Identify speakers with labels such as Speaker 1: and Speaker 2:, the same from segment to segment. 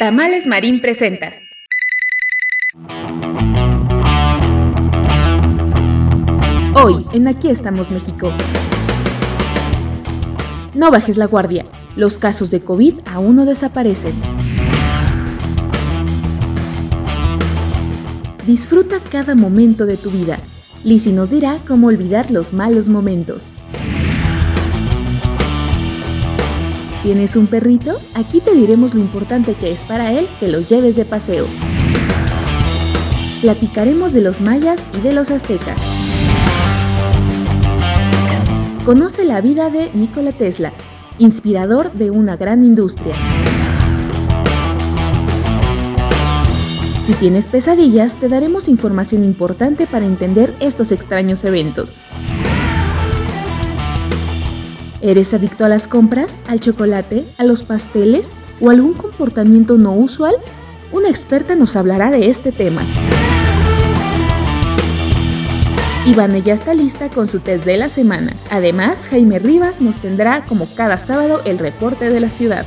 Speaker 1: Tamales Marín presenta. Hoy, en Aquí estamos México. No bajes la guardia. Los casos de COVID aún no desaparecen. Disfruta cada momento de tu vida. Lizzie nos dirá cómo olvidar los malos momentos. ¿Tienes un perrito? Aquí te diremos lo importante que es para él que los lleves de paseo. Platicaremos de los mayas y de los aztecas. Conoce la vida de Nikola Tesla, inspirador de una gran industria. Si tienes pesadillas, te daremos información importante para entender estos extraños eventos. ¿Eres adicto a las compras, al chocolate, a los pasteles o algún comportamiento no usual? Una experta nos hablará de este tema. Ivane ya está lista con su test de la semana. Además, Jaime Rivas nos tendrá como cada sábado el reporte de la ciudad.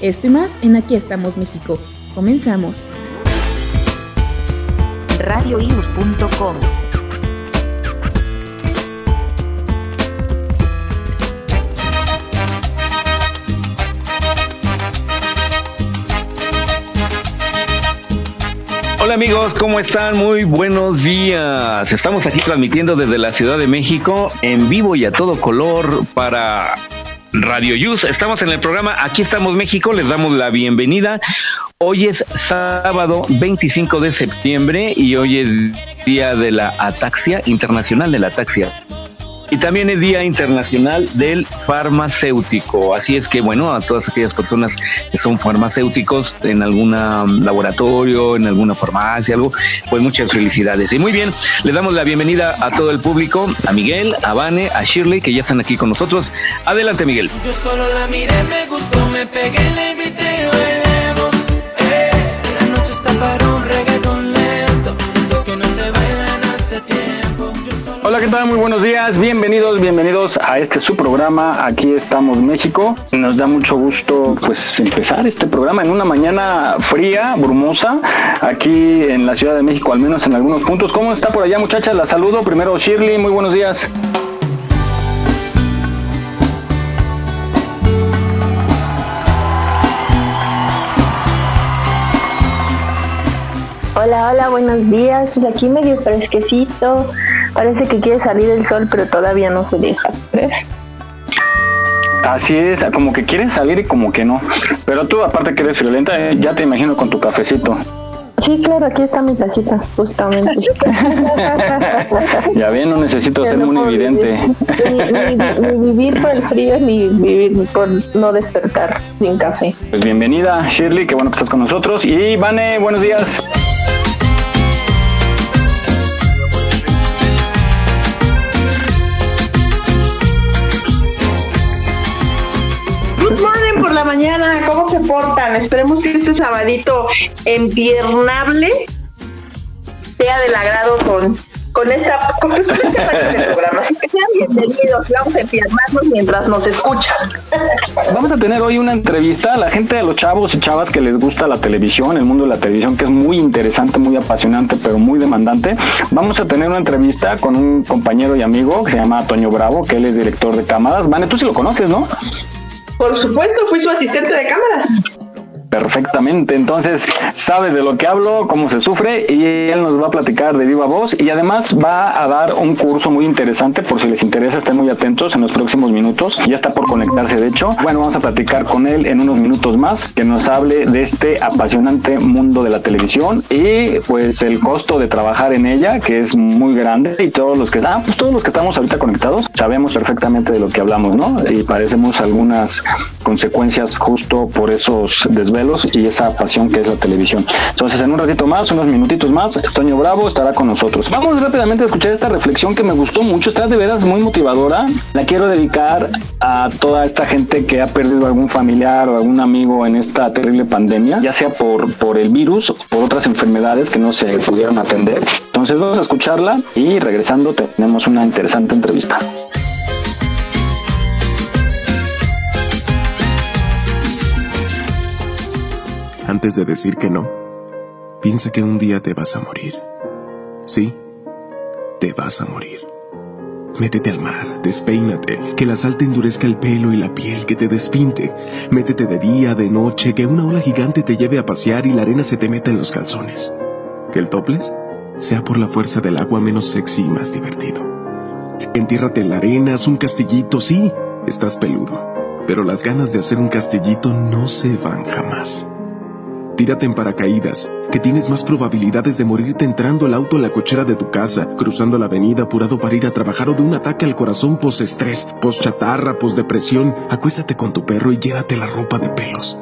Speaker 1: Esto y más en Aquí estamos México. Comenzamos.
Speaker 2: radioius.com
Speaker 3: Hola amigos, ¿cómo están? Muy buenos días. Estamos aquí transmitiendo desde la Ciudad de México en vivo y a todo color para Radio Yus. Estamos en el programa Aquí estamos México, les damos la bienvenida. Hoy es sábado 25 de septiembre y hoy es día de la ataxia, internacional de la ataxia. Y también es Día Internacional del Farmacéutico. Así es que, bueno, a todas aquellas personas que son farmacéuticos en algún laboratorio, en alguna farmacia, algo, pues muchas felicidades. Y muy bien, le damos la bienvenida a todo el público, a Miguel, a Vane, a Shirley, que ya están aquí con nosotros. Adelante, Miguel.
Speaker 4: Yo solo la miré, me gustó, me pegué, le invité,
Speaker 5: Hola, ¿qué tal? Muy buenos días. Bienvenidos, bienvenidos a este su programa. Aquí estamos México. Nos da mucho gusto pues empezar este programa en una mañana fría, brumosa, aquí en la Ciudad de México, al menos en algunos puntos. ¿Cómo está por allá, muchachas? La saludo. Primero Shirley, muy buenos días.
Speaker 6: Hola, hola, buenos días. Pues aquí medio fresquecito. Parece que quiere salir el sol, pero todavía no se deja. ¿Crees?
Speaker 5: Así es, como que quieren salir y como que no. Pero tú, aparte que eres violenta, eh, ya te imagino con tu cafecito.
Speaker 6: Sí, claro, aquí está mi casita, justamente.
Speaker 5: Ya ven, no necesito ser
Speaker 6: no
Speaker 5: muy evidente.
Speaker 6: ni- ni vivir por el frío, ni vivir por no despertar sin café.
Speaker 5: Pues bienvenida, Shirley, qué bueno que estás con nosotros. Y Vane, buenos días.
Speaker 7: La mañana, ¿cómo se portan? Esperemos que este sabadito enviernable sea del agrado con, con esta con, este programa. Así que sean bienvenidos, vamos a enfiernarnos mientras nos escuchan.
Speaker 5: Vamos a tener hoy una entrevista a la gente de los chavos y chavas que les gusta la televisión, el mundo de la televisión, que es muy interesante, muy apasionante, pero muy demandante. Vamos a tener una entrevista con un compañero y amigo que se llama Toño Bravo, que él es director de cámaras. Vane, tú sí lo conoces, ¿no?
Speaker 7: Por supuesto, fui su asistente de cámaras.
Speaker 5: Perfectamente. Entonces, sabes de lo que hablo, cómo se sufre, y él nos va a platicar de viva voz y además va a dar un curso muy interesante, por si les interesa, estén muy atentos en los próximos minutos. Ya está por conectarse, de hecho. Bueno, vamos a platicar con él en unos minutos más, que nos hable de este apasionante mundo de la televisión y pues el costo de trabajar en ella, que es muy grande, y todos los que, ah, pues todos los que estamos ahorita conectados sabemos perfectamente de lo que hablamos, ¿no? Y parecemos algunas consecuencias justo por esos desvelos y esa pasión que es la televisión. Entonces, en un ratito más, unos minutitos más, Toño Bravo estará con nosotros. Vamos rápidamente a escuchar esta reflexión que me gustó mucho, está de veras muy motivadora. La quiero dedicar a toda esta gente que ha perdido algún familiar o algún amigo en esta terrible pandemia, ya sea por, por el virus o por otras enfermedades que no se pudieron atender. Entonces, vamos a escucharla y regresando tenemos una interesante entrevista.
Speaker 8: Antes de decir que no, piensa que un día te vas a morir. Sí, te vas a morir. Métete al mar, despeínate, que la sal te endurezca el pelo y la piel, que te despinte. Métete de día, de noche, que una ola gigante te lleve a pasear y la arena se te meta en los calzones. Que el toples sea por la fuerza del agua menos sexy y más divertido. Entiérrate en la arena, haz un castillito, sí, estás peludo, pero las ganas de hacer un castillito no se van jamás. Tírate en paracaídas, que tienes más probabilidades de morirte entrando el auto en la cochera de tu casa, cruzando la avenida apurado para ir a trabajar o de un ataque al corazón post-estrés, post-chatarra, post-depresión. Acuéstate con tu perro y llénate la ropa de pelos.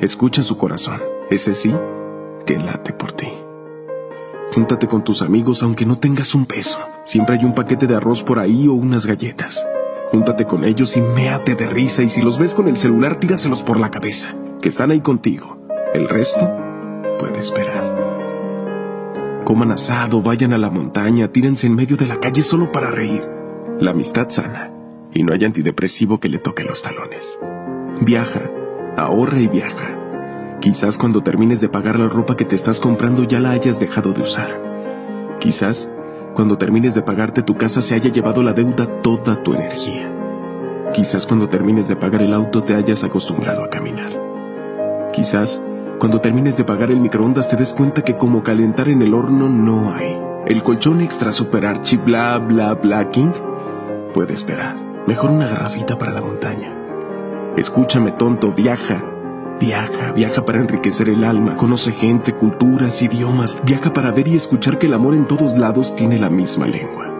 Speaker 8: Escucha su corazón, ese sí, que late por ti. Júntate con tus amigos aunque no tengas un peso. Siempre hay un paquete de arroz por ahí o unas galletas. Júntate con ellos y méate de risa y si los ves con el celular tíraselos por la cabeza, que están ahí contigo. El resto puede esperar. Coman asado, vayan a la montaña, tírense en medio de la calle solo para reír. La amistad sana y no hay antidepresivo que le toque los talones. Viaja, ahorra y viaja. Quizás cuando termines de pagar la ropa que te estás comprando ya la hayas dejado de usar. Quizás cuando termines de pagarte tu casa se haya llevado la deuda toda tu energía. Quizás cuando termines de pagar el auto te hayas acostumbrado a caminar. Quizás cuando termines de pagar el microondas te des cuenta que como calentar en el horno no hay. El colchón extra super archi bla bla bla king puede esperar. Mejor una garrafita para la montaña. Escúchame tonto, viaja. Viaja, viaja para enriquecer el alma, conoce gente, culturas, idiomas, viaja para ver y escuchar que el amor en todos lados tiene la misma lengua.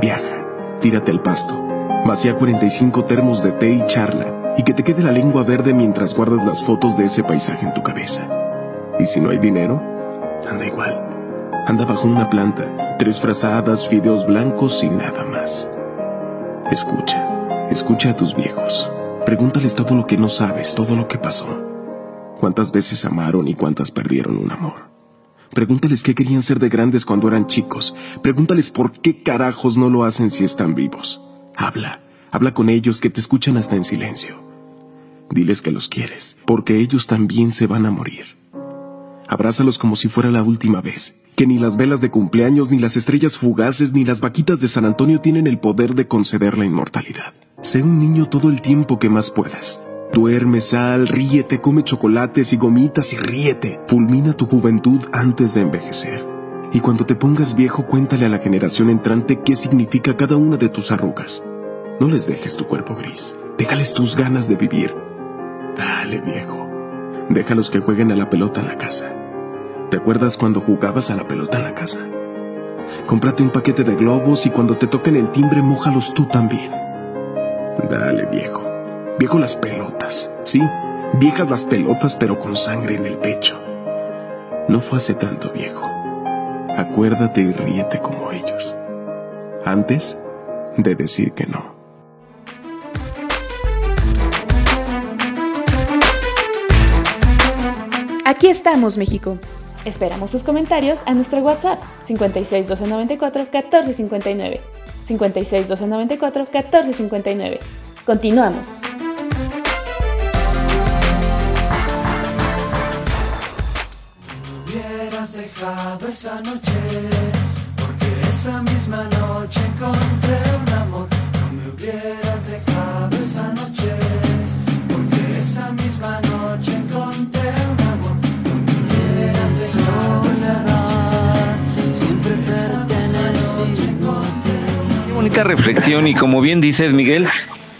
Speaker 8: Viaja, tírate al pasto, vacía 45 termos de té y charla, y que te quede la lengua verde mientras guardas las fotos de ese paisaje en tu cabeza. Y si no hay dinero, anda igual. Anda bajo una planta, tres frazadas, fideos blancos y nada más. Escucha, escucha a tus viejos. Pregúntales todo lo que no sabes, todo lo que pasó. ¿Cuántas veces amaron y cuántas perdieron un amor? Pregúntales qué querían ser de grandes cuando eran chicos. Pregúntales por qué carajos no lo hacen si están vivos. Habla, habla con ellos que te escuchan hasta en silencio. Diles que los quieres, porque ellos también se van a morir. Abrázalos como si fuera la última vez, que ni las velas de cumpleaños, ni las estrellas fugaces, ni las vaquitas de San Antonio tienen el poder de conceder la inmortalidad. Sé un niño todo el tiempo que más puedas. Duerme, sal, ríete, come chocolates y gomitas y ríete. Fulmina tu juventud antes de envejecer. Y cuando te pongas viejo, cuéntale a la generación entrante qué significa cada una de tus arrugas. No les dejes tu cuerpo gris. Déjales tus ganas de vivir. Dale, viejo. Déjalos que jueguen a la pelota en la casa. ¿Te acuerdas cuando jugabas a la pelota en la casa? Cómprate un paquete de globos y cuando te toquen el timbre, mójalos tú también. Dale, viejo. Viejo las pelotas. Sí, viejas las pelotas, pero con sangre en el pecho. No fue hace tanto, viejo. Acuérdate y ríete como ellos. Antes de decir que no.
Speaker 1: Aquí estamos, México. Esperamos tus comentarios a nuestro WhatsApp 56 294 1459. 56 294 1459. Continuamos.
Speaker 4: dejado esa noche, porque esa misma noche encontré un amor. No me hubieras
Speaker 3: bonita reflexión y como bien dices, Miguel,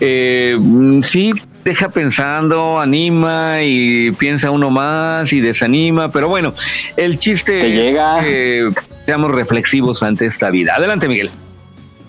Speaker 3: eh, mm, sí deja pensando, anima y piensa uno más y desanima, pero bueno, el chiste
Speaker 5: llega.
Speaker 3: seamos reflexivos ante esta vida. Adelante, Miguel.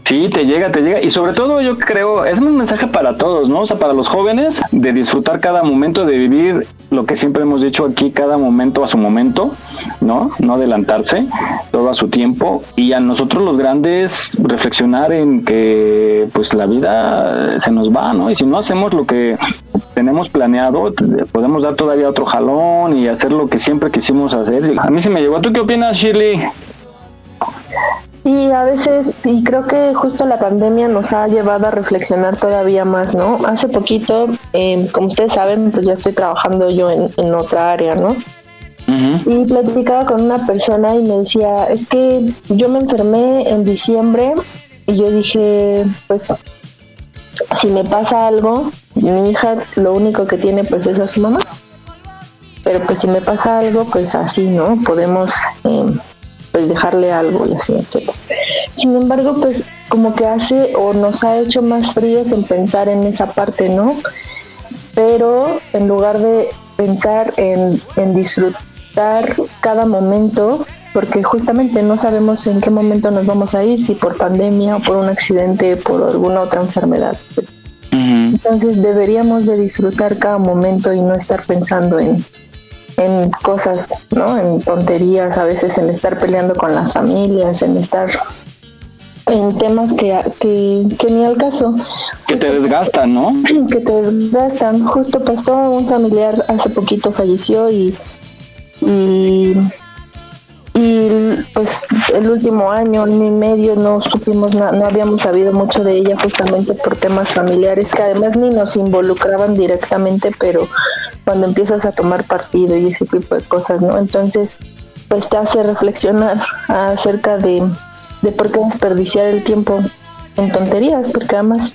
Speaker 5: Sí, te llega, te llega. Y sobre todo yo creo, es un mensaje para todos, ¿no? O sea, para los jóvenes, de disfrutar cada momento, de vivir lo que siempre hemos dicho aquí, cada momento a su momento, ¿no? No adelantarse, todo a su tiempo. Y a nosotros los grandes reflexionar en que pues la vida se nos va, ¿no? Y si no hacemos lo que tenemos planeado, podemos dar todavía otro jalón y hacer lo que siempre quisimos hacer. A mí se me llegó. ¿Tú qué opinas, Shirley?
Speaker 6: Sí, a veces, y creo que justo la pandemia nos ha llevado a reflexionar todavía más, ¿no? Hace poquito, eh, como ustedes saben, pues ya estoy trabajando yo en, en otra área, ¿no? Y platicaba con una persona y me decía, es que yo me enfermé en diciembre y yo dije, pues si me pasa algo, mi hija lo único que tiene pues es a su mamá. Pero pues si me pasa algo, pues así, ¿no? Podemos eh, pues dejarle algo y así, etcétera. Sin embargo, pues como que hace o nos ha hecho más fríos en pensar en esa parte, ¿no? Pero en lugar de pensar en, en disfrutar cada momento, porque justamente no sabemos en qué momento nos vamos a ir, si por pandemia o por un accidente, por alguna otra enfermedad. Entonces deberíamos de disfrutar cada momento y no estar pensando en, en cosas, ¿no? En tonterías, a veces en estar peleando con las familias, en estar en temas que, que, que ni al caso.
Speaker 5: Que te desgastan, ¿no?
Speaker 6: Que te desgastan. Justo pasó, un familiar hace poquito falleció y, y, y pues el último año, año y medio no supimos, na- no habíamos sabido mucho de ella justamente por temas familiares que además ni nos involucraban directamente, pero cuando empiezas a tomar partido y ese tipo de cosas, ¿no? Entonces, pues te hace reflexionar acerca de, de por qué desperdiciar el tiempo en tonterías, porque además,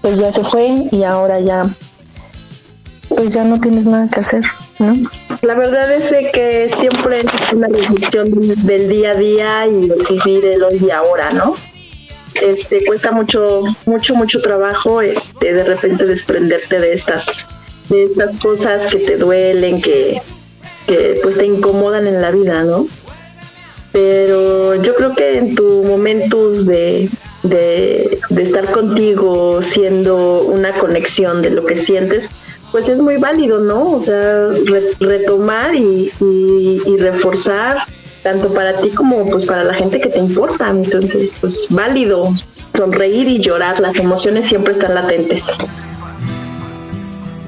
Speaker 6: pues ya se fue y ahora ya, pues ya no tienes nada que hacer, ¿no?
Speaker 9: La verdad es que siempre es una reflexión del día a día y de vivir el hoy y ahora, ¿no? Este cuesta mucho, mucho, mucho trabajo, este, de repente desprenderte de estas, de estas cosas que te duelen, que, que pues te incomodan en la vida, ¿no? Pero yo creo que en tus momentos de, de, estar contigo, siendo una conexión de lo que sientes, pues es muy válido, ¿no? O sea, re- retomar y, y, y reforzar tanto para ti como pues para la gente que te importa. Entonces, pues válido sonreír y llorar, las emociones siempre están latentes.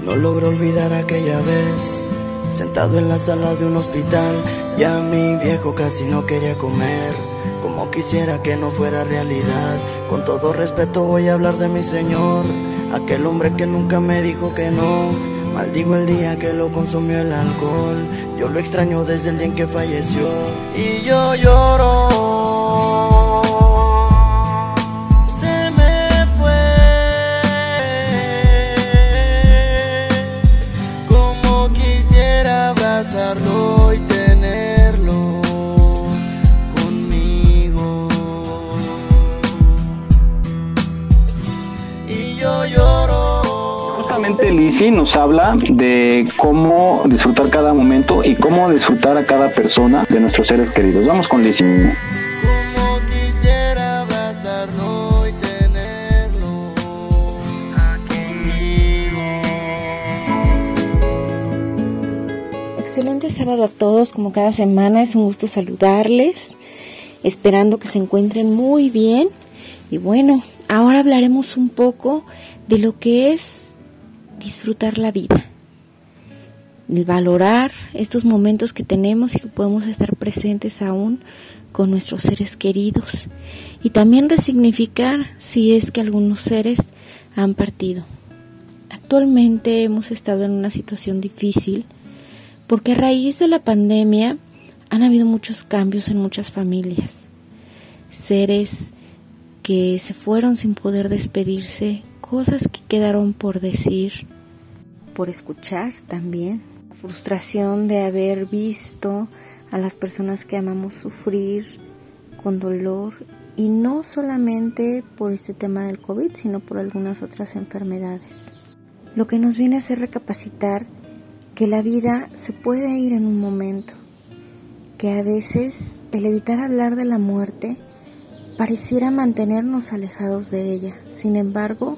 Speaker 4: No logro olvidar aquella vez, sentado en la sala de un hospital, ya mi viejo casi no quería comer, como quisiera que no fuera realidad. Con todo respeto voy a hablar de mi señor, aquel hombre que nunca me dijo que no. Maldigo el día que lo consumió el alcohol, yo lo extraño desde el día en que falleció. Y yo lloro. Y tenerlo conmigo. Y yo lloro.
Speaker 5: Justamente Lizzy nos habla de cómo disfrutar cada momento y cómo disfrutar a cada persona de nuestros seres queridos. Vamos con Lizzy.
Speaker 10: Sábado a todos, como cada semana es un gusto saludarles, esperando que se encuentren muy bien. Y bueno, ahora hablaremos un poco de lo que es disfrutar la vida, el valorar estos momentos que tenemos y que podemos estar presentes aún con nuestros seres queridos y también resignificar si es que algunos seres han partido. Actualmente hemos estado en una situación difícil porque a raíz de la pandemia han habido muchos cambios en muchas familias. Seres que se fueron sin poder despedirse, cosas que quedaron por decir, por escuchar también. La frustración de haber visto a las personas que amamos sufrir con dolor y no solamente por este tema del COVID, sino por algunas otras enfermedades. Lo que nos viene a hacer recapacitar que la vida se puede ir en un momento, que a veces el evitar hablar de la muerte pareciera mantenernos alejados de ella. Sin embargo,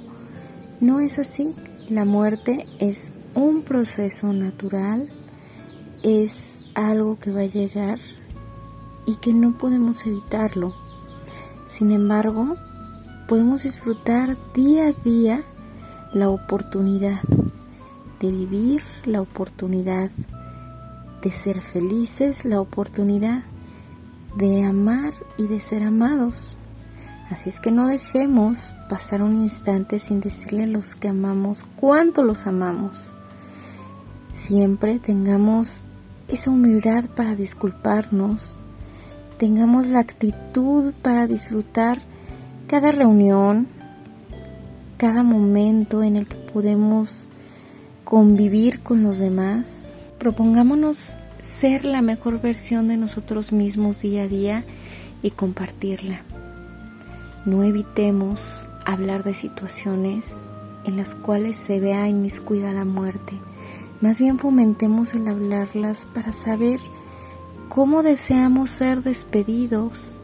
Speaker 10: no es así. La muerte es un proceso natural, es algo que va a llegar y que no podemos evitarlo. Sin embargo, podemos disfrutar día a día la oportunidad de vivir, la oportunidad de ser felices, la oportunidad de amar y de ser amados. Así es que no dejemos pasar un instante sin decirle a los que amamos cuánto los amamos. Siempre tengamos esa humildad para disculparnos, tengamos la actitud para disfrutar cada reunión, cada momento en el que podemos convivir con los demás. Propongámonos ser la mejor versión de nosotros mismos día a día y compartirla. No evitemos hablar de situaciones en las cuales se vea inmiscuida la muerte. Más bien fomentemos el hablarlas para saber cómo deseamos ser despedidos,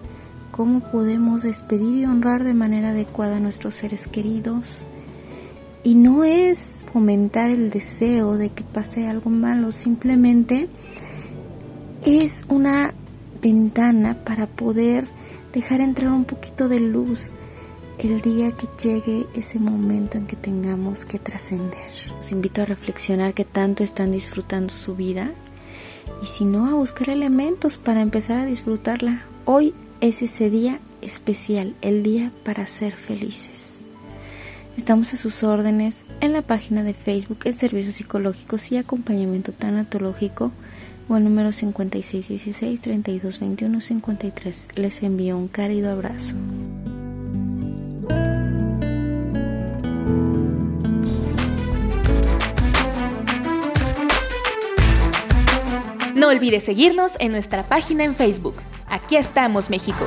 Speaker 10: cómo podemos despedir y honrar de manera adecuada a nuestros seres queridos. Y no es fomentar el deseo de que pase algo malo, simplemente es una ventana para poder dejar entrar un poquito de luz el día que llegue ese momento en que tengamos que trascender. Los invito a reflexionar que tanto están disfrutando su vida y si no a buscar elementos para empezar a disfrutarla. Hoy es ese día especial, el día para ser felices. Estamos a sus órdenes en la página de Facebook en Servicios Psicológicos y Acompañamiento Tanatológico o el número 5616-3221-53. Les envío un cálido abrazo.
Speaker 1: No olvides seguirnos en nuestra página en Facebook. Aquí estamos, México.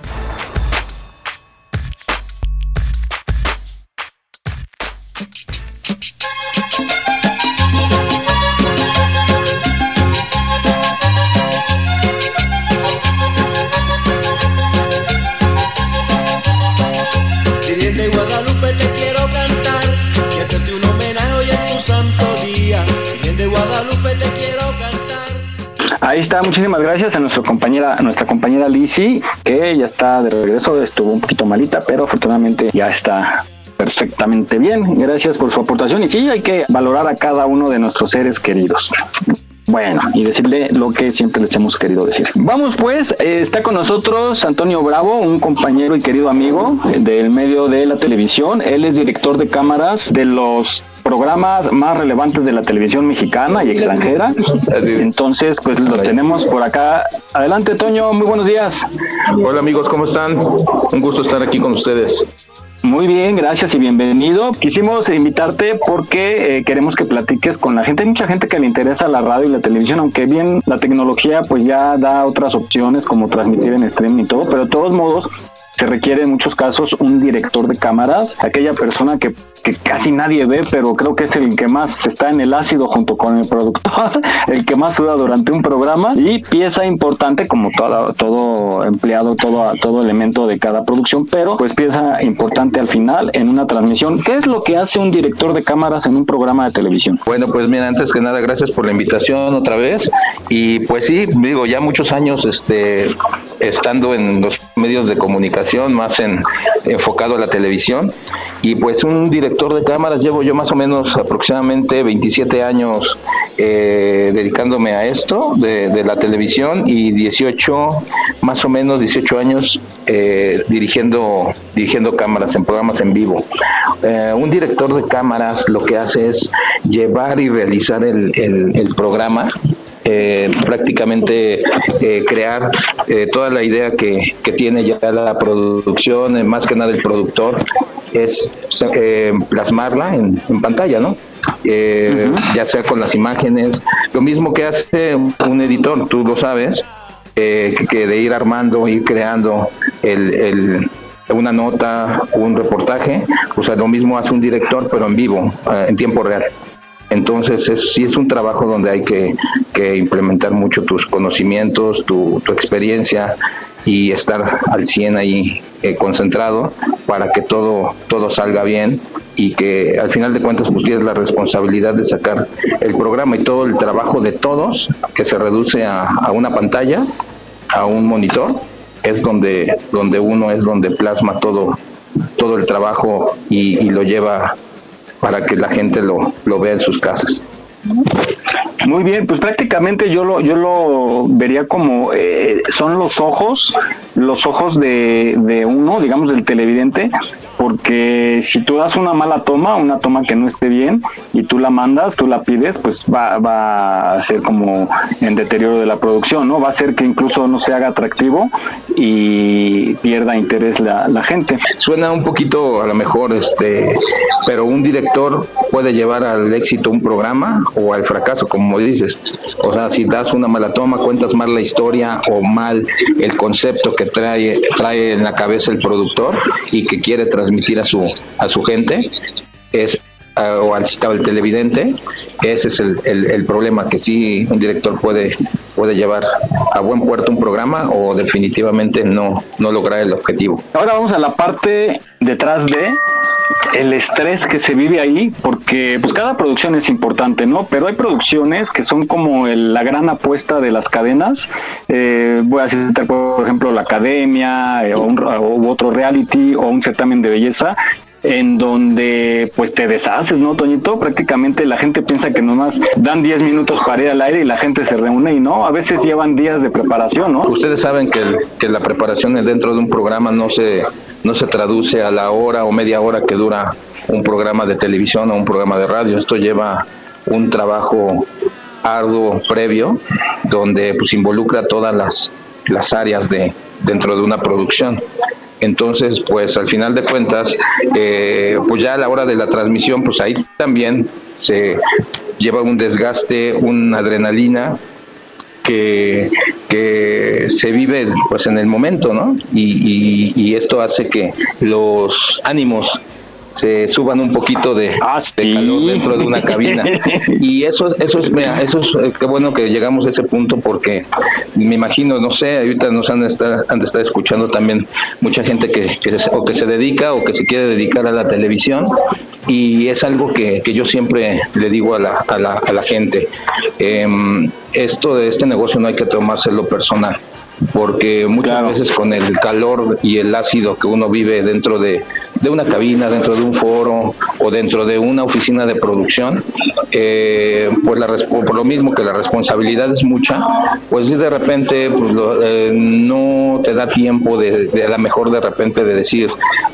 Speaker 5: Ahí está, muchísimas gracias a nuestra compañera, nuestra compañera Lizzy, que ya está de regreso, estuvo un poquito malita, pero afortunadamente ya está perfectamente bien. Gracias por su aportación y sí, hay que valorar a cada uno de nuestros seres queridos. Bueno, y decirle lo que siempre les hemos querido decir. Vamos pues, eh, está con nosotros Antonio Bravo, un compañero y querido amigo del medio de la televisión. Él es director de cámaras de los programas más relevantes de la televisión mexicana y extranjera. Entonces, pues lo tenemos por acá. Adelante, Toño, muy buenos días.
Speaker 11: Hola amigos, ¿cómo están? Un gusto estar aquí con ustedes.
Speaker 5: Muy bien, gracias y bienvenido. Quisimos invitarte porque eh, queremos que platiques con la gente. Hay mucha gente que le interesa la radio y la televisión, aunque bien la tecnología pues ya da otras opciones como transmitir en streaming y todo, pero de todos modos se requiere en muchos casos un director de cámaras, aquella persona que, casi nadie ve, pero creo que es el que más está en el ácido junto con el productor, el que más suda durante un programa y pieza importante como todo, todo empleado, todo, todo elemento de cada producción, pero pues pieza importante al final en una transmisión. ¿Qué es lo que hace un director de cámaras en un programa de televisión?
Speaker 11: Bueno, pues mira, antes que nada, gracias por la invitación otra vez y pues sí, digo, ya muchos años este, estando en los medios de comunicación más en, enfocado a la televisión. Y pues un director de cámaras, llevo yo más o menos aproximadamente 27 años eh, dedicándome a esto de, la televisión y 18, más o menos 18 años eh, dirigiendo, dirigiendo cámaras en programas en vivo. Eh, un director de cámaras lo que hace es llevar y realizar el, el programa eh, prácticamente eh, crear eh, toda la idea que, que, tiene ya la producción, más que nada el productor, es eh, plasmarla en, pantalla, ¿no? Eh, ya sea con las imágenes, lo mismo que hace un editor, tú lo sabes, eh, que de ir armando, ir creando el, una nota, un reportaje, o sea, lo mismo hace un director, pero en vivo, en tiempo real. Entonces, es, sí es un trabajo donde hay que, implementar mucho tus conocimientos, tu, experiencia y estar al 100 ahí eh, concentrado para que todo, todo salga bien y que al final de cuentas pues tienes la responsabilidad de sacar el programa y todo el trabajo de todos que se reduce a, una pantalla, a un monitor, es donde, donde uno es donde plasma todo, todo el trabajo y, y lo lleva para que la gente lo, lo vea en sus casas.
Speaker 5: Muy bien, pues prácticamente yo lo, yo lo vería como eh, son los ojos, los ojos de, de, uno, digamos del televidente, porque si tú das una mala toma, una toma que no esté bien, y tú la mandas, tú la pides, pues va, va a ser como en deterioro de la producción, ¿no? Va a ser que incluso no se haga atractivo y pierda interés la, la gente.
Speaker 11: Suena un poquito a lo mejor, este, pero un director puede llevar al éxito un programa o al fracaso, como dices. O sea, si das una mala toma, cuentas mal la historia o mal el concepto que trae, trae en la cabeza el productor y que quiere transmitir a su, a su gente, es o al citado el televidente, ese es el, el, problema, que sí un director puede, puede llevar a buen puerto un programa o definitivamente no, no lograr el objetivo.
Speaker 5: Ahora vamos a la parte detrás de el estrés que se vive ahí, porque pues cada producción es importante, ¿no? Pero hay producciones que son como la gran apuesta de las cadenas. Eh, voy a citar, por ejemplo, la academia eh, o, un, otro reality o un certamen de belleza en donde pues te deshaces, ¿no, Toñito? Prácticamente la gente piensa que nomás dan 10 minutos para ir al aire y la gente se reúne y no, a veces llevan días de preparación, ¿no?
Speaker 11: Ustedes saben que, que la preparación dentro de un programa no se no se traduce a la hora o media hora que dura un programa de televisión o un programa de radio. Esto lleva un trabajo arduo previo donde pues involucra todas las, las áreas de dentro de una producción. Entonces, pues al final de cuentas, eh, pues ya a la hora de la transmisión, pues ahí también se lleva un desgaste, una adrenalina que, que se vive pues en el momento, ¿no? Y, y, esto hace que los ánimos se suban un poquito de,
Speaker 5: ah,
Speaker 11: calor dentro de una cabina. Y eso, eso es, mira, eso es eh, qué bueno que llegamos a ese punto porque me imagino, no sé, ahorita nos han de estar, han de estar escuchando también mucha gente que, que, o que se dedica o que se quiere dedicar a la televisión y es algo que, que yo siempre le digo a la, a la, a la gente. Em, esto de este negocio no hay que tomárselo personal porque muchas veces con el calor y el ácido que uno vive dentro de, de una cabina, dentro de un foro o dentro de una oficina de producción, eh, pues la, por lo mismo que la responsabilidad es mucha, pues de repente pues eh, no te da tiempo de, de, a lo mejor de repente de decir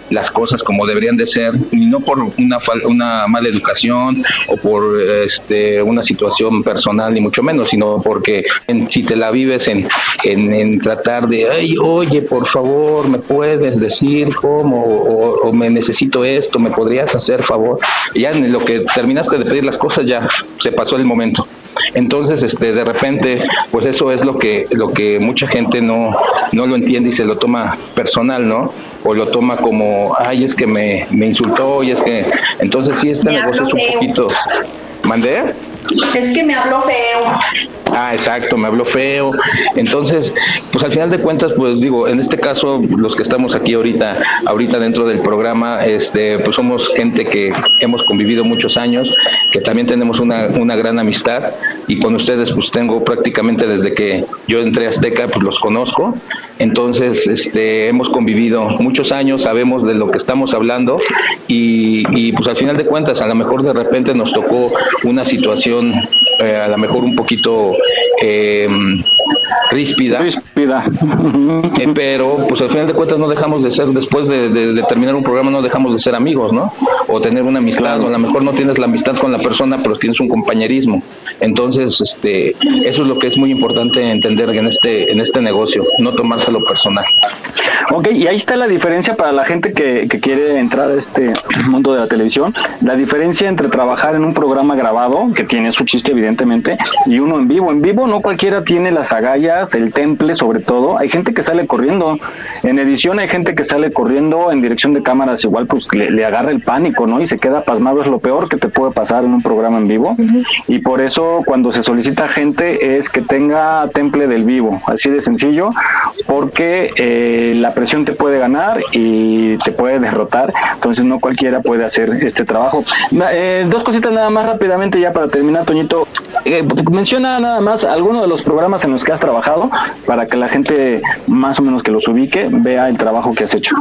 Speaker 11: las cosas como deberían de ser, y no por una, una mala educación o por este, una situación personal, ni mucho menos, sino porque si te la vives en, en, tratar de, Ay, oye, por favor, me puedes decir cómo, o, me necesito esto, me podrías hacer favor. Ya en lo que terminaste de pedir las cosas, ya se pasó el momento. Entonces, este, de repente, pues eso es lo que, lo que mucha gente no, no lo entiende y se lo toma personal, ¿no? O lo toma como, ay, es que me, me insultó y es que, entonces sí, este negocio es un poquito, ¿mandé?
Speaker 7: Es que me habló feo.
Speaker 11: Ah, exacto, me habló feo. Entonces, pues al final de cuentas, pues digo, en este caso, los que estamos aquí ahorita, ahorita dentro del programa, este, pues somos gente que hemos convivido muchos años, que también tenemos una, una gran amistad y con ustedes, pues tengo prácticamente desde que yo entré a Azteca, pues los conozco. Entonces, este, hemos convivido muchos años, sabemos de lo que estamos hablando y, y pues al final de cuentas, a lo mejor de repente nos tocó una situación eh, a lo mejor un poquito eh, ríspida,
Speaker 5: ríspida.
Speaker 11: Eh, pero pues al final de cuentas no dejamos de ser, después de, terminar un programa no dejamos de ser amigos, ¿no? O tener una amistad, o a lo mejor no tienes la amistad con la persona, pero tienes un compañerismo. Entonces, este, eso es lo que es muy importante entender en este, en este negocio, no tomárselo personal.
Speaker 5: Ok, y ahí está la diferencia para la gente que, que quiere entrar a este mundo de la televisión, la diferencia entre trabajar en un programa grabado, que tiene su chiste evidentemente, y uno en vivo. En vivo no cualquiera tiene las agallas, el temple sobre todo. Hay gente que sale corriendo. En edición hay gente que sale corriendo en dirección de cámaras, igual pues le, le agarra el pánico, ¿no? Y se queda pasmado, es lo peor que te puede pasar en un programa en vivo. Y por eso cuando se solicita gente es que tenga temple del vivo, así de sencillo, porque eh, la presión te puede ganar y te puede derrotar. Entonces no cualquiera puede hacer este trabajo. Eh, dos cositas nada más rápidamente ya para terminar, Toñito. Eh, menciona nada más algunos de los programas en los que has trabajado para que la gente más o menos que los ubique vea el trabajo que has hecho.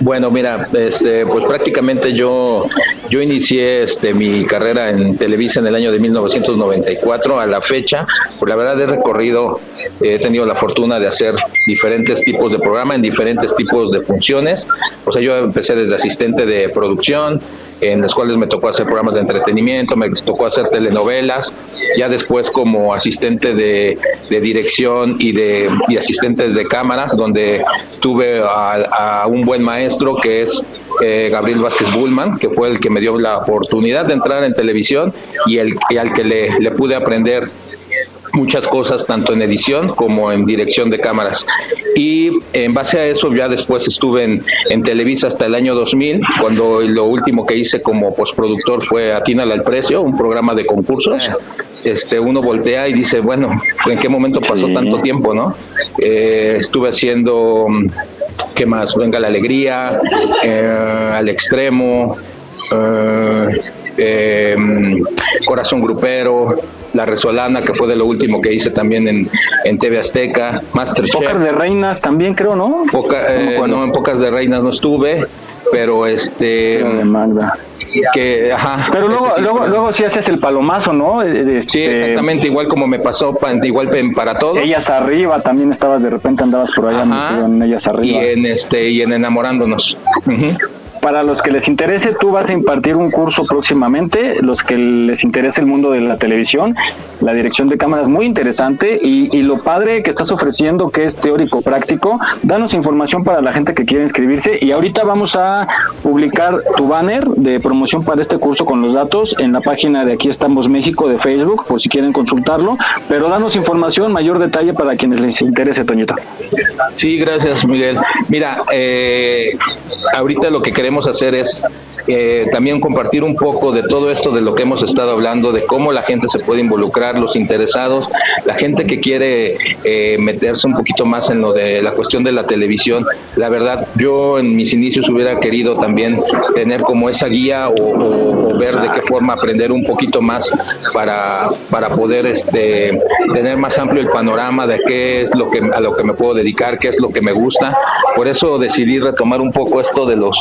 Speaker 11: Bueno, mira, este, pues prácticamente yo yo inicié este mi carrera en Televisa en el año de 1994 a la fecha. Por la verdad he recorrido, he tenido la fortuna de hacer diferentes tipos de programa en diferentes tipos de funciones. O sea, yo empecé desde asistente de producción, en las cuales me tocó hacer programas de entretenimiento, me tocó hacer telenovelas, ya después como asistente de, de dirección y de y asistente de cámaras, donde tuve a, a un buen maestro que es eh, Gabriel Vázquez Bullman, que fue el que me dio la oportunidad de entrar en televisión y, el, y al que le, le pude aprender muchas cosas tanto en edición como en dirección de cámaras. Y en base a eso ya después estuve en, en Televisa hasta el año 2000, cuando lo último que hice como postproductor fue Atínala al Precio, un programa de concursos. Este, uno voltea y dice, bueno, ¿en qué momento pasó tanto tiempo, no? Eh, estuve haciendo, ¿qué más? Venga la Alegría, eh, Al Extremo, eh, eh, Corazón Grupero, La Resolana, que fue de lo último que hice también en, en TV Azteca, Masterchef.
Speaker 5: Pocas de reinas también creo, ¿no?
Speaker 11: Poca, eh, no, en Pocas de Reinas no estuve, pero este...
Speaker 5: de Magda.
Speaker 11: Que, ajá,
Speaker 5: Pero luego,
Speaker 11: sí
Speaker 5: luego,
Speaker 11: fue-
Speaker 5: luego sí haces el palomazo, ¿no? Eh,
Speaker 11: Sí,
Speaker 5: este,
Speaker 11: exactamente, igual como me pasó, pa- igual para todo.
Speaker 5: Ellas arriba, también estabas de repente andabas por allá
Speaker 11: Ajá.
Speaker 5: en ellas
Speaker 11: y
Speaker 5: arriba.
Speaker 11: en este y en enamorándonos. Ujú.
Speaker 5: Para los que les interese, tú vas a impartir un curso próximamente. Los que les interese el mundo de la televisión, la dirección de cámaras muy interesante y, lo padre que estás ofreciendo, que es teórico práctico. Danos información para la gente que quiere inscribirse y ahorita vamos a publicar tu banner de promoción para este curso con los datos en la página de Aquí estamos México de Facebook, por si quieren consultarlo. Pero danos información, mayor detalle para quienes les interese, Toñito.
Speaker 11: Sí, gracias, Miguel. Mira, eh, ahorita lo que queremos hacer es eh, también compartir un poco de todo esto de lo que hemos estado hablando, de cómo la gente se puede involucrar, los interesados, la gente que quiere eh, meterse un poquito más en lo de la cuestión de la televisión. La verdad, yo en mis inicios hubiera querido también tener como esa guía o, o- ver de qué forma aprender un poquito más para, para poder este, tener más amplio el panorama de qué es lo que a lo que me puedo dedicar, qué es lo que me gusta. Por eso decidí retomar un poco esto de los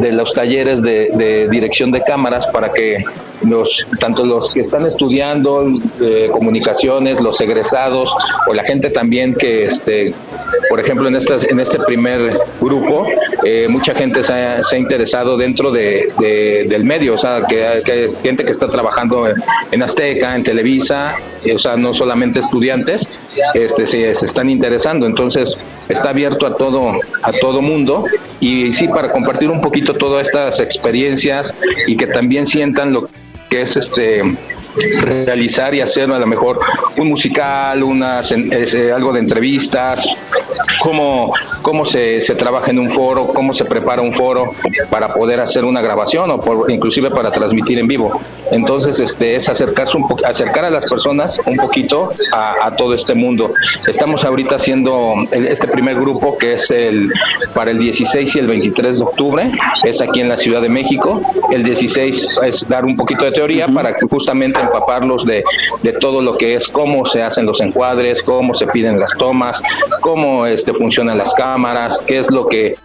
Speaker 11: de los talleres de, de dirección de cámaras para que los tanto los que están estudiando eh, comunicaciones, los egresados o la gente también que este por ejemplo en estas en este primer grupo eh, mucha gente se ha, se ha interesado dentro de, de- del medio, o sea que, que hay gente que está trabajando en, Azteca, en Televisa, o sea no solamente estudiantes, este se, se están interesando, entonces está abierto a todo a todo mundo. Y sí para compartir un poquito todas estas experiencias y que también sientan lo que es este realizar y hacer a lo mejor un musical, unas, eh, algo de entrevistas, cómo, cómo se, se trabaja en un foro, cómo se prepara un foro para poder hacer una grabación o por, inclusive para transmitir en vivo. Entonces, este es acercarse un acercar a las personas un poquito a, a todo este mundo. Estamos ahorita haciendo el- este primer grupo que es el para el 16 y el 23 de octubre, es aquí en la Ciudad de México. El 16 es dar un poquito de teoría para que justamente empaparlos de, de todo lo que es cómo se hacen los encuadres, cómo se piden las tomas, cómo este, funcionan las cámaras, qué es lo que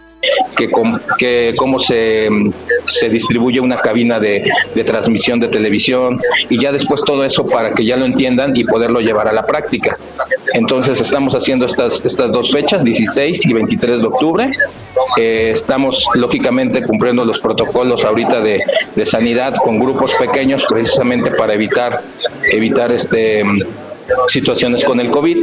Speaker 11: que, com- que cómo se, se distribuye una cabina de, de transmisión de televisión y ya después todo eso para que ya lo entiendan y poderlo llevar a la práctica. Entonces estamos haciendo estas, estas dos fechas, 16 y 23 de octubre. Eh, estamos lógicamente cumpliendo los protocolos ahorita de, de sanidad con grupos pequeños precisamente para evitar, evitar este situaciones con el COVID,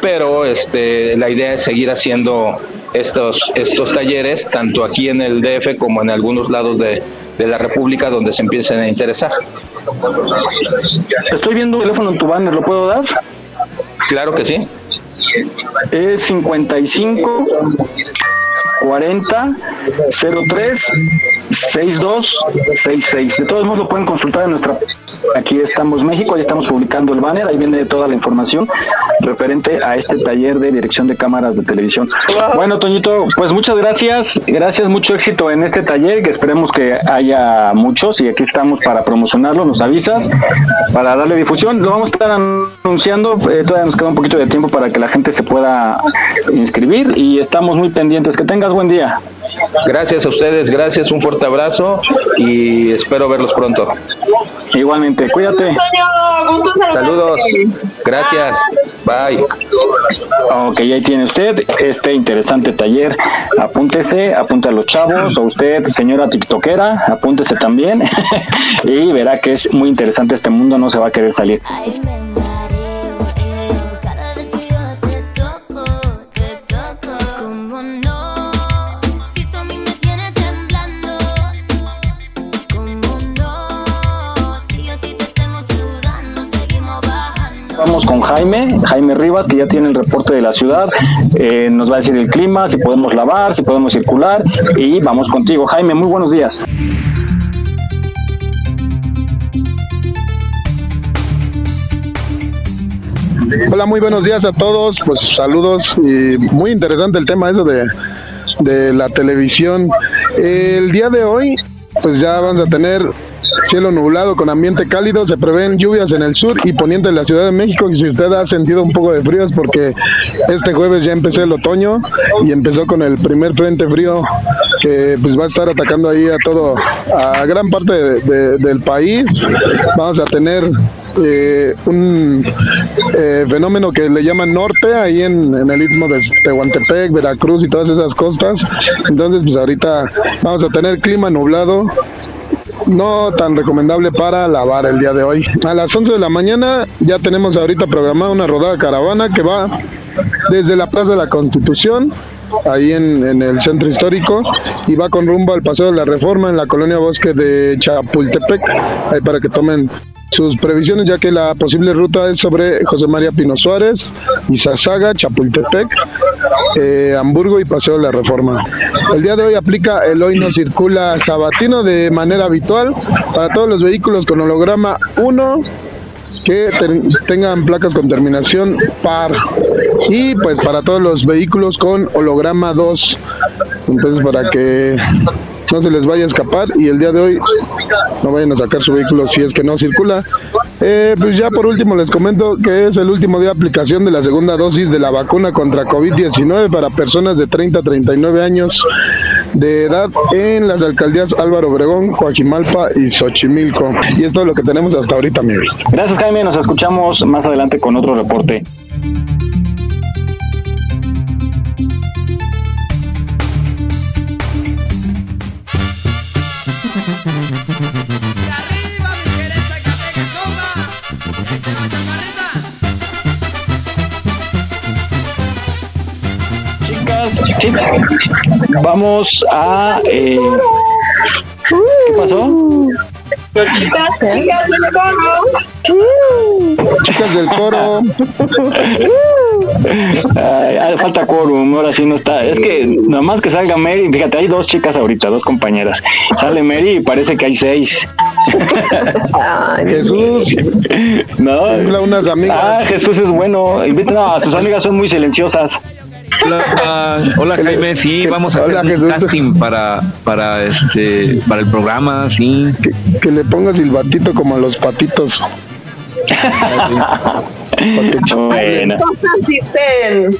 Speaker 11: pero este, la idea es seguir haciendo estos, estos talleres, tanto aquí en el DF como en algunos lados de, de la República donde se empiecen a interesar.
Speaker 5: Estoy viendo un teléfono en tu banner, ¿lo puedo dar?
Speaker 11: Claro que sí.
Speaker 5: Es 55 40 03 6266. De todos modos lo pueden consultar en nuestra Aquí estamos México, ya estamos publicando el banner, ahí viene toda la información referente a este taller de dirección de cámaras de televisión. Bueno, Toñito, pues muchas gracias, gracias, mucho éxito en este taller, que esperemos que haya muchos y aquí estamos para promocionarlo, nos avisas, para darle difusión, lo vamos a estar anunciando, eh, todavía nos queda un poquito de tiempo para que la gente se pueda inscribir y estamos muy pendientes, que tengas buen día.
Speaker 11: Gracias a ustedes, gracias, un fuerte abrazo y espero verlos pronto.
Speaker 5: Igualmente, cuídate.
Speaker 11: Saludos, gracias, bye.
Speaker 5: Ok, ahí tiene usted este interesante taller. Apúntese, apunte a los chavos, o usted, señora TikTokera, apúntese también y verá que es muy interesante este mundo, no se va a querer salir. Con Jaime, Jaime Rivas, que ya tiene el reporte de la ciudad. Eh, nos va a decir el clima, si podemos lavar, si podemos circular. Y vamos contigo. Jaime, muy buenos días.
Speaker 12: Hola, muy buenos días a todos. Pues saludos y muy interesante el tema eso de, de la televisión. El día de hoy, pues ya vamos a tener cielo nublado con ambiente cálido, se prevén lluvias en el sur y poniente de la Ciudad de México. Y si usted ha sentido un poco de frío es porque este jueves ya empezó el otoño y empezó con el primer frente frío que pues va a estar atacando ahí a todo, a gran parte del país. Vamos a tener eh, un eh, fenómeno que le llaman norte ahí en, en, el istmo de Tehuantepec, Veracruz y todas esas costas. Entonces, pues ahorita vamos a tener clima nublado no tan recomendable para lavar el día de hoy. A las 11 de la mañana ya tenemos ahorita programada una rodada caravana que va desde la Plaza de la Constitución, ahí en, el centro histórico, y va con rumbo al Paseo de la Reforma en la colonia Bosque de Chapultepec, ahí para que tomen sus previsiones, ya que la posible ruta es sobre José María Pino Suárez, Izazaga, Chapultepec, eh, Hamburgo y Paseo de la Reforma. El día de hoy aplica el hoy no circula sabatino de manera habitual para todos los vehículos con holograma 1 que tengan placas con terminación par y pues para todos los vehículos con holograma 2 entonces para que no se les vaya a escapar y el día de hoy no vayan a sacar su vehículo si es que no circula. Eh, pues ya por último les comento que es el último día de aplicación de la segunda dosis de la vacuna contra COVID-19 para personas de 30 a 39 años de edad en las alcaldías Álvaro Obregón, Coajimalpa y Xochimilco. Y es todo lo que tenemos hasta ahorita, Miguel.
Speaker 5: Gracias, Jaime. Nos escuchamos más adelante con otro reporte. Vamos a. Eh, ¿Qué pasó?
Speaker 7: Chicas, chicas del coro.
Speaker 12: Chicas del coro.
Speaker 5: Ay, falta quórum, ahora sí no está. Es que nada más que salga Mary, fíjate, hay dos chicas ahorita, dos compañeras. Sale Mary y parece que hay seis.
Speaker 12: Jesús.
Speaker 5: No.
Speaker 12: Unas amigas.
Speaker 5: Ah, Jesús es bueno. No, sus amigas son muy silenciosas.
Speaker 3: Hola, hola Jaime, sí, vamos a hacer un casting para, para este, para el programa, sí.
Speaker 12: Que, que le pongas el batito como a los patitos.
Speaker 7: Cosas dicen.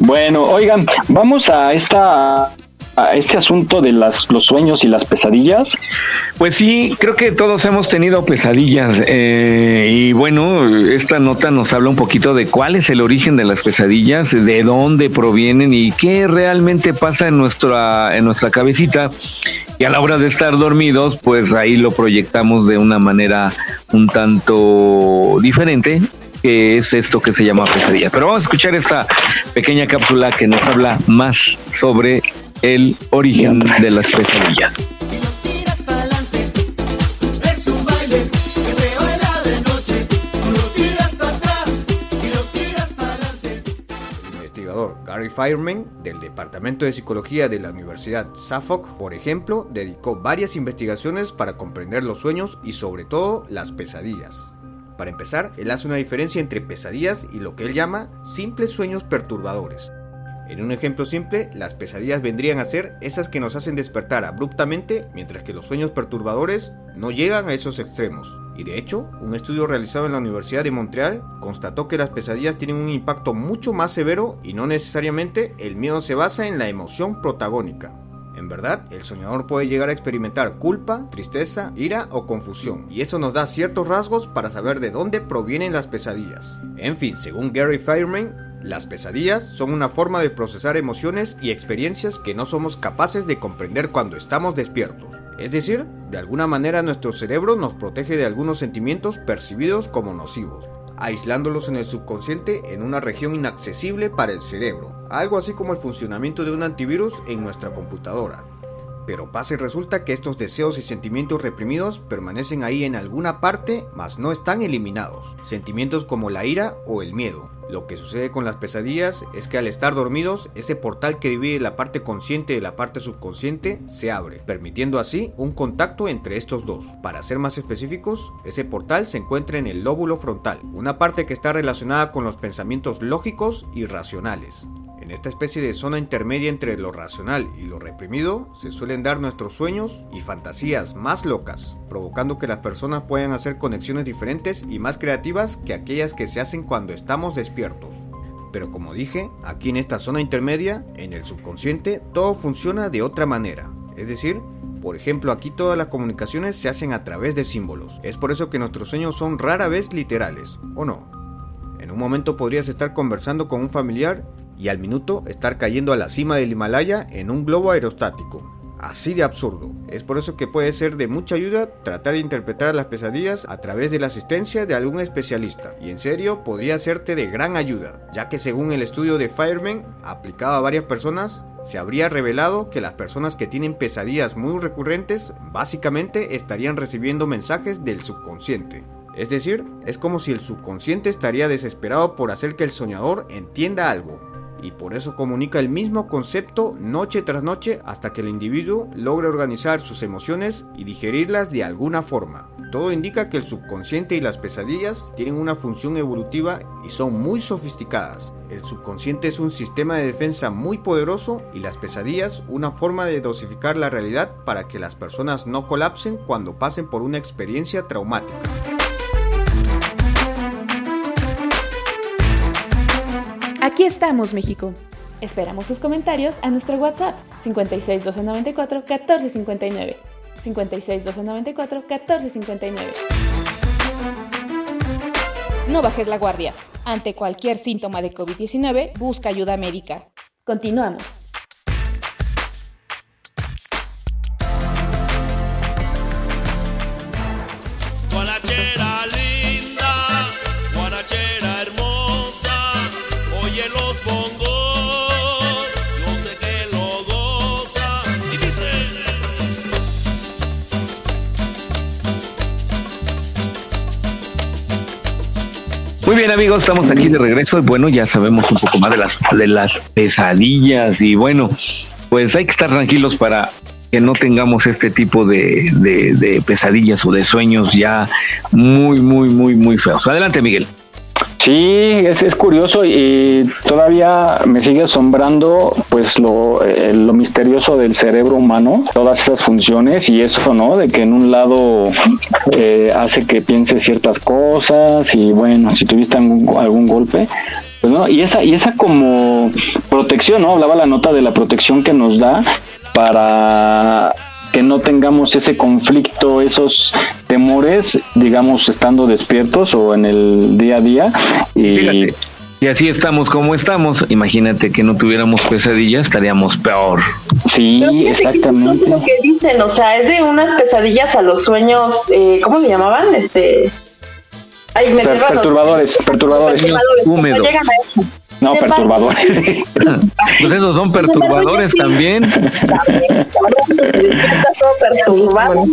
Speaker 5: Bueno, oigan, vamos a esta a este asunto de las, los sueños y las pesadillas?
Speaker 3: Pues sí, creo que todos hemos tenido pesadillas eh, y bueno, esta nota nos habla un poquito de cuál es el origen de las pesadillas, de dónde provienen y qué realmente pasa en nuestra, en nuestra cabecita y a la hora de estar dormidos, pues ahí lo proyectamos de una manera un tanto diferente que es esto que se llama pesadilla. Pero vamos a escuchar esta pequeña cápsula que nos habla más sobre el origen de las pesadillas.
Speaker 13: Gary Fireman, del Departamento de Psicología de la Universidad Suffolk, por ejemplo, dedicó varias investigaciones para comprender los sueños y sobre todo las pesadillas. Para empezar, él hace una diferencia entre pesadillas y lo que él llama simples sueños perturbadores. En un ejemplo simple, las pesadillas vendrían a ser esas que nos hacen despertar abruptamente, mientras que los sueños perturbadores no llegan a esos extremos. Y de hecho, un estudio realizado en la Universidad de Montreal constató que las pesadillas tienen un impacto mucho más severo y no necesariamente el miedo se basa en la emoción protagónica. En verdad, el soñador puede llegar a experimentar culpa, tristeza, ira o confusión, y eso nos da ciertos rasgos para saber de dónde provienen las pesadillas. En fin, según Gary Fireman, las pesadillas son una forma de procesar emociones y experiencias que no somos capaces de comprender cuando estamos despiertos. Es decir, de alguna manera nuestro cerebro nos protege de algunos sentimientos percibidos como nocivos, aislándolos en el subconsciente en una región inaccesible para el cerebro, algo así como el funcionamiento de un antivirus en nuestra computadora. Pero pasa y resulta que estos deseos y sentimientos reprimidos permanecen ahí en alguna parte, mas no están eliminados. Sentimientos como la ira o el miedo, lo que sucede con las pesadillas es que al estar dormidos, ese portal que divide la parte consciente de la parte subconsciente se abre, permitiendo así un contacto entre estos dos. Para ser más específicos, ese portal se encuentra en el lóbulo frontal, una parte que está relacionada con los pensamientos lógicos y racionales. En esta especie de zona intermedia entre lo racional y lo reprimido se suelen dar nuestros sueños y fantasías más locas, provocando que las personas puedan hacer conexiones diferentes y más creativas que aquellas que se hacen cuando estamos despiertos. Pero como dije, aquí en esta zona intermedia, en el subconsciente, todo funciona de otra manera. Es decir, por ejemplo, aquí todas las comunicaciones se hacen a través de símbolos. Es por eso que nuestros sueños son rara vez literales, ¿o no? En un momento podrías estar conversando con un familiar y al minuto estar cayendo a la cima del Himalaya en un globo aerostático. Así de absurdo. Es por eso que puede ser de mucha ayuda tratar de interpretar las pesadillas a través de la asistencia de algún especialista. Y en serio, podría serte de gran ayuda, ya que según el estudio de Fireman, aplicado a varias personas, se habría revelado que las personas que tienen pesadillas muy recurrentes básicamente estarían recibiendo mensajes del subconsciente. Es decir, es como si el subconsciente estaría desesperado por hacer que el soñador entienda algo, y por eso comunica el mismo concepto noche tras noche hasta que el individuo logre organizar sus emociones y digerirlas de alguna forma. Todo indica que el subconsciente y las pesadillas tienen una función evolutiva y son muy sofisticadas. El subconsciente es un sistema de defensa muy poderoso y las pesadillas una forma de dosificar la realidad para que las personas no colapsen cuando pasen por una experiencia traumática.
Speaker 1: Aquí estamos, México. Esperamos tus comentarios a nuestro WhatsApp 56 294 1459. 56 294 1459. No bajes la guardia. Ante cualquier síntoma de COVID-19, busca ayuda médica. Continuamos.
Speaker 3: Muy bien amigos, estamos aquí de regreso bueno, ya sabemos un poco más de las, de las pesadillas y bueno, pues hay que estar tranquilos para que no tengamos este tipo de, de pesadillas o de sueños ya muy, muy, muy, muy feos. Adelante Miguel.
Speaker 5: Sí, es, es curioso y todavía me sigue asombrando pues lo, eh, lo misterioso del cerebro humano, todas esas funciones y eso, ¿no? De que en un lado eh, hace que piense ciertas cosas y bueno, si tuviste algún, algún golpe, pues no, y esa, y esa como protección, ¿no? Hablaba la nota de la protección que nos da para que no tengamos ese conflicto, esos temores, digamos, estando despiertos o en el día a día. Y...
Speaker 3: Fíjate, si así estamos como estamos, imagínate que no tuviéramos pesadillas, estaríamos peor.
Speaker 5: Sí, exactamente.
Speaker 7: Es que dicen, o sea, es de unas pesadillas a los sueños, eh, ¿cómo le llamaban? Este.
Speaker 5: Ay, me per perturbadores, perturbadores, perturbadores.
Speaker 3: Húmedos.
Speaker 7: No llegan a eso.
Speaker 5: No, perturbadores.
Speaker 3: pues esos son perturbadores también.
Speaker 7: También, está todo perturbado.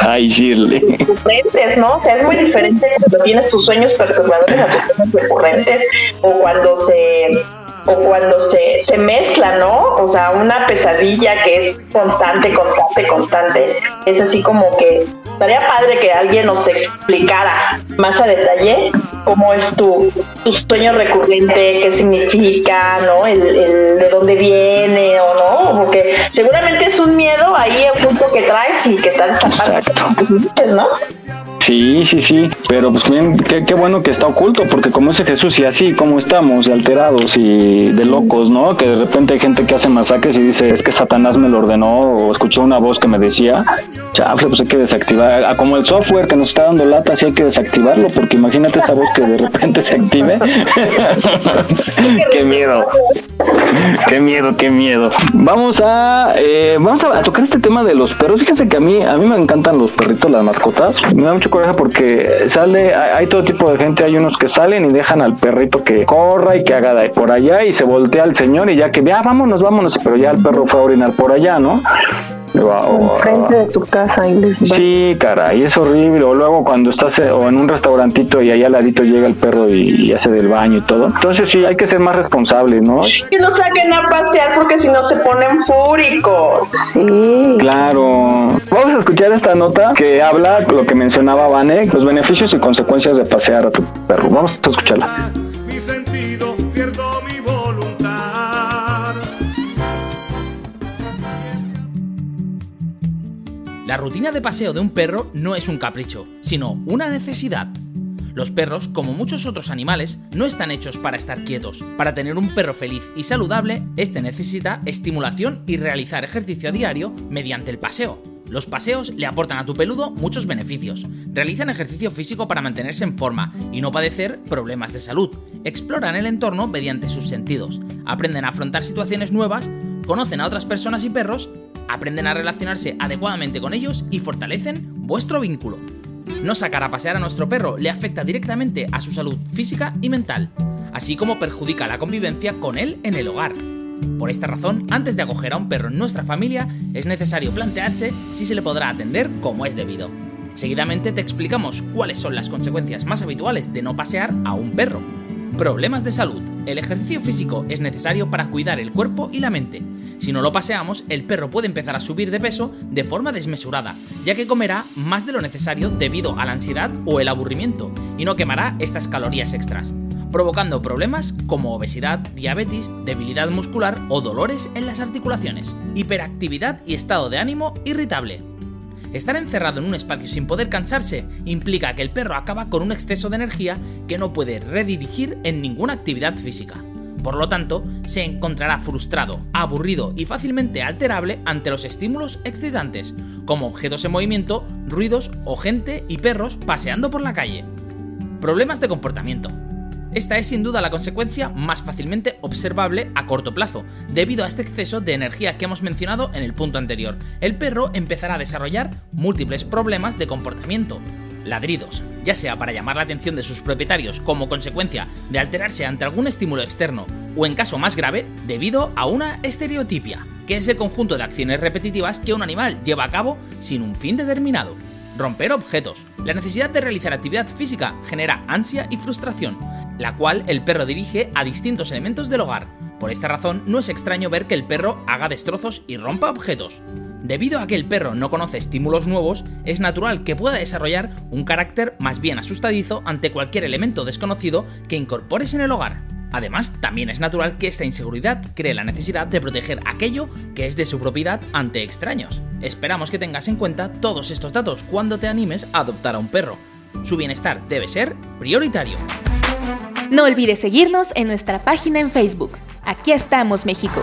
Speaker 5: Ay, Shirley.
Speaker 7: Recurrentes, ¿no? O sea, es muy diferente cuando tienes tus sueños perturbadores a tus sueños recurrentes o cuando se o cuando se, se mezcla, ¿no? O sea, una pesadilla que es constante, constante, constante, es así como que estaría padre que alguien nos explicara más a detalle cómo es tu, tu sueño recurrente, qué significa, ¿no? El, el de dónde viene o no, porque seguramente es un miedo ahí oculto que traes y que está destapando, ¿no?
Speaker 5: Sí, sí, sí, pero pues bien, qué, qué, bueno que está oculto, porque como dice Jesús, y así como estamos, alterados y de locos, ¿no? Que de repente hay gente que hace masacres y dice, es que Satanás me lo ordenó, o escuché una voz que me decía, chafle, pues hay que desactivar, ah, como el software que nos está dando lata, sí hay que desactivarlo, porque imagínate esa voz que de repente se active. qué miedo, qué miedo, qué miedo. Vamos a, eh, vamos a, tocar este tema de los perros. Fíjense que a mí, a mí me encantan los perritos, las mascotas. Me da mucho porque sale, hay todo tipo de gente, hay unos que salen y dejan al perrito que corra y que haga de por allá y se voltea al señor y ya que, ya vámonos, vámonos, pero ya el perro fue a orinar por allá, ¿no?
Speaker 6: Enfrente de tu casa y les
Speaker 5: Sí, caray, es horrible. O luego cuando estás eh, o en un restaurantito y ahí al ladito llega el perro y, hace del baño y todo. Entonces sí, hay que ser más responsables, ¿no?
Speaker 7: Que no saquen a pasear porque si no se ponen fúricos.
Speaker 6: Sí.
Speaker 5: Claro. Vamos a escuchar esta nota que habla lo que mencionaba Vane, los beneficios y consecuencias de pasear a tu perro. Vamos a escucharla.
Speaker 14: La rutina de paseo de un perro no es un capricho, sino una necesidad. Los perros, como muchos otros animales, no están hechos para estar quietos. Para tener un perro feliz y saludable, este necesita estimulación y realizar ejercicio a diario mediante el paseo. Los paseos le aportan a tu peludo muchos beneficios. Realizan ejercicio físico para mantenerse en forma y no padecer problemas de salud. Exploran el entorno mediante sus sentidos. Aprenden a afrontar situaciones nuevas, conocen a otras personas y perros aprenden a relacionarse adecuadamente con ellos y fortalecen vuestro vínculo. No sacar a pasear a nuestro perro le afecta directamente a su salud física y mental, así como perjudica la convivencia con él en el hogar. Por esta razón, antes de acoger a un perro en nuestra familia, es necesario plantearse si se le podrá atender como es debido. Seguidamente te explicamos cuáles son las consecuencias más habituales de no pasear a un perro. Problemas de salud. El ejercicio físico es necesario para cuidar el cuerpo y la mente. Si no lo paseamos, el perro puede empezar a subir de peso de forma desmesurada, ya que comerá más de lo necesario debido a la ansiedad o el aburrimiento, y no quemará estas calorías extras, provocando problemas como obesidad, diabetes, debilidad muscular o dolores en las articulaciones, hiperactividad y estado de ánimo irritable. Estar encerrado en un espacio sin poder cansarse implica que el perro acaba con un exceso de energía que no puede redirigir en ninguna actividad física. Por lo tanto, se encontrará frustrado, aburrido y fácilmente alterable ante los estímulos excitantes, como objetos en movimiento, ruidos o gente y perros paseando por la calle. Problemas de comportamiento. Esta es sin duda la consecuencia más fácilmente observable a corto plazo, debido a este exceso de energía que hemos mencionado en el punto anterior. El perro empezará a desarrollar múltiples problemas de comportamiento, ladridos, ya sea para llamar la atención de sus propietarios como consecuencia de alterarse ante algún estímulo externo, o en caso más grave, debido a una estereotipia, que es el conjunto de acciones repetitivas que un animal lleva a cabo sin un fin determinado. Romper objetos. La necesidad de realizar actividad física genera ansia y frustración, la cual el perro dirige a distintos elementos del hogar. Por esta razón, no es extraño ver que el perro haga destrozos y rompa objetos. Debido a que el perro no conoce estímulos nuevos, es natural que pueda desarrollar un carácter más bien asustadizo ante cualquier elemento desconocido que incorpores en el hogar. Además, también es natural que esta inseguridad cree la necesidad de proteger aquello que es de su propiedad ante extraños. Esperamos que tengas en cuenta todos estos datos cuando te animes a adoptar a un perro. Su bienestar debe ser prioritario.
Speaker 1: No olvides seguirnos en nuestra página en Facebook. Aquí estamos, México.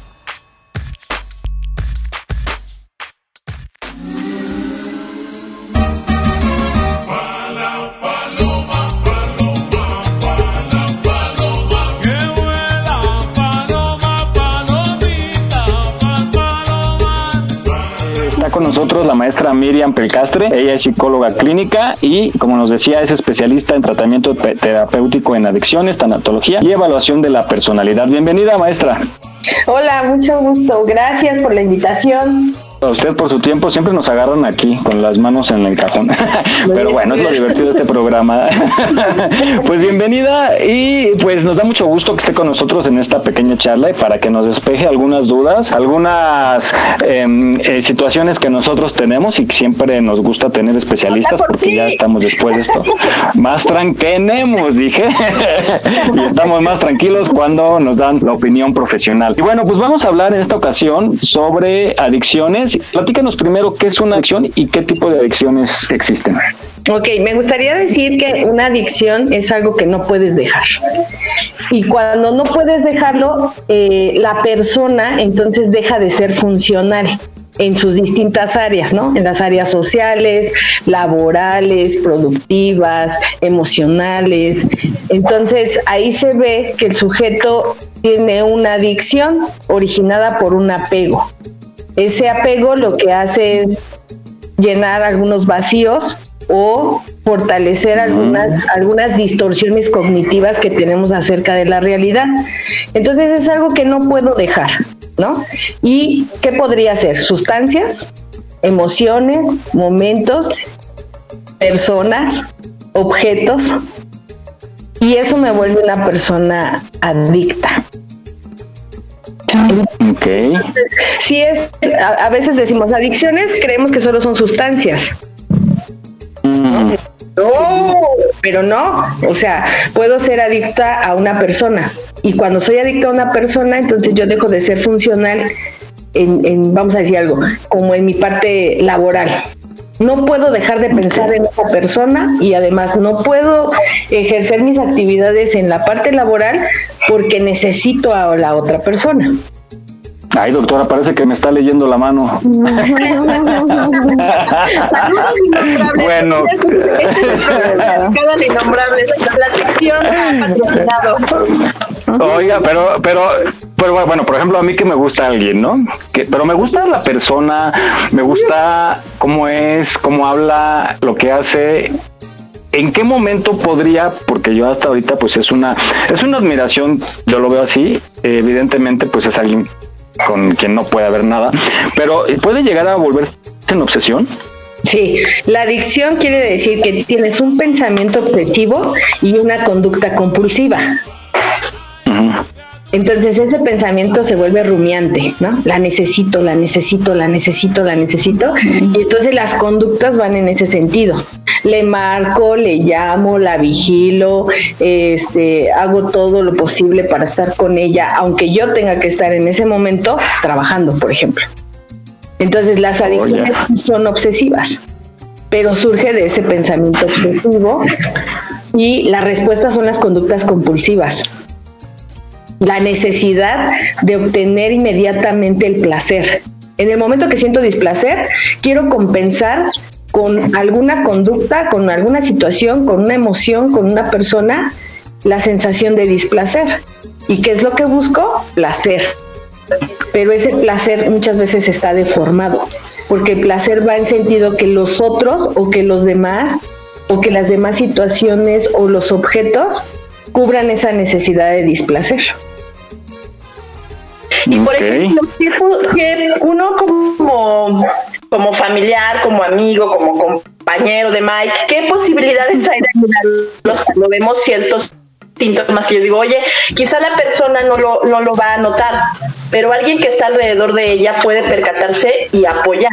Speaker 5: La maestra Miriam Pelcastre. Ella es psicóloga clínica y, como nos decía, es especialista en tratamiento terapéutico en adicciones, tanatología y evaluación de la personalidad. Bienvenida, maestra.
Speaker 7: Hola, mucho gusto. Gracias por la invitación.
Speaker 5: A usted por su tiempo siempre nos agarran aquí con las manos en el cajón. Pero bueno, es lo divertido de este programa. pues bienvenida y pues nos da mucho gusto que esté con nosotros en esta pequeña charla y para que nos despeje algunas dudas, algunas em, eh, situaciones que nosotros tenemos y que siempre nos gusta tener especialistas porque ya estamos después de esto. Más tenemos, dije. y estamos más tranquilos cuando nos dan la opinión profesional. Y bueno, pues vamos a hablar en esta ocasión sobre adicciones platícanos primero qué es una adicción y qué tipo de adicciones existen.
Speaker 7: Ok, me gustaría decir que una adicción es algo que no puedes dejar. Y cuando no puedes dejarlo, eh, la persona entonces deja de ser funcional en sus distintas áreas, ¿no? En las áreas sociales, laborales, productivas, emocionales. Entonces ahí se ve que el sujeto tiene una adicción originada por un apego. Ese apego lo que hace es llenar algunos vacíos o fortalecer algunas, algunas distorsiones cognitivas que tenemos acerca de la realidad. Entonces es algo que no puedo dejar, ¿no? ¿Y qué podría ser? Sustancias, emociones, momentos, personas, objetos. Y eso me vuelve una persona adicta.
Speaker 5: Okay.
Speaker 7: si es, a, veces decimos adicciones, creemos que solo son sustancias. Mm. No, pero no, o sea, puedo ser adicta a una persona y cuando soy adicta a una persona, entonces yo dejo de ser funcional en, en, vamos a decir algo, como en mi parte laboral. No puedo dejar de pensar en esa persona y además no puedo ejercer mis actividades en la parte laboral porque necesito a la otra persona.
Speaker 5: Ay, doctora, parece que me está leyendo la mano.
Speaker 7: bueno. Cada innombrable, la
Speaker 5: Oiga, pero, pero, pero bueno, por ejemplo, a mí que me gusta alguien, ¿no? Que, pero me gusta la persona, me gusta cómo es, cómo habla, lo que hace, ¿En qué momento podría, porque yo hasta ahorita pues es una, es una admiración, yo lo veo así, evidentemente pues es alguien con quien no puede haber nada, pero puede llegar a volverse en obsesión.
Speaker 7: Sí, la adicción quiere decir que tienes un pensamiento obsesivo y una conducta compulsiva. Entonces ese pensamiento se vuelve rumiante, ¿no? La necesito, la necesito, la necesito, la necesito. Y entonces las conductas van en ese sentido. Le marco, le llamo, la vigilo, este, hago todo lo posible para estar con ella, aunque yo tenga que estar en ese momento trabajando, por ejemplo. Entonces las adicciones son obsesivas, pero surge de ese pensamiento obsesivo y la respuesta son las conductas compulsivas la necesidad de obtener inmediatamente el placer. En el momento que siento displacer, quiero compensar con alguna conducta, con alguna situación, con una emoción, con una persona, la sensación de displacer. ¿Y qué es lo que busco? Placer. Pero ese placer muchas veces está deformado, porque el placer va en sentido que los otros o que los demás o que las demás situaciones o los objetos cubran esa necesidad de displacer. Y por ejemplo, que uno como, como familiar, como amigo, como compañero de Mike, ¿qué posibilidades hay de ayudarlos cuando vemos ciertos síntomas que yo digo, oye, quizá la persona no lo, no lo va a notar, pero alguien que está alrededor de ella puede percatarse y apoyar.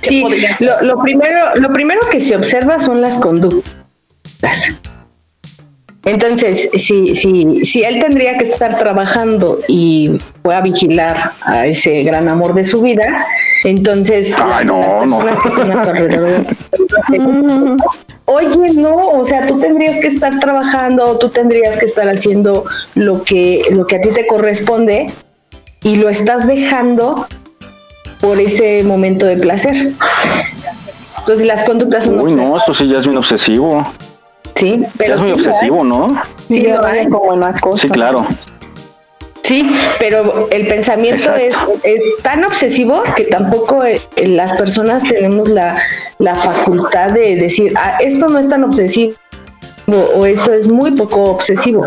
Speaker 7: Sí, lo, lo, primero, lo primero que se observa son las conductas. Entonces, si, si, si él tendría que estar trabajando y pueda vigilar a ese gran amor de su vida, Entonces,
Speaker 5: Ay, no, no.
Speaker 7: personas que están a tu alrededor, Oye, no, o sea, tú tendrías que estar trabajando, tú tendrías que estar haciendo lo que, lo que a ti te corresponde y lo estás dejando por ese momento de placer. Entonces las conductas son
Speaker 5: Uy, no, esto sí ya es bien obsesivo.
Speaker 7: Sí, pero
Speaker 5: es muy
Speaker 7: sí
Speaker 5: obsesivo. ¿no?
Speaker 7: Sí, lo hay.
Speaker 6: como una cosa.
Speaker 5: Sí, claro.
Speaker 7: Sí, pero el pensamiento es, es tan obsesivo que tampoco eh, las personas tenemos la, la facultad de decir, ah, esto no es tan obsesivo o esto es muy poco obsesivo.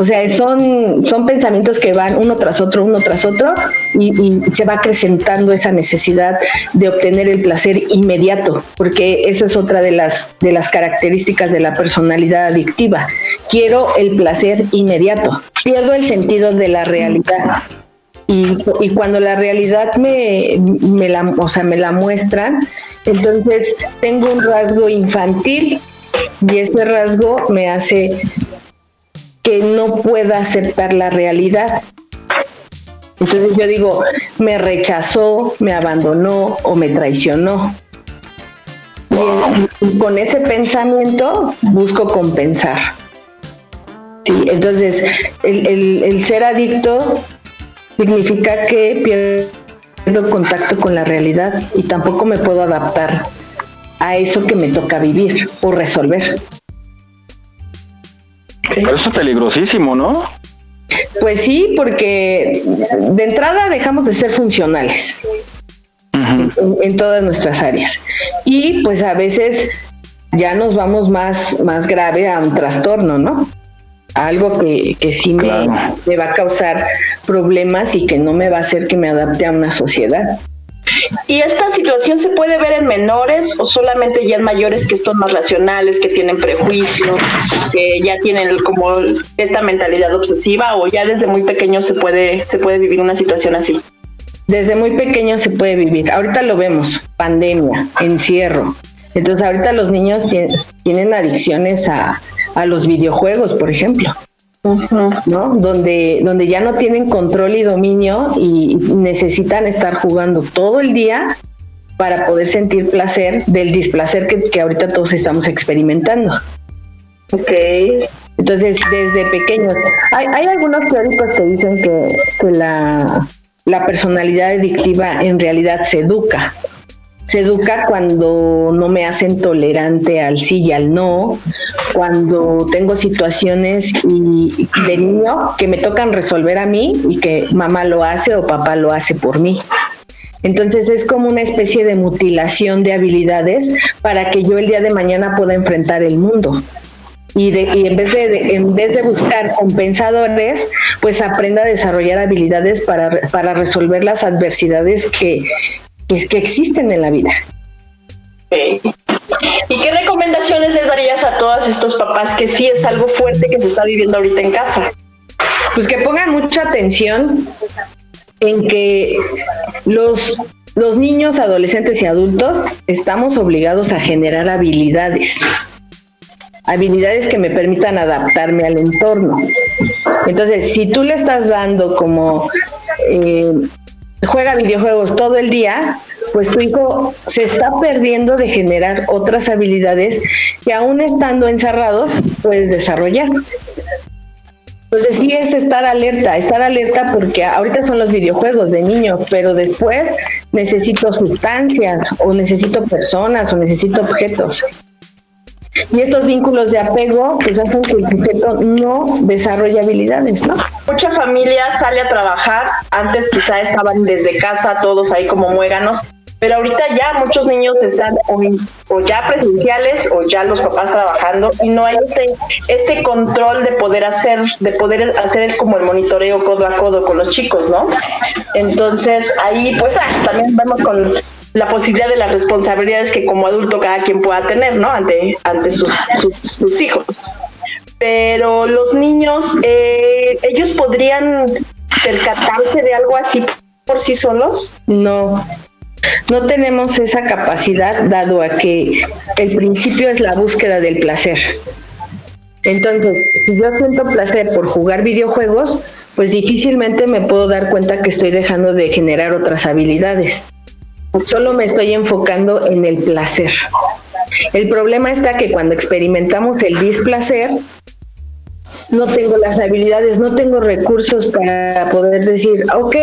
Speaker 7: O sea, son, son pensamientos que van uno tras otro, uno tras otro, y, se va acrecentando esa necesidad de obtener el placer inmediato, porque esa es otra de las, de las características de la personalidad adictiva. Quiero el placer inmediato, pierdo el sentido de la realidad. Y, y cuando la realidad me, me la, o sea, me la muestran, entonces tengo un rasgo infantil y ese rasgo me hace que no pueda aceptar la realidad. Entonces yo digo, me rechazó, me abandonó o me traicionó. Con ese pensamiento busco compensar. Sí, entonces el- el ser adicto significa que pierdo contacto con la realidad y tampoco me puedo adaptar a eso que me toca vivir o resolver.
Speaker 5: Pero eso es peligrosísimo, ¿no?
Speaker 7: Pues sí, porque de entrada dejamos de ser funcionales en, en todas nuestras áreas. Y pues a veces ya nos vamos más, más grave a un trastorno, ¿no? Algo que, que sí me, me va a causar problemas y que no me va a hacer que me adapte a una sociedad.
Speaker 9: ¿Y esta situación se puede ver en menores o solamente ya en mayores que son más racionales, que tienen prejuicio, que ya tienen como esta mentalidad obsesiva o ya desde muy pequeño se puede, se puede vivir una situación así?
Speaker 7: Desde muy pequeño se puede vivir. Ahorita lo vemos, pandemia, encierro. Entonces ahorita los niños tien- tienen adicciones a, a los videojuegos, por ejemplo. ¿No? Donde, donde ya no tienen control y dominio y necesitan estar jugando todo el día para poder sentir placer del displacer que, que ahorita todos estamos experimentando.
Speaker 9: Ok.
Speaker 7: Entonces, desde pequeños, hay, hay algunos teóricos que dicen que, que la, la personalidad adictiva en realidad se educa. Se educa cuando no me hacen tolerante al sí y al no, cuando tengo situaciones y, de niño que me tocan resolver a mí y que mamá lo hace o papá lo hace por mí. Entonces es como una especie de mutilación de habilidades para que yo el día de mañana pueda enfrentar el mundo. Y, de- y en, vez de, de- en vez de buscar compensadores, pues aprenda a desarrollar habilidades para, para resolver las adversidades que, que, que existen en la vida.
Speaker 9: ¿Y qué recomendaciones les darías a todos estos papás que sí es algo fuerte que se está viviendo ahorita en casa?
Speaker 7: Pues que pongan mucha atención en que los, los niños, adolescentes y adultos estamos obligados a generar habilidades. Habilidades que me permitan adaptarme al entorno. Entonces, si tú le estás dando como eh, juega videojuegos todo el día, pues tu hijo se está perdiendo de generar otras habilidades que aún estando encerrados puedes desarrollar. Entonces sí es estar alerta, estar alerta porque ahorita son los videojuegos de niños, pero después necesito sustancias o necesito personas o necesito objetos. Y estos vínculos de apego pues hacen que el sujeto no desarrolle habilidades, ¿no?
Speaker 9: Mucha familia sale a trabajar, antes quizá estaban desde casa todos ahí como muéganos, pero ahorita ya muchos niños están o, o ya presenciales o ya los papás trabajando y no hay este, este control de poder hacer, de poder hacer como el monitoreo codo a codo con los chicos, ¿no? Entonces ahí pues ah, también vamos con la posibilidad de las responsabilidades que como adulto cada quien pueda tener, ¿no? Ante, ante sus, sus, hijos. Pero los niños, eh, ellos podrían percatarse de algo así por sí solos.
Speaker 7: No, no tenemos esa capacidad dado a que el principio es la búsqueda del placer. Entonces, si yo siento placer por jugar videojuegos, pues difícilmente me puedo dar cuenta que estoy dejando de generar otras habilidades. Solo me estoy enfocando en el placer. El problema está que cuando experimentamos el displacer, no tengo las habilidades, no tengo recursos para poder decir, ok,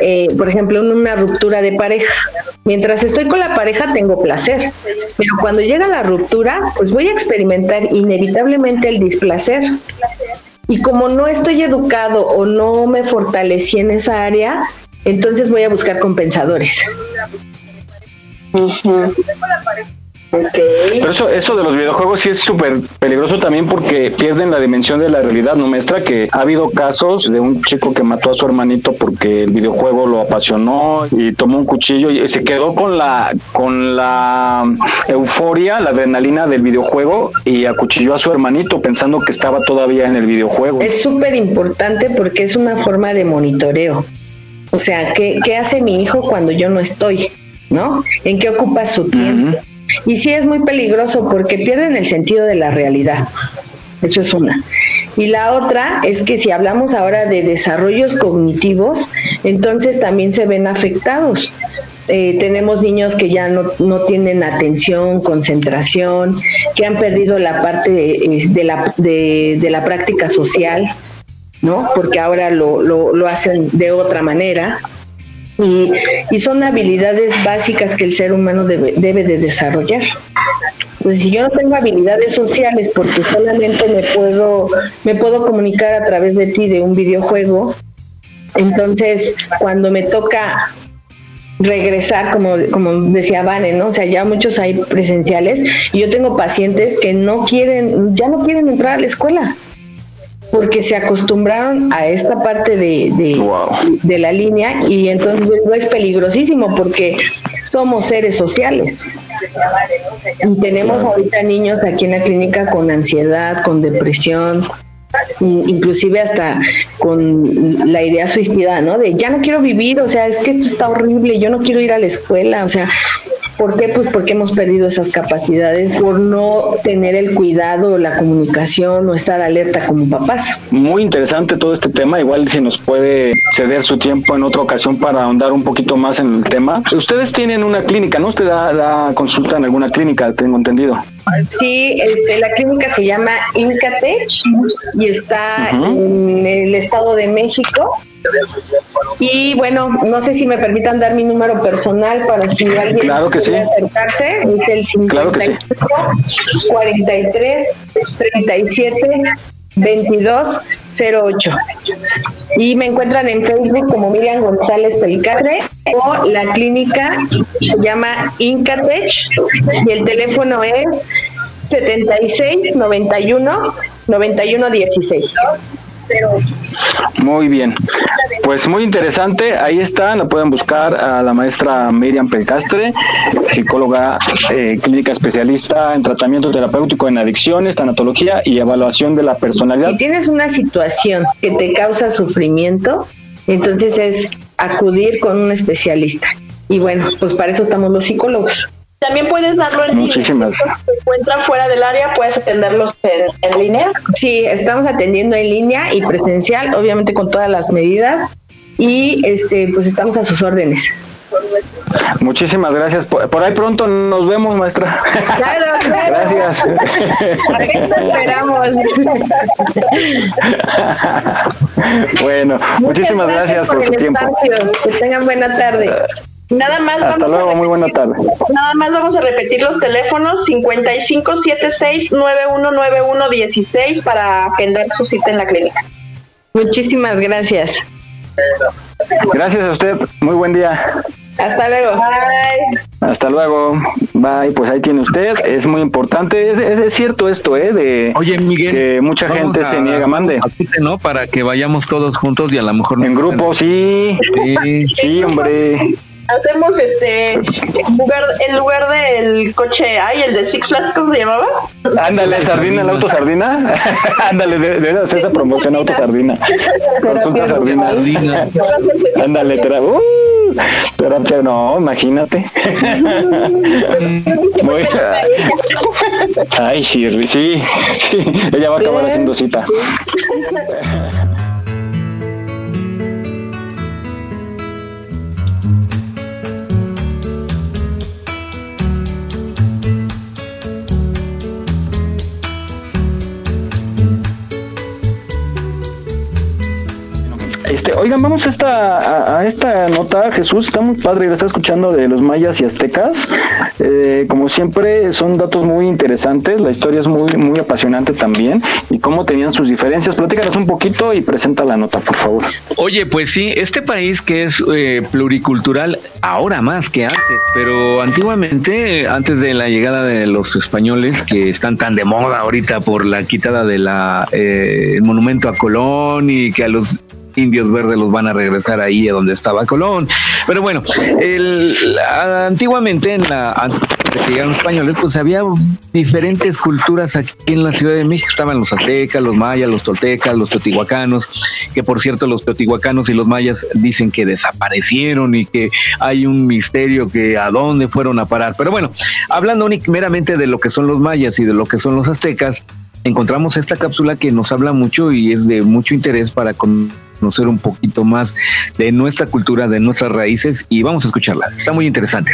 Speaker 7: eh, por ejemplo, en una ruptura de pareja. Mientras estoy con la pareja tengo placer, pero cuando llega la ruptura, pues voy a experimentar inevitablemente el displacer. Y como no estoy educado o no me fortalecí en esa área, entonces voy a buscar compensadores.
Speaker 5: Pero eso, eso de los videojuegos sí es súper peligroso también porque pierden la dimensión de la realidad, ¿no, maestra? Que ha habido casos de un chico que mató a su hermanito porque el videojuego lo apasionó y tomó un cuchillo y se quedó con la, con la euforia, la adrenalina del videojuego y acuchilló a su hermanito pensando que estaba todavía en el videojuego.
Speaker 7: Es súper importante porque es una forma de monitoreo. O sea, ¿qué, ¿qué hace mi hijo cuando yo no estoy? ¿No? ¿En qué ocupa su tiempo? Y sí es muy peligroso porque pierden el sentido de la realidad. Eso es una. Y la otra es que si hablamos ahora de desarrollos cognitivos, entonces también se ven afectados. Eh, tenemos niños que ya no, no, tienen atención, concentración, que han perdido la parte de, la, de, de, la práctica social, ¿no? Porque ahora lo, lo, hacen de otra manera y, son habilidades básicas que el ser humano debe, debe de desarrollar. Entonces, si yo no tengo habilidades sociales porque solamente me puedo, me puedo comunicar a través de ti de un videojuego, entonces cuando me toca regresar, como, como decía Vane, ¿no? O sea, ya muchos hay presenciales y yo tengo pacientes que no quieren, ya no quieren entrar a la escuela porque se acostumbraron a esta parte de, de, la línea y entonces es peligrosísimo porque somos seres sociales. Y tenemos ahorita niños aquí en la clínica con ansiedad, con depresión, inclusive hasta con la idea suicida, ¿no? De ya no quiero vivir, o sea, es que esto está horrible, yo no quiero ir a la escuela, o sea, ¿Por qué? Pues porque hemos perdido esas capacidades por no tener el cuidado, la comunicación o estar alerta como papás.
Speaker 5: Muy interesante todo este tema. Igual si nos puede ceder su tiempo en otra ocasión para ahondar un poquito más en el tema. Ustedes tienen una clínica, ¿no? Usted da, consulta en alguna clínica, tengo entendido.
Speaker 7: Sí, este, la clínica se llama Incatech y está en el Estado de México y bueno, no sé si me permitan dar mi número personal para si alguien
Speaker 5: claro que sí.
Speaker 7: acercarse. Es el 55 43 37 22 08. Y me encuentran en Facebook como Miriam González Pelicatre o la clínica se llama Incatech y el teléfono es 76 91 91 16.
Speaker 5: Muy bien. Pues muy interesante. Ahí está, la pueden buscar a la maestra Miriam Pelcastre, psicóloga eh, clínica especialista en tratamiento terapéutico en adicciones, tanatología y evaluación de la personalidad.
Speaker 7: Si tienes una situación que te causa sufrimiento, entonces es acudir con un especialista. Y bueno, pues para eso estamos los psicólogos.
Speaker 9: También puedes darlo en
Speaker 5: Muchísimas.
Speaker 9: línea. Si se encuentran fuera del área, puedes atenderlos en, línea.
Speaker 7: Sí, estamos atendiendo en línea y presencial, obviamente con todas las medidas. Y este, pues estamos a sus órdenes.
Speaker 5: Muchísimas gracias. Por, ahí pronto nos vemos, maestra.
Speaker 7: Claro, claro.
Speaker 5: Gracias.
Speaker 7: Aquí te esperamos.
Speaker 5: bueno, muchísimas gracias, por, su tiempo.
Speaker 7: Que tengan buena tarde. Nada más
Speaker 5: Hasta luego, muy buena tarde.
Speaker 9: Nada más vamos a repetir los teléfonos 5576-919116 para agendar su cita en la clínica.
Speaker 7: Muchísimas gracias.
Speaker 5: Gracias a usted. Muy buen día.
Speaker 7: Hasta luego.
Speaker 9: Bye.
Speaker 5: Hasta luego. Bye. Pues ahí tiene usted. Es muy importante. Es, es, cierto esto, ¿eh? De
Speaker 3: Oye, Miguel.
Speaker 5: Que mucha gente se niega. Mande.
Speaker 3: ¿no? Para que vayamos todos juntos y a lo mejor.
Speaker 5: En grupo, sí. Sí, sí hombre
Speaker 9: hacemos este en lugar, en lugar del coche, ay, el de Six Flags, ¿cómo se llamaba?
Speaker 5: Ándale, sardina, el auto sardina. Ándale, debe hacer esa promoción auto sardina. Consulta sardina. Ándale, terapia. Uh, terapia, no, imagínate. Muy... Ay, Shirley, sí, sí, ella va a acabar haciendo cita. Oigan, vamos a esta, a, esta nota, Jesús, está muy padre, lo está escuchando de los mayas y aztecas. Eh, como siempre, son datos muy interesantes, la historia es muy, muy apasionante también, y cómo tenían sus diferencias. Platícanos un poquito y presenta la nota, por favor.
Speaker 3: Oye, pues sí, este país que es eh, pluricultural, ahora más que antes, pero antiguamente, antes de la llegada de los españoles, que están tan de moda ahorita por la quitada de la eh, monumento a Colón y que a los indios verdes los van a regresar ahí a donde estaba Colón. Pero bueno, el, antiguamente, en la, antes de que llegaron españoles, pues había diferentes culturas aquí en la Ciudad de México. Estaban los aztecas, los mayas, los toltecas, los teotihuacanos, que por cierto los teotihuacanos y los mayas dicen que desaparecieron y que hay un misterio que a dónde fueron a parar. Pero bueno, hablando meramente de lo que son los mayas y de lo que son los aztecas, encontramos esta cápsula que nos habla mucho y es de mucho interés para conocer un poquito más de nuestra cultura, de nuestras raíces y vamos a escucharla. Está muy interesante.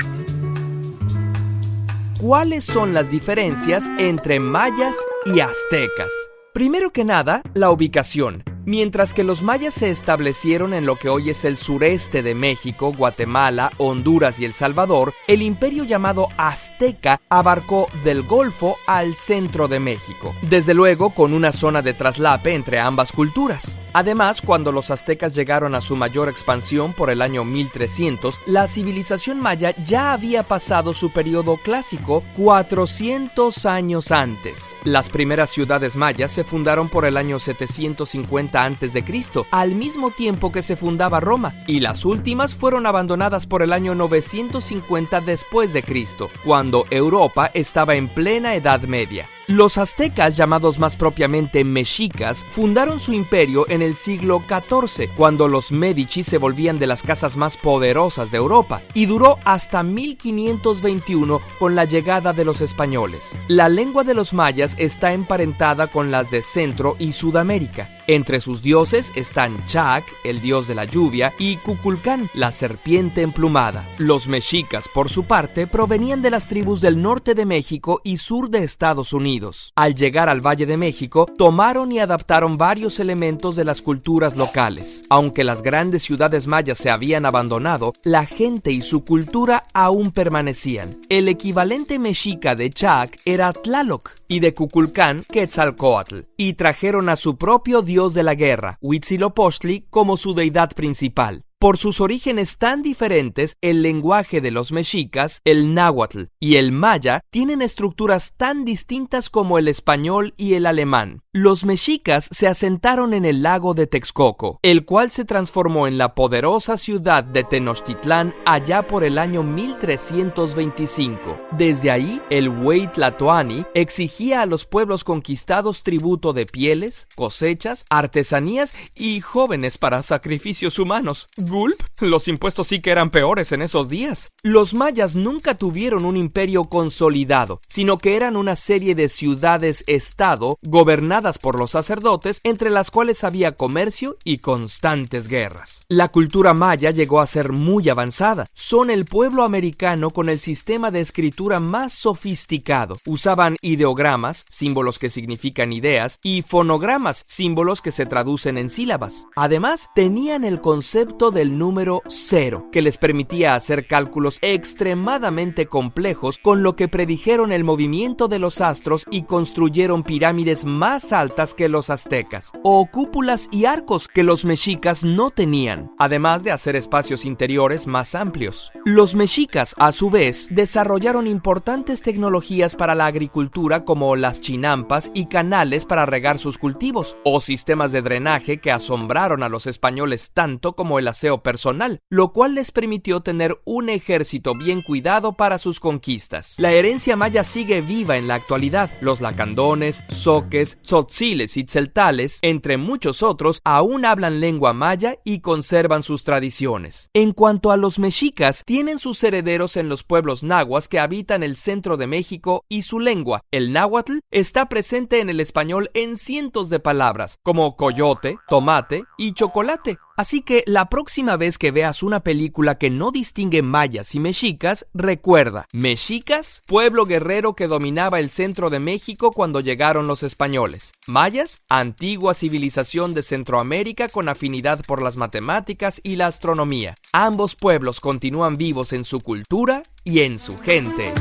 Speaker 15: ¿Cuáles son las diferencias entre mayas y aztecas? Primero que nada, la ubicación. Mientras que los mayas se establecieron en lo que hoy es el sureste de México, Guatemala, Honduras y El Salvador, el imperio llamado Azteca abarcó del Golfo al centro de México, desde luego con una zona de traslape entre ambas culturas. Además, cuando los aztecas llegaron a su mayor expansión por el año 1300, la civilización maya ya había pasado su periodo clásico 400 años antes. Las primeras ciudades mayas se fundaron por el año 750 a.C., al mismo tiempo que se fundaba Roma, y las últimas fueron abandonadas por el año 950 después de Cristo, cuando Europa estaba en plena Edad Media. Los aztecas, llamados más propiamente mexicas, fundaron su imperio en el siglo XIV, cuando los Medici se volvían de las casas más poderosas de Europa, y duró hasta 1521 con la llegada de los españoles. La lengua de los mayas está emparentada con las de Centro y Sudamérica. Entre sus dioses están Chac, el dios de la lluvia, y Cuculcán, la serpiente emplumada. Los mexicas, por su parte, provenían de las tribus del norte de México y sur de Estados Unidos. Al llegar al Valle de México, tomaron y adaptaron varios elementos de las culturas locales. Aunque las grandes ciudades mayas se habían abandonado, la gente y su cultura aún permanecían. El equivalente mexica de Chac era Tlaloc y de Cuculcán Quetzalcoatl, y trajeron a su propio dios de la guerra, Huitzilopochtli, como su deidad principal. Por sus orígenes tan diferentes, el lenguaje de los mexicas, el náhuatl y el maya tienen estructuras tan distintas como el español y el alemán. Los mexicas se asentaron en el lago de Texcoco, el cual se transformó en la poderosa ciudad de Tenochtitlán allá por el año 1325. Desde ahí, el Hueytlatoani exigía a los pueblos conquistados tributo de pieles, cosechas, artesanías y jóvenes para sacrificios humanos. Gulp, los impuestos sí que eran peores en esos días. Los mayas nunca tuvieron un imperio consolidado, sino que eran una serie de ciudades-estado gobernadas por los sacerdotes, entre las cuales había comercio y constantes guerras. La cultura maya llegó a ser muy avanzada. Son el pueblo americano con el sistema de escritura más sofisticado. Usaban ideogramas, símbolos que significan ideas, y fonogramas, símbolos que se traducen en sílabas. Además, tenían el concepto de del número cero, que les permitía hacer cálculos extremadamente complejos con lo que predijeron el movimiento de los astros y construyeron pirámides más altas que los aztecas, o cúpulas y arcos que los mexicas no tenían, además de hacer espacios interiores más amplios. Los mexicas, a su vez, desarrollaron importantes tecnologías para la agricultura como las chinampas y canales para regar sus cultivos, o sistemas de drenaje que asombraron a los españoles tanto como el aseo personal, lo cual les permitió tener un ejército bien cuidado para sus conquistas. La herencia maya sigue viva en la actualidad. Los lacandones, soques, tzotziles y tzeltales, entre muchos otros, aún hablan lengua maya y conservan sus tradiciones. En cuanto a los mexicas, tienen sus herederos en los pueblos nahuas que habitan el centro de México y su lengua, el náhuatl, está presente en el español en cientos de palabras, como coyote, tomate y chocolate, Así que la próxima vez que veas una película que no distingue mayas y mexicas, recuerda, mexicas, pueblo guerrero que dominaba el centro de México cuando llegaron los españoles. Mayas, antigua civilización de Centroamérica con afinidad por las matemáticas y la astronomía. Ambos pueblos continúan vivos en su cultura y en su gente.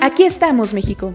Speaker 1: Aquí estamos, México.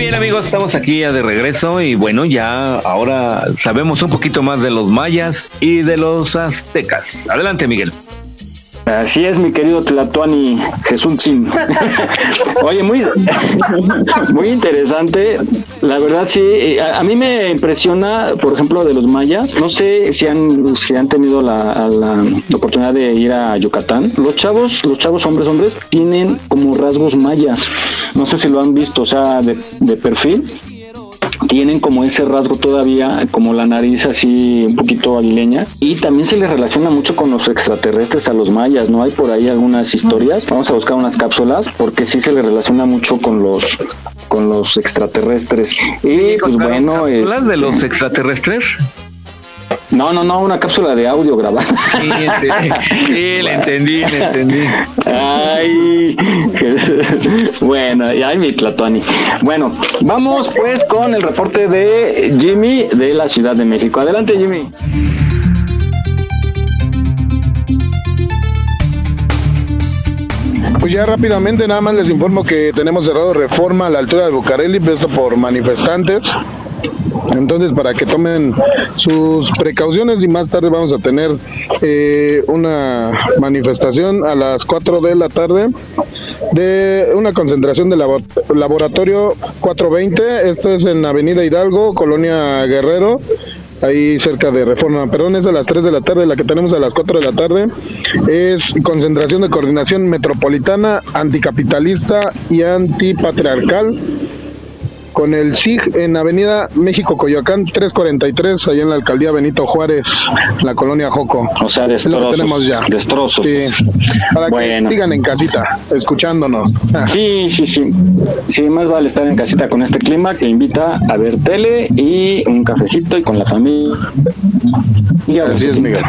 Speaker 3: Bien amigos, estamos aquí ya de regreso y bueno, ya ahora sabemos un poquito más de los mayas y de los aztecas. Adelante Miguel.
Speaker 5: Así es, mi querido Tlatuani Jesús Oye, muy, muy interesante. La verdad, sí. Eh, a, mí me impresiona, por ejemplo, de los mayas. No sé si han, si han tenido la, la, oportunidad de ir a Yucatán. Los chavos, los chavos hombres, hombres, tienen como rasgos mayas. No sé si lo han visto, o sea, de, de perfil tienen como ese rasgo todavía, como la nariz así un poquito aguileña. Y también se les relaciona mucho con los extraterrestres a los mayas, ¿no? Hay por ahí algunas historias. Vamos a buscar unas cápsulas porque sí se les relaciona mucho con los con los extraterrestres. Y pues bueno,
Speaker 3: ¿Cápsulas de los este, extraterrestres?
Speaker 5: No, no, no, una cápsula de audio grabada.
Speaker 3: Sí, le entendí, le entendí.
Speaker 5: Ay, bueno, ay, mi Tlatuani. Bueno, vamos pues con el reporte de Jimmy de la Ciudad de México. Adelante, Jimmy.
Speaker 12: Pues ya rápidamente nada más les informo que tenemos cerrado reforma a la altura de Bucareli, esto por manifestantes. Entonces, para que tomen sus precauciones y más tarde vamos a tener eh, una manifestación a las 4 de la tarde de una concentración de laboratorio 420. Esto es en Avenida Hidalgo, Colonia Guerrero ahí cerca de Reforma. Perdón, es a las 3 de la tarde, la que tenemos a las 4 de la tarde es concentración de coordinación metropolitana, anticapitalista y antipatriarcal con el SIG en Avenida México Coyoacán 343, allá en la alcaldía Benito Juárez, la colonia Joco.
Speaker 5: O sea, destrozos. Lo tenemos ya. Destrozos.
Speaker 12: Sí. Para que sigan en casita, escuchándonos.
Speaker 5: Sí, sí, sí. Sí, más vale estar en casita con este clima que invita a ver tele y un cafecito y con la familia.
Speaker 12: Así es, Miguel.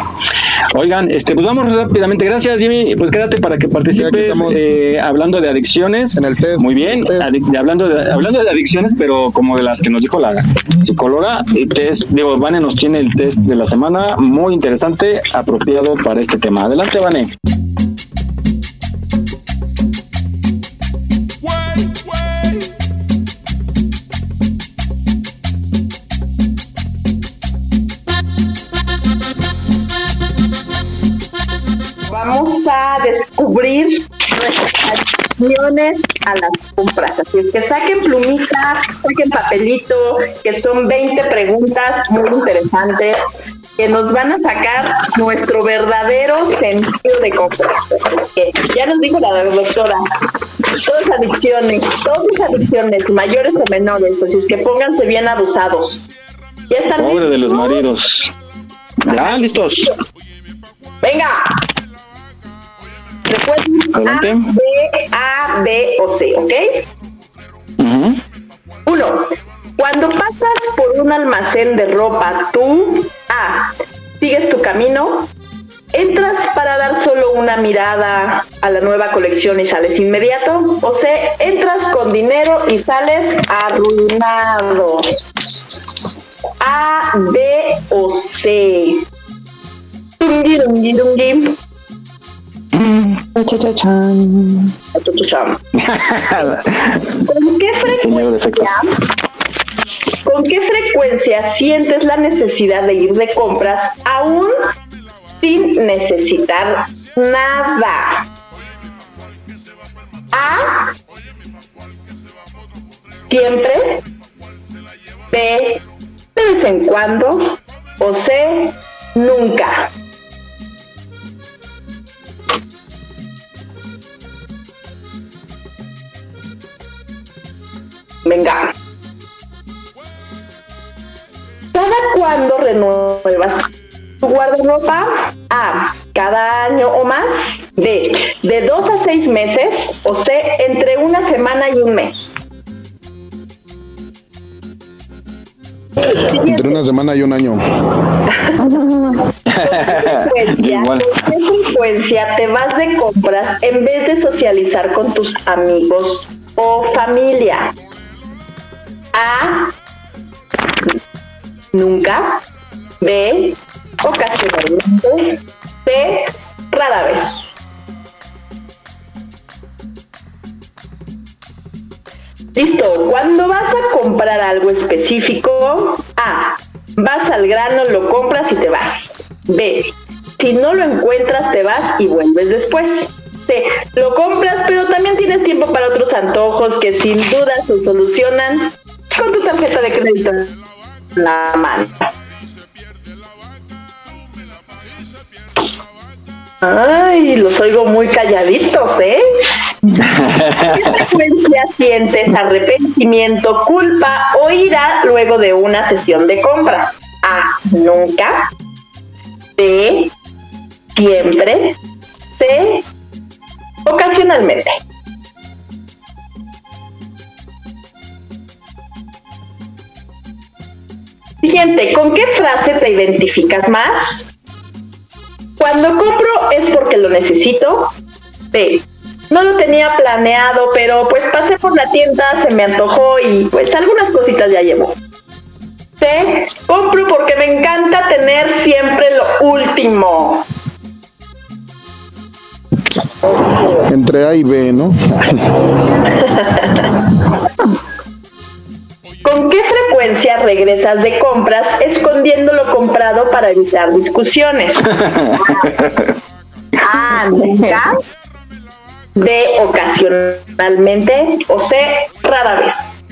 Speaker 5: Oigan, este, pues vamos rápidamente. Gracias, Jimmy. Pues quédate para que participes eh, hablando de adicciones.
Speaker 12: En el test.
Speaker 5: Muy bien. hablando, de, hablando de adicciones, pero como de las que nos dijo la psicóloga, el test, digo, Vane nos tiene el test de la semana muy interesante, apropiado para este tema. Adelante, Vane.
Speaker 9: Vamos a descubrir a las compras. Así es que saquen plumita, saquen papelito, que son 20 preguntas muy interesantes que nos van a sacar nuestro verdadero sentido de compras. Así es que ya nos dijo la doctora, todas adicciones, todas adicciones, mayores o menores, así es que pónganse bien abusados.
Speaker 5: ¿Ya están Pobre de los maridos. Ya, listos.
Speaker 9: Venga. A, B, A, B o C, ¿ok? Uno. Cuando pasas por un almacén de ropa, tú A. Sigues tu camino. ¿Entras para dar solo una mirada a la nueva colección y sales inmediato? ¿O C. Entras con dinero y sales arruinado? A, B o C. ¿Con qué frecuencia? ¿Con qué frecuencia sientes la necesidad de ir de compras aún sin necesitar nada? A. Siempre. B, de vez en cuando. O C, nunca. Venga. ¿Cada cuándo renuevas tu guardarropa? A. Cada año o más. B. De dos a seis meses. O C. Entre una semana y un mes.
Speaker 12: Entre una semana y un año.
Speaker 9: ¿Con qué frecuencia te vas de compras en vez de socializar con tus amigos o familia? A. Nunca. B. Ocasionalmente. C. Rara vez. Listo, cuando vas a comprar algo específico, A. Vas al grano, lo compras y te vas. B. Si no lo encuentras, te vas y vuelves después. C. Lo compras, pero también tienes tiempo para otros antojos que sin duda se solucionan tu tarjeta de crédito en la mano. Ay, los oigo muy calladitos, ¿eh? ¿Qué frecuencia sientes arrepentimiento, culpa o ira luego de una sesión de compras? A. Nunca. B. Siempre. C. Ocasionalmente. Siguiente, ¿con qué frase te identificas más? Cuando compro es porque lo necesito. B. No lo tenía planeado, pero pues pasé por la tienda, se me antojó y pues algunas cositas ya llevo. C. Compro porque me encanta tener siempre lo último.
Speaker 12: Entre A y B, ¿no?
Speaker 9: ¿Con qué frecuencia regresas de compras escondiendo lo comprado para evitar discusiones? A. Nunca. B. Ocasionalmente. O C. Rara vez.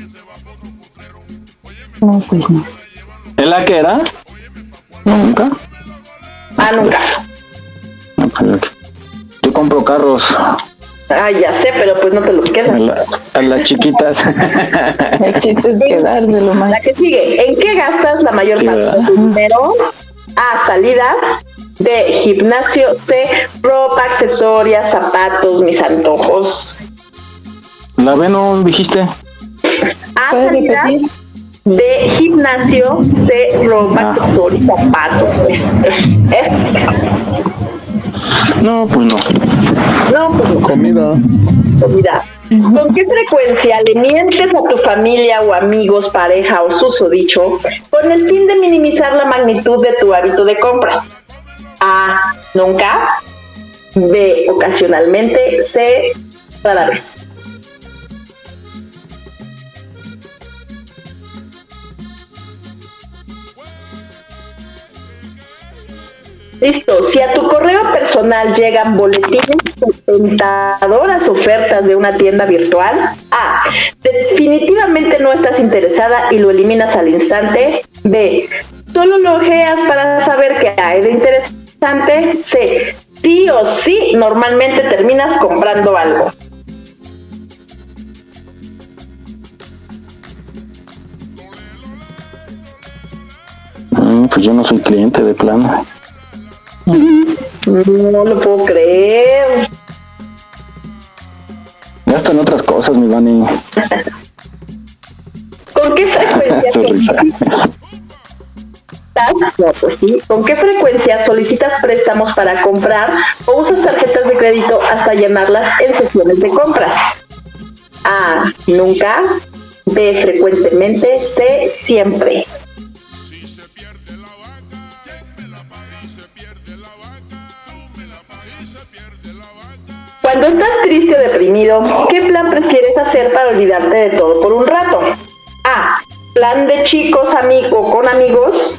Speaker 10: No, pues no.
Speaker 5: ¿Es la que era? Nunca.
Speaker 9: A. Nunca.
Speaker 5: Yo compro carros
Speaker 9: Ah, ya sé, pero pues no te los quedas.
Speaker 5: A, las chiquitas.
Speaker 10: El chiste es quedárselo más.
Speaker 9: La que sigue, ¿en qué gastas la mayor parte de tu dinero? A, salidas. B, gimnasio. C, ropa, accesorias, zapatos, mis antojos.
Speaker 5: La B no dijiste.
Speaker 9: A, salidas. B, gimnasio. C, ropa, accesorios, zapatos. Es, es,
Speaker 5: no, pues no.
Speaker 9: No, pues.
Speaker 12: Comida.
Speaker 9: Comida. ¿Con qué frecuencia le mientes a tu familia o amigos, pareja o susodicho con el fin de minimizar la magnitud de tu hábito de compras? A. Nunca. B. Ocasionalmente. C. Rara vez. Listo, si a tu correo personal llegan boletines con tentadoras ofertas de una tienda virtual, A. Definitivamente no estás interesada y lo eliminas al instante. B. Solo lo ojeas para saber qué hay de interesante. C. Sí o sí, normalmente terminas comprando algo.
Speaker 5: Mm, pues yo no soy cliente de plano.
Speaker 9: No lo puedo creer.
Speaker 5: Gasta en otras cosas, mi Dani.
Speaker 9: ¿Con qué frecuencia? No, pues sí. ¿Con qué frecuencia solicitas préstamos para comprar o usas tarjetas de crédito hasta llenarlas en sesiones de compras? A. Nunca. B. Frecuentemente. C. Siempre. Cuando estás triste o deprimido, ¿qué plan prefieres hacer para olvidarte de todo por un rato? A. Plan de chicos amigo con amigos.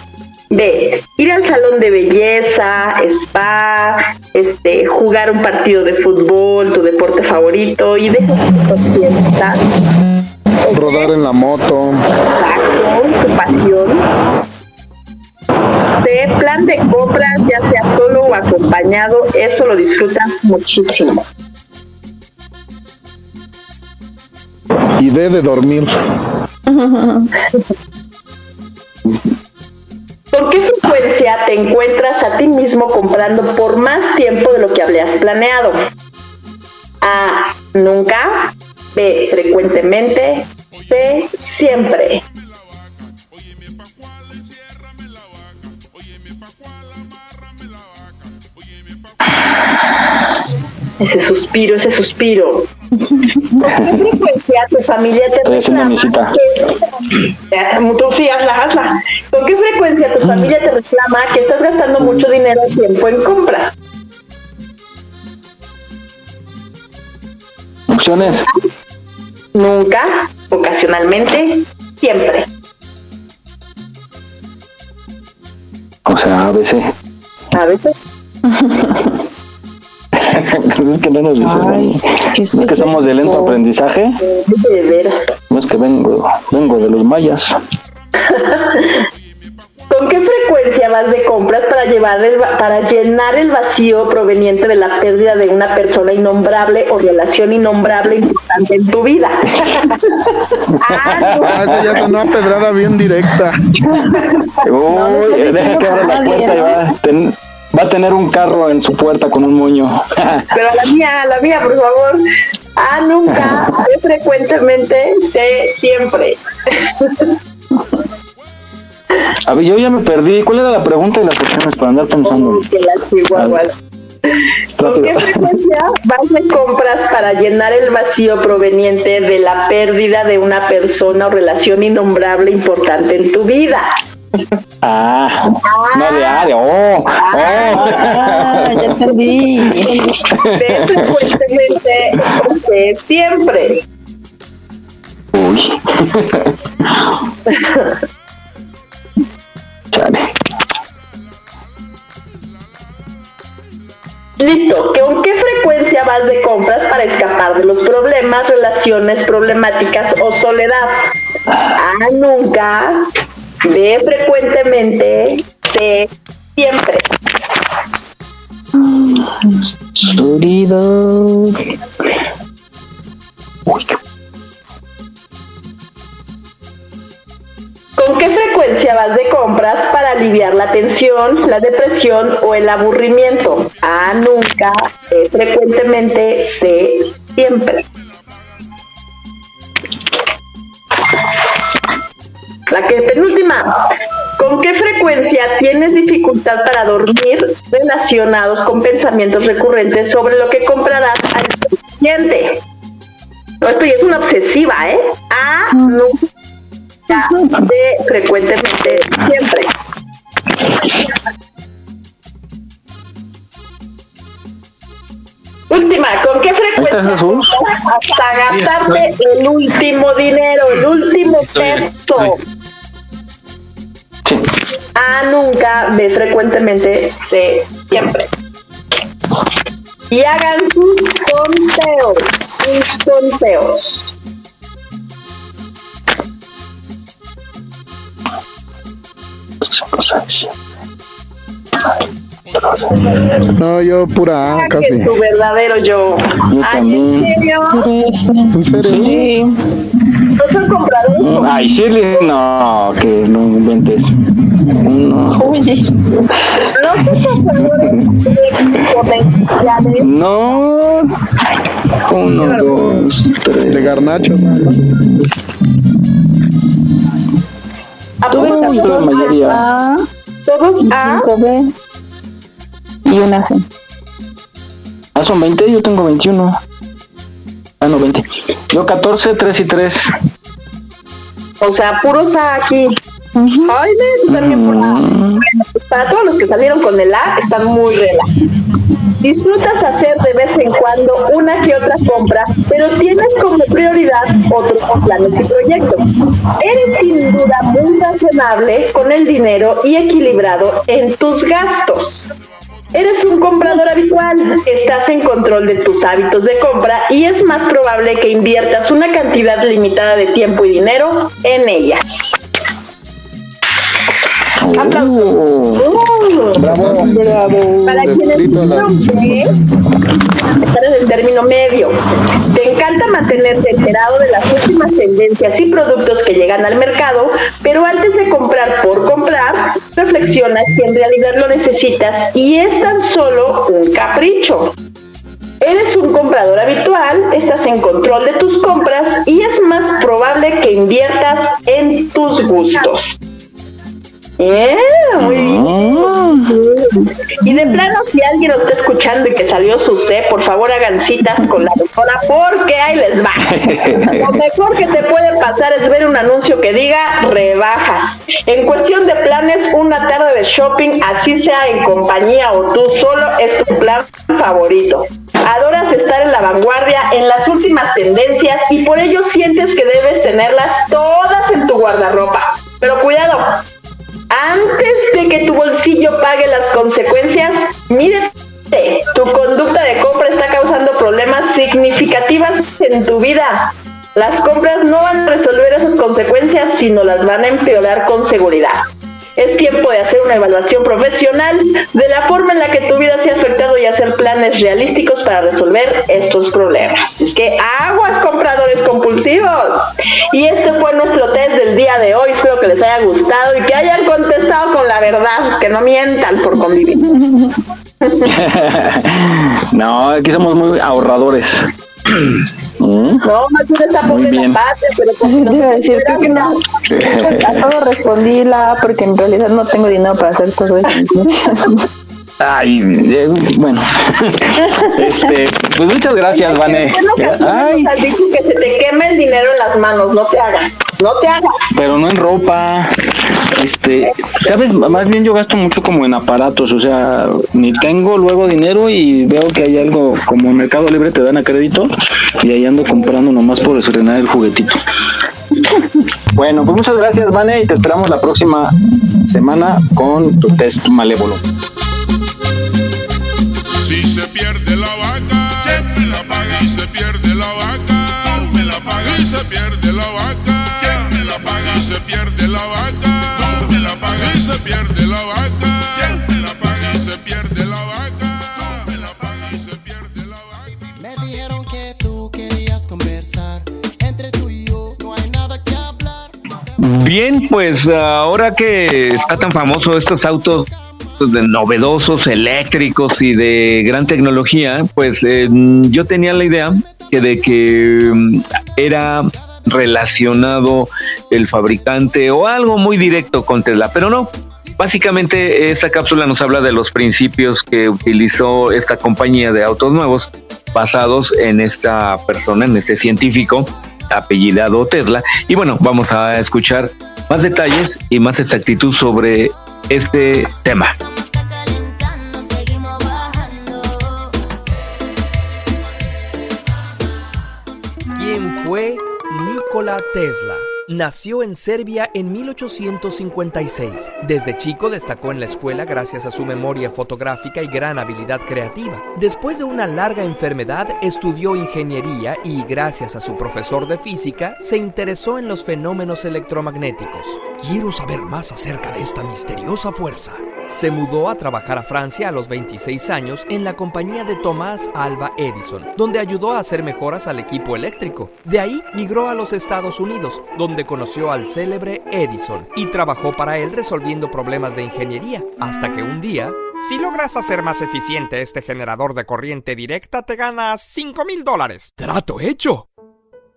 Speaker 9: B. Ir al salón de belleza, spa, este, jugar un partido de fútbol, tu deporte favorito y dejar tu.
Speaker 12: Rodar en la moto.
Speaker 9: Exacto, tu pasión. Plan de compras, ya sea solo o acompañado, eso lo disfrutas muchísimo.
Speaker 12: Y D de dormir.
Speaker 9: ¿Con qué frecuencia te encuentras a ti mismo comprando por más tiempo de lo que habías planeado? A. Nunca. B. Frecuentemente. C. Siempre. Ese suspiro, ese suspiro. ¿Con qué frecuencia tu familia te reclama que... Tú sí, hazla, hazla. ¿Con qué frecuencia tu familia te reclama que estás gastando mucho dinero y tiempo en compras?
Speaker 5: Opciones.
Speaker 9: Nunca, ocasionalmente, siempre.
Speaker 5: O sea, a veces.
Speaker 9: A veces.
Speaker 5: es que no nos dicen. ¿No es que somos de lento aprendizaje?
Speaker 9: De veras.
Speaker 5: No es que vengo, vengo de los mayas.
Speaker 9: ¿Con qué frecuencia vas de compras para, llevar el, para llenar el vacío proveniente de la pérdida de una persona innombrable o relación innombrable importante en tu vida?
Speaker 12: Ah, esa ya sonó a pedrada bien directa.
Speaker 5: Uy, deja que abra la puerta y va ten- va a tener un carro en su puerta con un moño.
Speaker 9: Pero la mía, la mía, por favor. Ah, nunca, frecuentemente, sé siempre.
Speaker 5: A ver, yo ya me perdí. ¿Cuál era la pregunta y las opciones para andar pensando?
Speaker 9: Que las chihuahuas. ¿Con qué frecuencia vas de compras para llenar el vacío proveniente de la pérdida de una persona o relación innombrable importante en tu vida?
Speaker 5: Ah, no de área. Oh, oh.
Speaker 9: ya entendí. Ve frecuentemente, siempre.
Speaker 5: Uy. Chale.
Speaker 9: Listo, ¿con qué frecuencia vas de compras para escapar de los problemas, relaciones problemáticas o soledad? A nunca, B frecuentemente, C siempre. ¿Con qué frecuencia vas de compras para aliviar la tensión, la depresión o el aburrimiento? A nunca, B frecuentemente, C siempre. La que penúltima. ¿Con qué frecuencia tienes dificultad para dormir relacionados con pensamientos recurrentes sobre lo que comprarás al día siguiente? No, esto ya es una obsesiva, ¿eh? A, nunca, B, frecuentemente, siempre. Última, ¿con qué frecuencia hasta gastarte el último dinero, el último peso? A nunca, B frecuentemente, C siempre. Y hagan sus conteos, sus conteos.
Speaker 12: No, yo pura A, casi.
Speaker 9: su verdadero yo.
Speaker 5: Yo
Speaker 9: Ay, ¿en
Speaker 5: también.
Speaker 9: serio?
Speaker 5: Sí.
Speaker 9: ¿No se han comprado?
Speaker 5: Ay, Shirley, no, que no inventes. No.
Speaker 9: Oye. ¿No se compraron potenciales?
Speaker 5: No. Uno, dos, tres.
Speaker 12: De garnacho.
Speaker 5: Todo, yo la mayoría.
Speaker 9: Todos A.
Speaker 6: 5B y una C.
Speaker 5: Ah, son 20, yo tengo 21. Ah, no, 20. Yo 14, 3 y 3.
Speaker 9: O sea, puros A aquí. Ay, ven, también por. Bueno, pues para todos los que salieron con el A, están muy relax. Disfrutas hacer de vez en cuando una que otra compra, pero tienes como prioridad otros planes y proyectos. Eres sin duda muy razonable con el dinero y equilibrado en tus gastos. Eres un comprador habitual, estás en control de tus hábitos de compra y es más probable que inviertas una cantidad limitada de tiempo y dinero en ellas. Aplausos.
Speaker 12: Bravo.
Speaker 9: Bravo. Para quienes no el término medio. Te encanta mantenerte enterado de las últimas tendencias y productos que llegan al mercado, pero antes de comprar por comprar, reflexionas si en realidad lo necesitas y es tan solo un capricho. Eres un comprador habitual, estás en control de tus compras y es más probable que inviertas en tus gustos. Bien, muy bien. Y de plano, si alguien nos está escuchando y que salió su C, por favor hagan citas con la doctora porque ahí les va. Lo mejor que te puede pasar es ver un anuncio que diga rebajas. En cuestión de planes, una tarde de shopping, así sea en compañía o tú solo, es tu plan favorito. Adoras estar en la vanguardia, en las últimas tendencias y por ello sientes que debes tenerlas todas en tu guardarropa. Pero cuidado, antes de que tu bolsillo pague las consecuencias, mírate. Tu conducta de compra está causando problemas significativos en tu vida. Las compras no van a resolver esas consecuencias, sino las van a empeorar con seguridad. Es tiempo de hacer una evaluación profesional de la forma en la que tu vida se ha afectado y hacer planes realísticos para resolver estos problemas. Es que aguas compradores compulsivos. Y este fue nuestro test del día de hoy. Espero que les haya gustado y que hayan contestado con la verdad, que no mientan por convivir.
Speaker 5: no, aquí somos muy ahorradores.
Speaker 9: No, más bien está por la base, pero pues,
Speaker 6: no iba a decir creo que no. A todo respondí la porque en realidad no tengo dinero para hacer todo eso.
Speaker 5: Ay, eh, bueno. este, pues muchas gracias, Vane.
Speaker 9: Ay. Has dicho que se te queme el dinero en las manos, no te hagas, no te hagas.
Speaker 5: Pero no en ropa. Este, sabes, más bien yo gasto mucho como en aparatos, o sea, ni tengo luego dinero y veo que hay algo como Mercado Libre te dan a crédito y ahí ando comprando nomás por estrenar el juguetito. Bueno, pues muchas gracias, Vane, y te esperamos la próxima semana con tu test malévolo.
Speaker 16: Si se pierde la vaca, ¿quién me la paga? Si se pierde la vaca, tú me la pagas. Si se pierde la vaca, ¿quién me la paga? Si se pierde la vaca, tú me la pagas. Si se pierde la vaca,
Speaker 3: Bien, pues ahora que está tan famoso estos autos de novedosos, eléctricos y de gran tecnología, pues eh, yo tenía la idea que de que mm, era relacionado el fabricante o algo muy directo con Tesla, pero no. Básicamente esta cápsula nos habla de los principios que utilizó esta compañía de autos nuevos basados en esta persona, en este científico apellidado Tesla. Y bueno, vamos a escuchar más detalles y más exactitud sobre este tema.
Speaker 15: ¿Quién fue Nikola Tesla? Nació en Serbia en 1856. Desde chico destacó en la escuela gracias a su memoria fotográfica y gran habilidad creativa. Después de una larga enfermedad, estudió ingeniería y gracias a su profesor de física, se interesó en los fenómenos electromagnéticos. Quiero saber más acerca de esta misteriosa fuerza. Se mudó a trabajar a Francia a los 26 años en la compañía de Tomás Alba Edison, donde ayudó a hacer mejoras al equipo eléctrico. De ahí migró a los Estados Unidos, donde conoció al célebre Edison y trabajó para él resolviendo problemas de ingeniería, hasta que un día... Si logras hacer más eficiente este generador de corriente directa, te ganas 5 mil dólares. Trato hecho.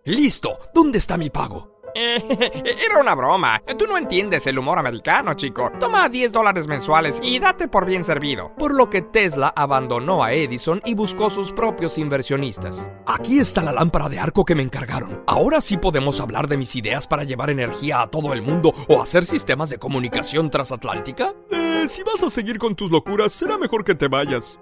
Speaker 15: Listo, ¿dónde está mi pago? era una broma. Tú no entiendes el humor americano, chico. Toma 10 dólares mensuales y date por bien servido. Por lo que Tesla abandonó a Edison y buscó sus propios inversionistas. Aquí está la lámpara de arco que me encargaron. Ahora sí podemos hablar de mis ideas para llevar energía a todo el mundo o hacer sistemas de comunicación transatlántica. Eh, si vas a seguir con tus locuras, será mejor que te vayas.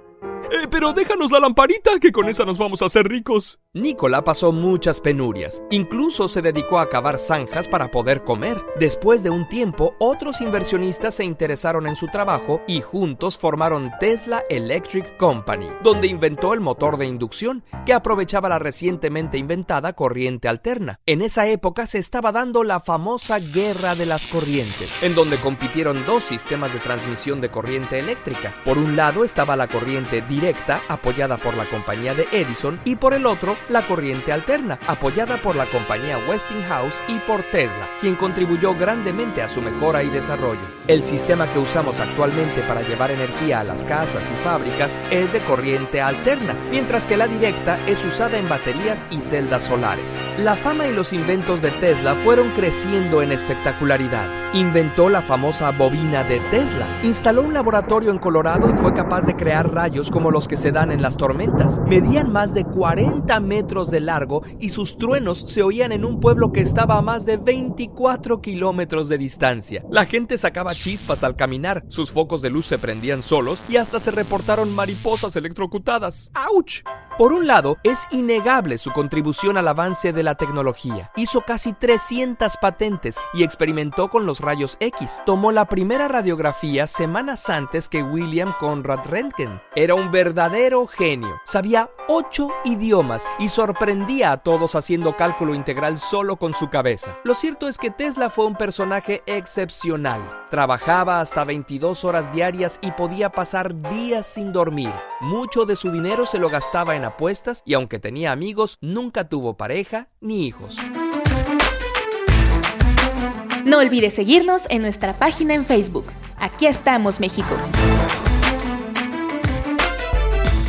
Speaker 15: Eh, pero déjanos la lamparita, que con esa nos vamos a hacer ricos. Nicola pasó muchas penurias. Incluso se dedicó a cavar zanjas para poder comer. Después de un tiempo, otros inversionistas se interesaron en su trabajo y juntos formaron Tesla Electric Company, donde inventó el motor de inducción que aprovechaba la recientemente inventada corriente alterna. En esa época se estaba dando la famosa guerra de las corrientes, en donde compitieron dos sistemas de transmisión de corriente eléctrica. Por un lado estaba la corriente directa, apoyada por la compañía de Edison, y por el otro, la corriente alterna, apoyada por la compañía Westinghouse y por Tesla, quien contribuyó grandemente a su mejora y desarrollo. El sistema que usamos actualmente para llevar energía a las casas y fábricas es de corriente alterna, mientras que la directa es usada en baterías y celdas solares. La fama y los inventos de Tesla fueron creciendo en espectacularidad. Inventó la famosa bobina de Tesla, instaló un laboratorio en Colorado y fue capaz de crear rayos como los que se dan en las tormentas. Medían más de 40 metros de largo y sus truenos se oían en un pueblo que estaba a más de 24 kilómetros de distancia. La gente sacaba chispas al caminar, sus focos de luz se prendían solos y hasta se reportaron mariposas electrocutadas. ¡Auch! Por un lado, es innegable su contribución al avance de la tecnología. Hizo casi 300 patentes y experimentó con los rayos X. Tomó la primera radiografía semanas antes que William Conrad Röntgen. Era un verdadero genio. Sabía ocho idiomas y sorprendía a todos haciendo cálculo integral solo con su cabeza. Lo cierto es que Tesla fue un personaje excepcional. Trabajaba hasta 22 horas diarias y podía pasar días sin dormir. Mucho de su dinero se lo gastaba en apuestas y aunque tenía amigos, nunca tuvo pareja ni hijos.
Speaker 1: No olvides seguirnos en nuestra página en Facebook. Aquí estamos, México.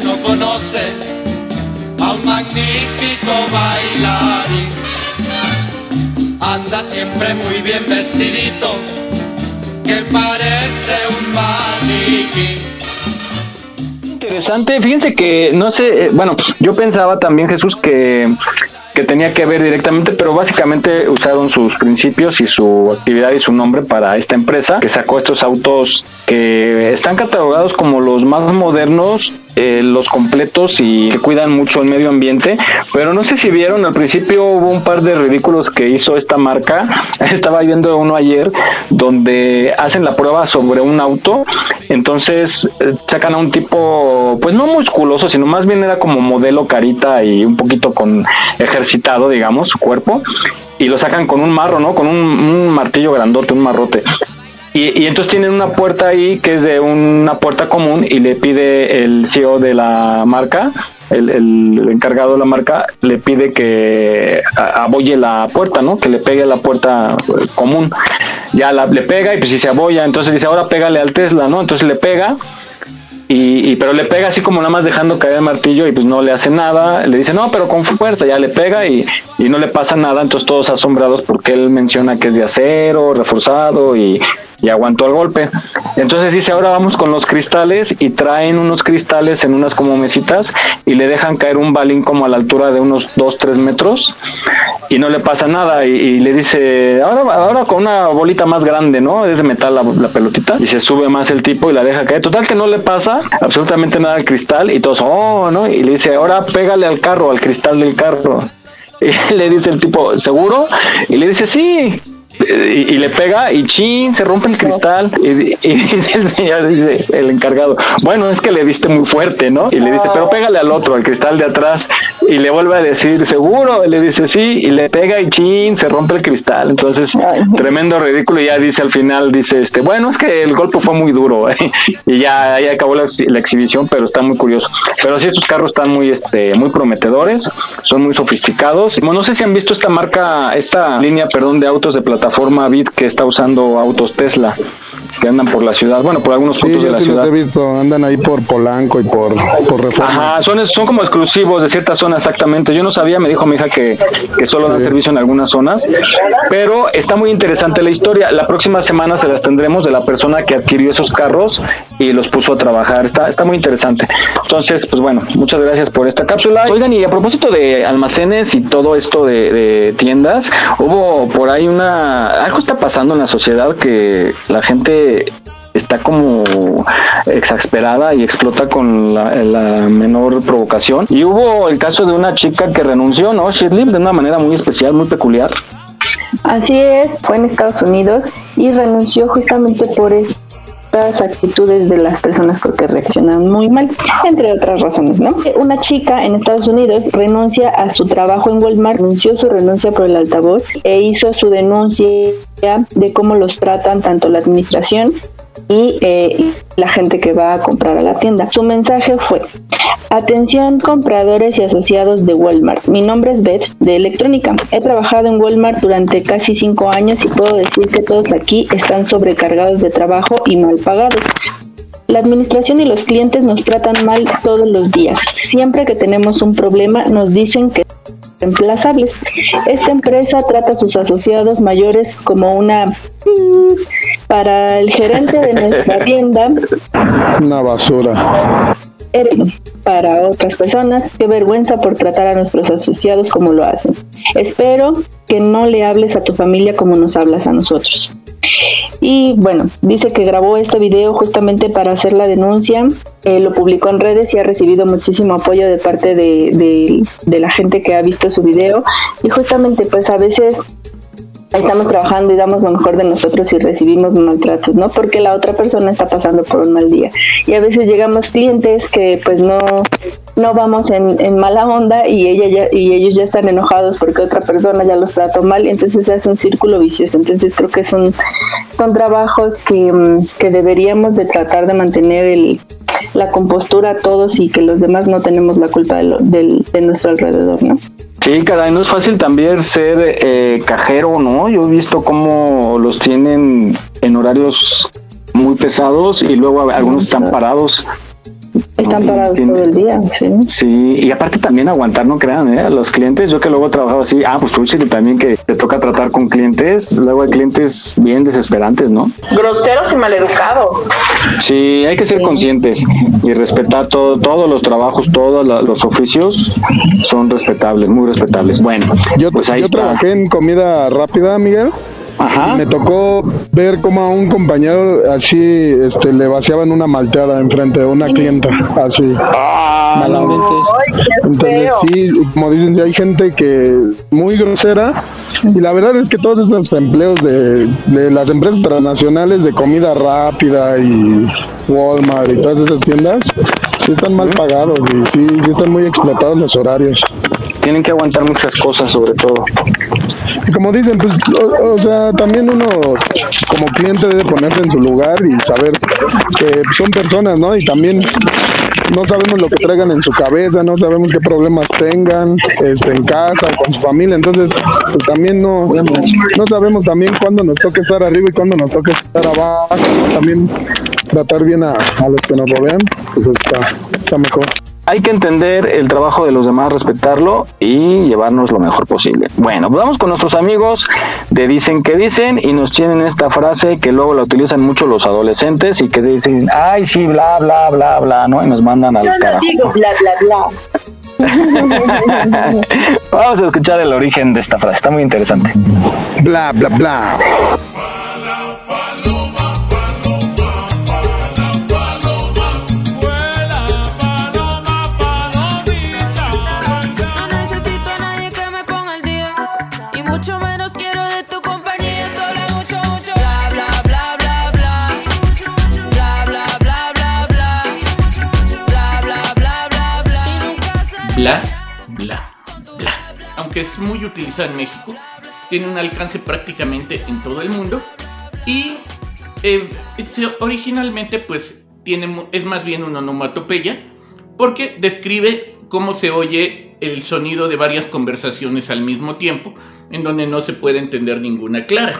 Speaker 17: No conoce a un magnífico bailarín. Anda siempre muy bien vestidito, que parece un maniquí.
Speaker 5: Interesante, fíjense que no sé, eh, bueno, yo pensaba también Jesús que que tenía que ver directamente, pero básicamente usaron sus principios y su actividad y su nombre para esta empresa que sacó estos autos que están catalogados como los más modernos eh, los completos y que cuidan mucho el medio ambiente. Pero no sé si vieron, al principio hubo un par de ridículos que hizo esta marca. Estaba viendo uno ayer donde hacen la prueba sobre un auto. Entonces eh, sacan a un tipo, pues no musculoso, sino más bien era como modelo carita y un poquito con ejercitado, digamos, su cuerpo. Y lo sacan con un marro, ¿no? Con un, un martillo grandote, un marrote. Y, y, entonces tienen una puerta ahí que es de una puerta común y le pide el CEO de la marca, el, el encargado de la marca, le pide que abolle la puerta, ¿no? Que le pegue a la puerta pues, común. Ya le pega y pues si se abolla, entonces dice, ahora pégale al Tesla, ¿no? Entonces le pega. Y, y, pero le pega así como nada más dejando caer el martillo y pues no le hace nada. Le dice, no, pero con fuerza, ya le pega y, y no le pasa nada. Entonces todos asombrados porque él menciona que es de acero, reforzado y, y aguantó el golpe. Entonces dice, ahora vamos con los cristales y traen unos cristales en unas como mesitas y le dejan caer un balín como a la altura de unos 2, 3 metros y no le pasa nada y, le dice, ahora, ahora con una bolita más grande, ¿no? Es de metal la, la, pelotita y se sube más el tipo y la deja caer. Total que no le pasa absolutamente nada al cristal y todos, oh, ¿no? Y le dice, ahora pégale al carro, al cristal del carro. Y le dice el tipo, ¿seguro? Y le dice, sí y, y, le pega y chin, se rompe el cristal y, y dice el señor, dice el encargado, bueno, es que le diste muy fuerte, ¿no? Y le dice, pero pégale al otro, al cristal de atrás y le vuelve a decir, seguro, y le dice sí, y le pega y chin, se rompe el cristal, entonces tremendo ridículo y ya dice al final, dice, este, bueno, es que el golpe fue muy duro ¿eh? y ya ahí acabó la, la, exhibición, pero está muy curioso. Pero sí, estos carros están muy, este, muy prometedores, son muy sofisticados. No sé si han visto esta marca, esta línea, perdón, de autos de plataforma plataforma Bit que está usando autos Tesla. que andan por la ciudad, bueno, por algunos puntos de la ciudad.
Speaker 12: Los he visto, andan ahí por Polanco y por, por Reforma.
Speaker 5: Ajá, son, son como exclusivos de ciertas zonas exactamente. Yo no sabía, me dijo mi hija que, que solo dan servicio en algunas zonas, pero está muy interesante la historia. La próxima semana se las tendremos de la persona que adquirió esos carros y los puso a trabajar. Está, está muy interesante. Entonces, pues bueno, muchas gracias por esta cápsula. Oigan, y a propósito de almacenes y todo esto de, de tiendas, hubo por ahí una... Algo está pasando en la sociedad que la gente está como exasperada y explota con la, menor provocación. Y hubo el caso de una chica que renunció, ¿no? Shirley, de una manera muy especial, muy peculiar.
Speaker 6: Así es, fue en Estados Unidos y renunció justamente por actitudes de las personas porque reaccionan muy mal, entre otras razones, ¿no? Una chica en Estados Unidos renuncia a su trabajo en Walmart, renunció su renuncia por el altavoz e hizo su denuncia de cómo los tratan tanto la administración y eh, la gente que va a comprar a la tienda. Su mensaje fue, atención compradores y asociados de Walmart, mi nombre es Beth de Electrónica. He trabajado en Walmart durante casi cinco años y puedo decir que todos aquí están sobrecargados de trabajo y mal pagados. La administración y los clientes nos tratan mal todos los días. Siempre que tenemos un problema nos dicen que reemplazables. Esta empresa trata a sus asociados mayores como una para el gerente de nuestra tienda.
Speaker 12: Una basura.
Speaker 6: Para otras personas, qué vergüenza por tratar a nuestros asociados como lo hacen. Espero que no le hables a tu familia como nos hablas a nosotros. Y bueno, dice que grabó este video justamente para hacer la denuncia, eh, lo publicó en redes y ha recibido muchísimo apoyo de parte de, de, de la gente que ha visto su video. Y justamente pues a veces estamos trabajando y damos lo mejor de nosotros y recibimos maltratos, ¿no? Porque la otra persona está pasando por un mal día. Y a veces llegamos clientes que pues no, no vamos en, en mala onda y, ella ya, y ellos ya están enojados porque otra persona ya los trató mal entonces hace un círculo vicioso. Entonces creo que son, son trabajos que, mm, que deberíamos de tratar de mantener el, la compostura todos y que los demás no tenemos la culpa de, lo, de, de nuestro alrededor, ¿no?
Speaker 5: Sí, caray, no es fácil también ser eh, cajero, ¿no? Yo he visto cómo los tienen en horarios muy pesados y luego algunos están parados
Speaker 6: están parados todo el día, sí.
Speaker 5: Sí, y aparte también aguantar, no crean, ¿eh? Los clientes, yo que luego he trabajado así, ah, pues tú también que te toca tratar con clientes, luego hay clientes bien desesperantes, ¿no?
Speaker 7: Groseros y maleducados.
Speaker 5: Sí, hay que ser sí. conscientes y respetar todo, todos los trabajos, todos los oficios son respetables, muy respetables. Bueno,
Speaker 12: yo,
Speaker 5: pues ahí
Speaker 12: yo
Speaker 5: está.
Speaker 12: trabajé en comida rápida, Miguel.
Speaker 5: Ajá.
Speaker 12: Me tocó ver cómo a un compañero así este, le vaciaban una malteada enfrente de una clienta, así.
Speaker 5: Ah,
Speaker 12: malamente. Entonces, sí, como dicen, hay gente que muy grosera. Y la verdad es que todos esos empleos de, de las empresas transnacionales de comida rápida y Walmart y todas esas tiendas, sí están mal pagados y sí, sí están muy explotados los horarios.
Speaker 5: Tienen que aguantar muchas cosas, sobre todo.
Speaker 12: Y como dicen, pues, o, sea, también uno como cliente debe ponerse en su lugar y saber que son personas, ¿no? Y también no sabemos lo que traigan en su cabeza, no sabemos qué problemas tengan este, en casa, con su familia, entonces pues también no, no sabemos también cuándo nos toca estar arriba y cuándo nos toca estar abajo, también tratar bien a, a, los que nos rodean, pues está, está mejor
Speaker 5: hay que entender el trabajo de los demás, respetarlo y llevarnos lo mejor posible. Bueno, pues vamos con nuestros amigos de Dicen que Dicen y nos tienen esta frase que luego la utilizan mucho los adolescentes y que dicen, ay, sí, bla, bla, bla, bla, ¿no? Y nos mandan al
Speaker 7: Yo no
Speaker 5: carajo.
Speaker 7: digo bla, bla, bla.
Speaker 5: Vamos a escuchar el origen de esta frase, está muy interesante.
Speaker 12: Bla, bla, bla.
Speaker 18: Aunque es muy utilizado en México, tiene un alcance prácticamente en todo el mundo y eh, este, originalmente pues tiene, es más bien una onomatopeya porque describe cómo se oye el sonido de varias conversaciones al mismo tiempo en donde no se puede entender ninguna clara.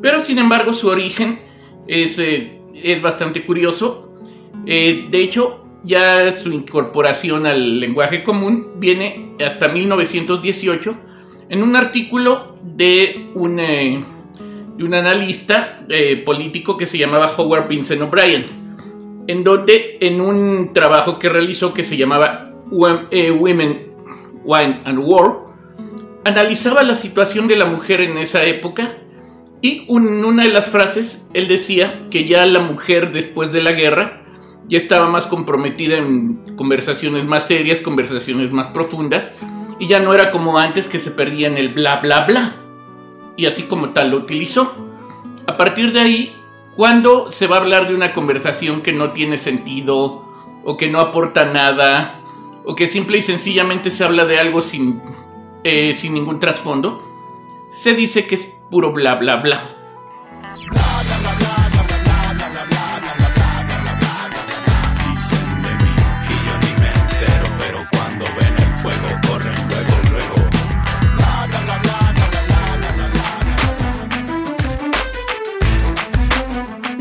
Speaker 18: Pero sin embargo su origen Es, eh, es bastante curioso. Eh, de hecho, ya su incorporación al lenguaje común viene hasta 1918 en un artículo de un, eh, un analista eh, político que se llamaba Howard Vincent O'Brien, en donde en un trabajo que realizó que se llamaba eh, Women, Wine and War, analizaba la situación de la mujer en esa época y en una de las frases él decía que ya la mujer después de la guerra ya estaba más comprometida en conversaciones más serias, conversaciones más profundas, y ya no era como antes que se perdía en el bla bla bla. Y así como tal lo utilizó. A partir de ahí, cuando se va a hablar de una conversación que no tiene sentido, o que no aporta nada, o que simple y sencillamente se habla de algo sin, eh, sin ningún trasfondo, se dice que es puro bla bla bla.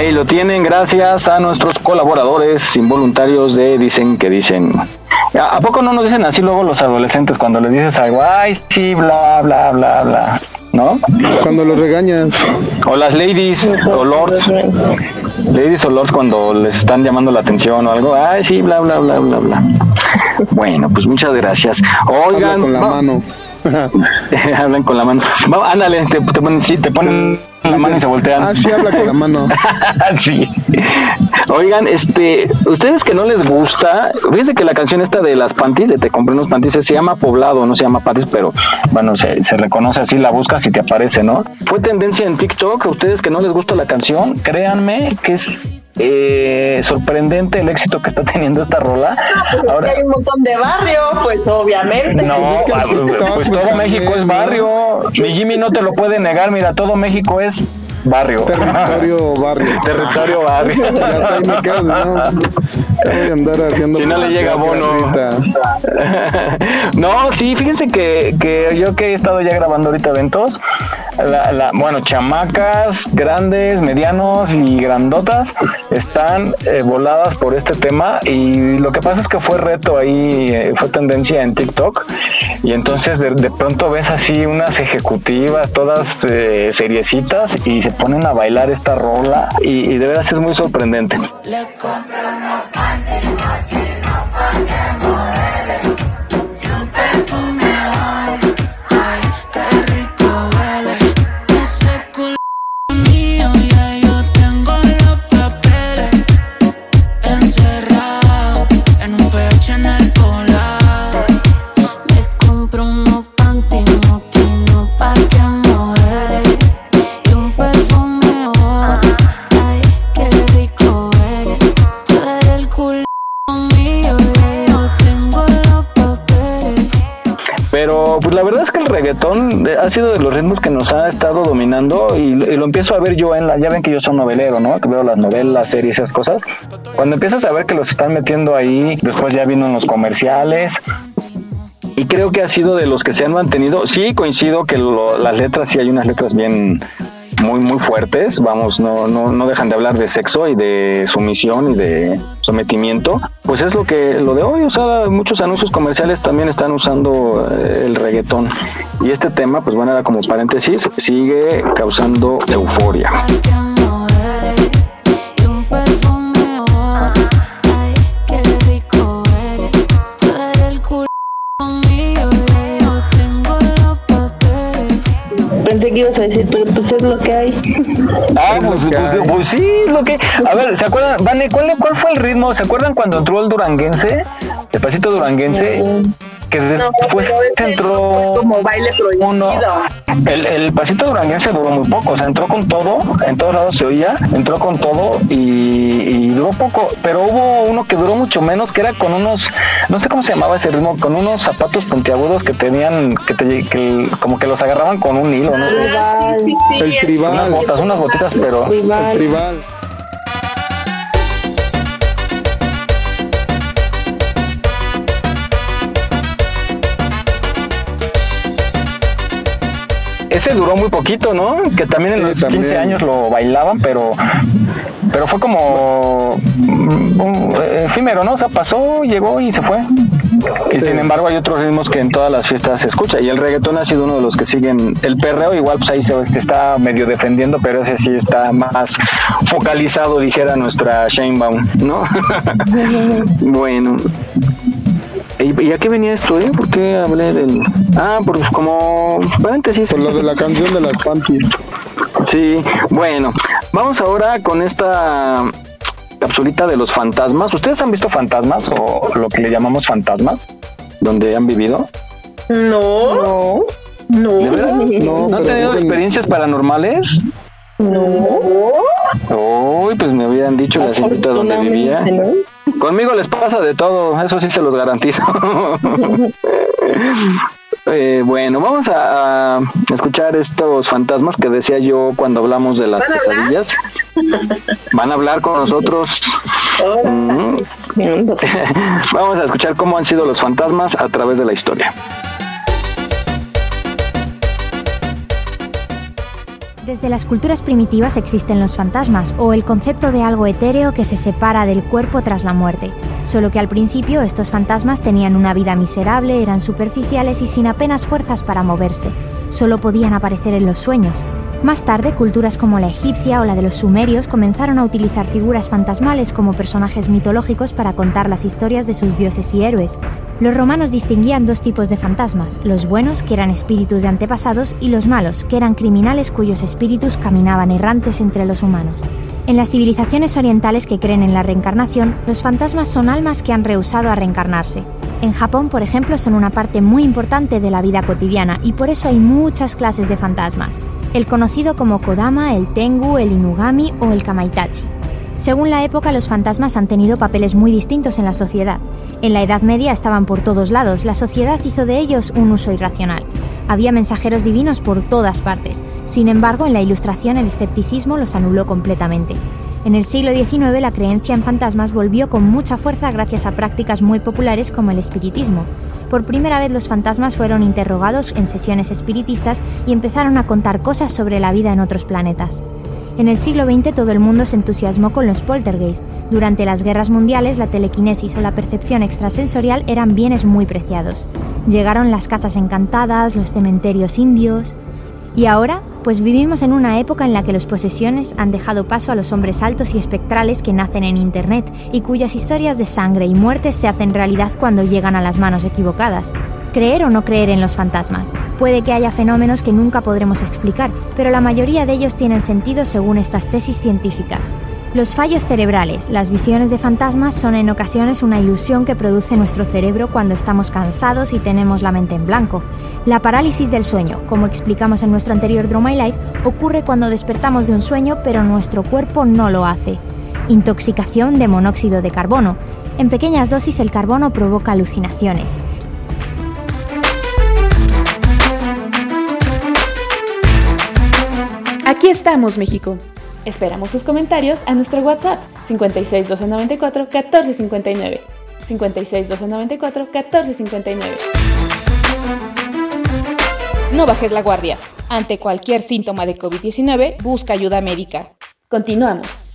Speaker 5: Ahí lo tienen, gracias a nuestros colaboradores involuntarios de Dicen que Dicen. ¿A a poco no nos dicen así luego los adolescentes cuando les dices algo? Ay, sí, bla, bla, bla, bla. ¿No?
Speaker 12: Cuando los regañas.
Speaker 5: O las ladies o lords. Ladies o lords cuando les están llamando la atención o algo. Ay, sí, bla, bla, bla, bla, bla. Bueno, pues muchas gracias. Oigan.
Speaker 12: Habla con la mano.
Speaker 5: Hablan con la mano. Va, ándale, te, te ponen, sí, te ponen la mano y se voltean.
Speaker 12: Ah, sí, habla con la mano.
Speaker 5: sí. Oigan, este, ustedes que no les gusta, fíjense que la canción esta de las panties, de Te compré unos panties, se llama Poblado, no se llama panties, pero bueno, se, se reconoce así, la buscas y te aparece, ¿no? Fue tendencia en TikTok, ustedes que no les gusta la canción, créanme que es eh, sorprendente el éxito que está teniendo esta rola.
Speaker 9: Pues es que hay un montón de barrio, pues obviamente.
Speaker 5: No, ah, pues todo México es barrio. Mi Jimmy no te lo puede negar, mira, todo México es barrio.
Speaker 12: Territorio barrio.
Speaker 5: Territorio barrio.
Speaker 12: Ya no. Voy a andar haciendo
Speaker 5: Si no le llega bono. No, sí, fíjense que, que yo que he estado ya grabando ahorita eventos, la, la- bueno, chamacas, grandes, medianos y grandotas están eh, voladas por este tema y lo que pasa es que fue reto ahí, eh, fue tendencia en TikTok y entonces de, pronto ves así unas ejecutivas todas eh, seriecitas y se ponen a bailar esta rola y, de veras es muy sorprendente.
Speaker 17: Le
Speaker 5: la verdad es que el reggaetón eh, ha sido de los ritmos que nos ha estado dominando y, lo empiezo a ver yo en la, ya ven que yo soy novelero, ¿no? Que veo las novelas, series, esas cosas. Cuando empiezas a ver que los están metiendo ahí, después ya vino en los comerciales. Y creo que ha sido de los que se han mantenido. Sí, coincido que lo- las letras, sí hay unas letras bien muy muy fuertes, vamos, no, no, no dejan de hablar de sexo y de sumisión y de sometimiento, pues es lo que lo de hoy, o sea, muchos anuncios comerciales también están usando eh, el reggaetón. Y este tema, pues bueno, era como paréntesis, sigue causando euforia.
Speaker 6: Ibas a decir, pero pues es lo que hay.
Speaker 5: Ah, pues, pues, pues sí, lo que. A ver, ¿se acuerdan? Vane, ¿cuál, ¿cuál fue el ritmo? ¿Se acuerdan cuando entró el duranguense? El pasito duranguense. Que después entró.
Speaker 7: Como baile prohibido.
Speaker 5: Uno, el, el pasito duranguense duró muy poco, o sea, entró con todo, en todos lados se oía, entró con todo y, y duró poco, pero hubo uno que duró mucho menos, que era con unos, no sé cómo se llamaba ese ritmo, con unos zapatos puntiagudos que tenían, que, te, que como que los agarraban con un hilo, ¿no?
Speaker 6: Ah, sí, sí, sí,
Speaker 12: El tribal.
Speaker 5: Unas botas, unas botitas, pero...
Speaker 6: Tribal.
Speaker 12: El tribal.
Speaker 5: Ese duró muy poquito, ¿no? Que también en
Speaker 12: Sí,
Speaker 5: los
Speaker 12: también.
Speaker 5: 15 años lo bailaban, pero pero fue como mm, un- eh, efímero, ¿no? O sea, pasó, llegó y se fue. Y sin embargo hay otros ritmos que en todas las fiestas se escucha. Y el reggaetón ha sido uno de los que siguen. El perreo igual pues ahí se se está medio defendiendo, pero ese sí está más focalizado, dijera nuestra Shanebaum, ¿no? bueno. ¿Y, y a qué venía esto, eh? ¿Por qué hablé del...? Ah, pues como paréntesis.
Speaker 12: Por lo de la canción de las panties.
Speaker 5: Sí, bueno, vamos ahora con esta capsulita de los fantasmas. ¿Ustedes han visto fantasmas o lo que le llamamos fantasmas? ¿Donde han vivido?
Speaker 7: No. No.
Speaker 5: ¿De verdad?
Speaker 12: No,
Speaker 5: ¿No han tenido experiencias paranormales?
Speaker 7: No.
Speaker 5: Uy, pues me habían dicho la señorita donde vivía. Conmigo les pasa de todo, eso sí se los garantizo. Eh, bueno, vamos a, a escuchar estos fantasmas que decía yo cuando hablamos de las
Speaker 7: ¿Van a hablar?
Speaker 5: pesadillas. Van a hablar con nosotros. Vamos a escuchar cómo han sido los fantasmas a través de la historia.
Speaker 19: Desde las culturas primitivas existen los fantasmas, o el concepto de algo etéreo que se separa del cuerpo tras la muerte. Solo que al principio estos fantasmas tenían una vida miserable, eran superficiales y sin apenas fuerzas para moverse. Solo podían aparecer en los sueños. Más tarde, culturas como la egipcia o la de los sumerios comenzaron a utilizar figuras fantasmales como personajes mitológicos para contar las historias de sus dioses y héroes. Los romanos distinguían dos tipos de fantasmas, los buenos, que eran espíritus de antepasados, y los malos, que eran criminales cuyos espíritus caminaban errantes entre los humanos. En las civilizaciones orientales que creen en la reencarnación, los fantasmas son almas que han rehusado a reencarnarse. En Japón, por ejemplo, son una parte muy importante de la vida cotidiana y por eso hay muchas clases de fantasmas, el conocido como Kodama, el Tengu, el Inugami o el Kamaitachi. Según la época, los fantasmas han tenido papeles muy distintos en la sociedad. En la Edad Media estaban por todos lados, la sociedad hizo de ellos un uso irracional. Había mensajeros divinos por todas partes. Sin embargo, en la Ilustración el escepticismo los anuló completamente. En el siglo XIX la creencia en fantasmas volvió con mucha fuerza gracias a prácticas muy populares como el espiritismo. Por primera vez los fantasmas fueron interrogados en sesiones espiritistas y empezaron a contar cosas sobre la vida en otros planetas. En el siglo XX todo el mundo se entusiasmó con los poltergeist. Durante las guerras mundiales la telequinesis o la percepción extrasensorial eran bienes muy preciados. Llegaron las casas encantadas, los cementerios indios. ¿Y ahora? Pues vivimos en una época en la que las posesiones han dejado paso a los hombres altos y espectrales que nacen en Internet y cuyas historias de sangre y muerte se hacen realidad cuando llegan a las manos equivocadas. Creer o no creer en los fantasmas. Puede que haya fenómenos que nunca podremos explicar, pero la mayoría de ellos tienen sentido según estas tesis científicas. Los fallos cerebrales, las visiones de fantasmas son en ocasiones una ilusión que produce nuestro cerebro cuando estamos cansados y tenemos la mente en blanco. La parálisis del sueño, como explicamos en nuestro anterior Draw My Life, ocurre cuando despertamos de un sueño pero nuestro cuerpo no lo hace. Intoxicación de monóxido de carbono. En pequeñas dosis el carbono provoca alucinaciones.
Speaker 1: Aquí estamos, México. Esperamos tus comentarios a nuestro WhatsApp 56 294 1459. 56 294 1459. No bajes la guardia. Ante cualquier síntoma de COVID-19, busca ayuda médica. Continuamos.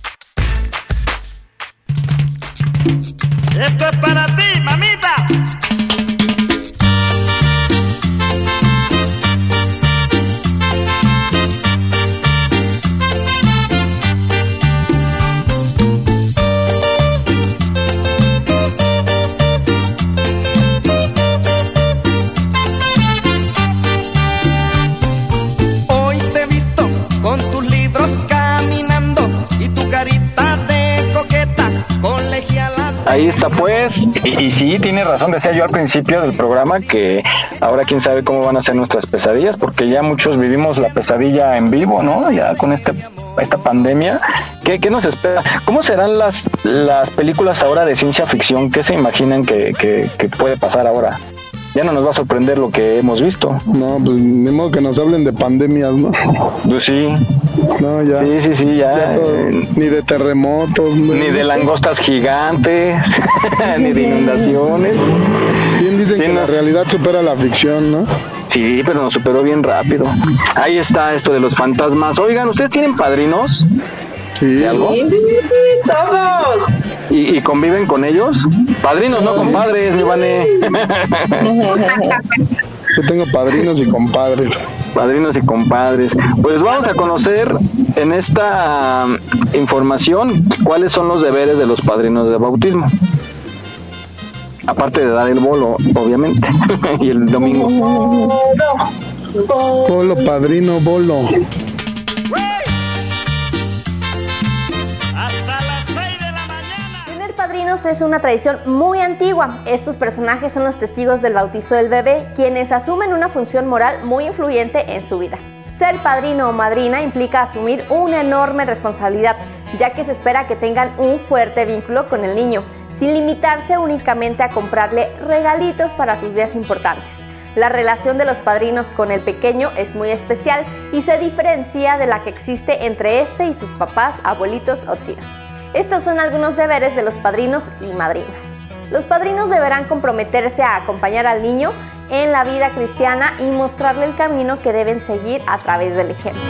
Speaker 17: Esto es para ti, mamita.
Speaker 20: Lista, pues.
Speaker 5: Y, y, sí, tiene razón, decía yo al principio del programa que ahora quién sabe cómo van a ser nuestras pesadillas, porque ya muchos vivimos la pesadilla en vivo, ¿no? Ya con este esta pandemia. ¿Qué, qué nos espera? ¿Cómo serán las, las películas ahora de ciencia ficción? ¿Qué se imaginan que, que, que puede pasar ahora? Ya no nos va a sorprender lo que hemos visto.
Speaker 12: No, pues ni modo que nos hablen de pandemias, ¿no?
Speaker 5: Pues sí.
Speaker 12: No, ya.
Speaker 5: Sí, sí, sí, ya.
Speaker 12: ya todo, ni de terremotos.
Speaker 5: Ni de langostas gigantes, ni de inundaciones.
Speaker 12: Bien dicen sí, que nos... la realidad supera la ficción, ¿no?
Speaker 5: Sí, pero nos superó bien rápido. Ahí está esto de los fantasmas. Oigan, ¿ustedes tienen padrinos?
Speaker 12: Sí.
Speaker 5: algo?
Speaker 9: Sí, todos.
Speaker 5: ¿Y, ¿Y, conviven con ellos? Padrinos, no compadres, mi Vane.
Speaker 12: Yo tengo padrinos y compadres.
Speaker 5: Padrinos y compadres. Pues vamos a conocer en esta um, información cuáles son los deberes de los padrinos de bautismo. Aparte de dar el bolo, obviamente, y el domingo.
Speaker 12: Bolo, padrino, bolo.
Speaker 21: Es una tradición muy antigua. Estos personajes son los testigos del bautizo del bebé, quienes asumen una función moral muy influyente en su vida. Ser padrino o madrina implica asumir una enorme responsabilidad, ya que se espera que tengan un fuerte vínculo con el niño, sin limitarse únicamente a comprarle regalitos para sus días importantes. La relación de los padrinos con el pequeño es muy especial y se diferencia de la que existe entre este y sus papás, abuelitos o tíos. Estos son algunos deberes de los padrinos y madrinas. Los padrinos deberán comprometerse a acompañar al niño en la vida cristiana y mostrarle el camino que deben seguir a través del ejemplo.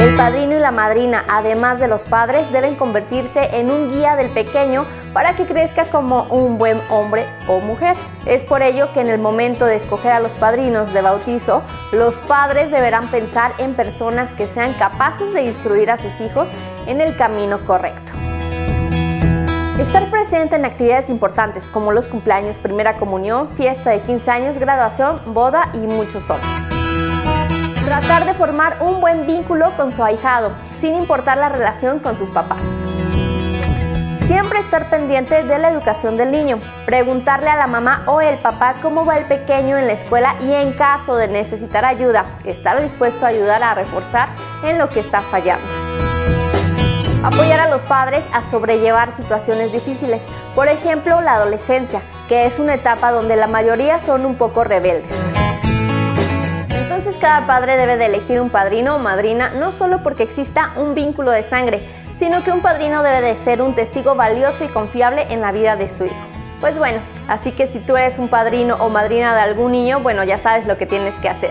Speaker 21: El padrino y la madrina, además de los padres, deben convertirse en un guía del pequeño para que crezca como un buen hombre o mujer. Es por ello que en el momento de escoger a los padrinos de bautizo, los padres deberán pensar en personas que sean capaces de instruir a sus hijos en el camino correcto. Estar presente en actividades importantes como los cumpleaños, primera comunión, fiesta de 15 años, graduación, boda y muchos otros. Tratar de formar un buen vínculo con su ahijado, sin importar la relación con sus papás. Siempre estar pendiente de la educación del niño. Preguntarle a la mamá o el papá cómo va el pequeño en la escuela y en caso de necesitar ayuda, estar dispuesto a ayudar a reforzar en lo que está fallando. Apoyar a los padres a sobrellevar situaciones difíciles, por ejemplo la adolescencia, que es una etapa donde la mayoría son un poco rebeldes. Entonces cada padre debe de elegir un padrino o madrina no solo porque exista un vínculo de sangre, sino que un padrino debe de ser un testigo valioso y confiable en la vida de su hijo. Pues bueno, así que si tú eres un padrino o madrina de algún niño, bueno, ya sabes lo que tienes que hacer.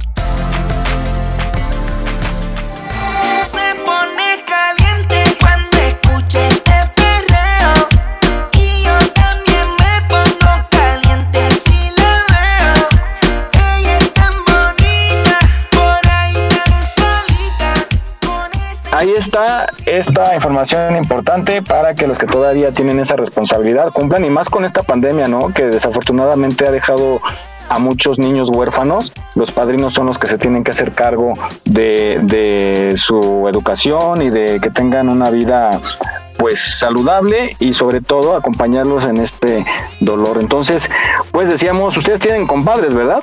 Speaker 22: Ahí
Speaker 5: está esta información importante para que los que todavía tienen esa responsabilidad cumplan y más con esta pandemia, ¿no? Que desafortunadamente ha dejado a muchos niños huérfanos. Los padrinos son los que se tienen que hacer cargo de, su educación y de que tengan una vida pues saludable y sobre todo acompañarlos en este dolor. Entonces, pues decíamos, ustedes tienen compadres, ¿verdad?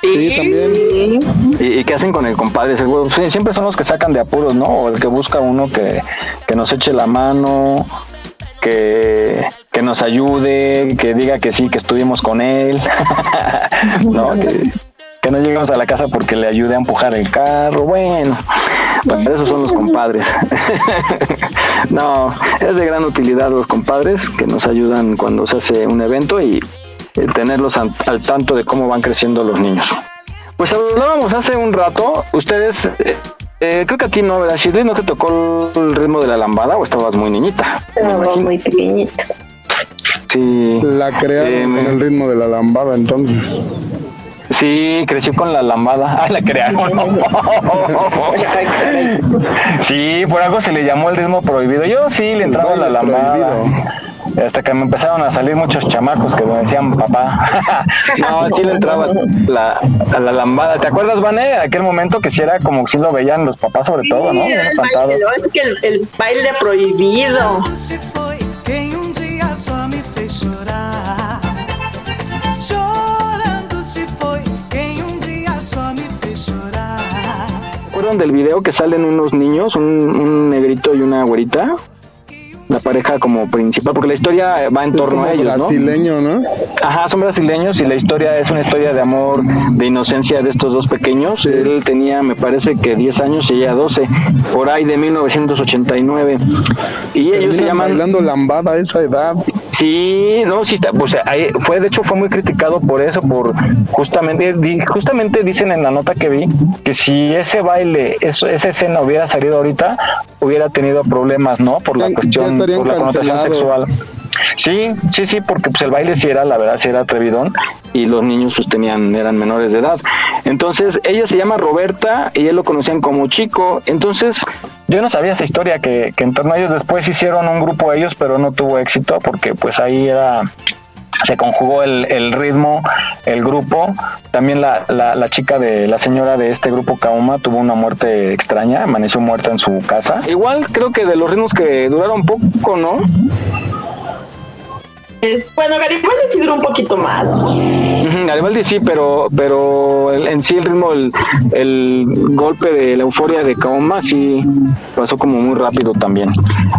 Speaker 12: Sí, también.
Speaker 5: ¿Y, y qué hacen con el compadre? Seguro, sí, siempre son los que sacan de apuros, ¿no? O el que busca uno que, que nos eche la mano, que, que nos ayude, que diga que sí, que estuvimos con él, ¿no? Que, que no lleguemos a la casa porque le ayude a empujar el carro, bueno, pues esos son los compadres. no, es de gran utilidad los compadres que nos ayudan cuando se hace un evento y eh, tenerlos al, al tanto de cómo van creciendo los niños. Pues hablábamos hace un rato, ustedes eh, Eh, creo que a ti no, ¿verdad, Shirley? ¿No te tocó el ritmo de la lambada o estabas muy niñita?
Speaker 6: Estaba muy pequeñita.
Speaker 5: Sí.
Speaker 12: La crearon
Speaker 5: Eh,
Speaker 12: con el ritmo de la lambada, entonces.
Speaker 5: Sí, creció con la lambada. Ah, la crearon. sí, por algo se le llamó el ritmo prohibido. Yo sí le entraba la lambada. Hasta que me empezaron a salir muchos chamacos que me decían papá. no, sí le entraba la, a la lambada. ¿Te acuerdas, Vane? Aquel momento que sí era como que sí lo veían los papás sobre todo, ¿no?
Speaker 9: El baile, es que el, el baile prohibido.
Speaker 17: Quem um dia só me fez chorar. Chorando se foi. Quem um dia só me fez chorar.
Speaker 5: ¿Se acuerdan del video que salen unos niños, un, un negrito y una güerita? La pareja como principal, porque la historia va en torno a ellos, ¿no?
Speaker 12: brasileño, ¿no?
Speaker 5: Ajá, son brasileños y la historia es una historia de amor, de inocencia de estos dos pequeños. Él tenía, me parece que 10 años y ella 12, por ahí de 1989. Y ellos se llaman...
Speaker 12: bailando lambada a esa edad.
Speaker 5: Sí, no, sí está, o sea, ahí fue, de hecho fue muy criticado por eso, por justamente, justamente dicen en la nota que vi que si ese baile, eso, esa escena hubiera salido ahorita, hubiera tenido problemas, ¿no? Por la cuestión, por la connotación sexual. Sí, sí, sí, porque pues el baile sí era, la verdad, sí era atrevidón y los niños pues tenían, eran menores de edad. Entonces, ella se llama Roberta y él lo conocían como chico. Entonces, yo no sabía esa historia que, que en torno a ellos después hicieron un grupo ellos, pero no tuvo éxito porque pues ahí era se conjugó el, el ritmo, el grupo. También la, la, la chica de la señora de este grupo Kauma tuvo una muerte extraña, amaneció muerta en su casa. Igual creo que de los ritmos que duraron poco, ¿no?
Speaker 9: Es- bueno, Garibaldi sí duró un poquito más.
Speaker 5: Garibaldi sí, pero pero en sí el ritmo, el, el golpe de la euforia de Kaoma sí pasó como muy rápido también.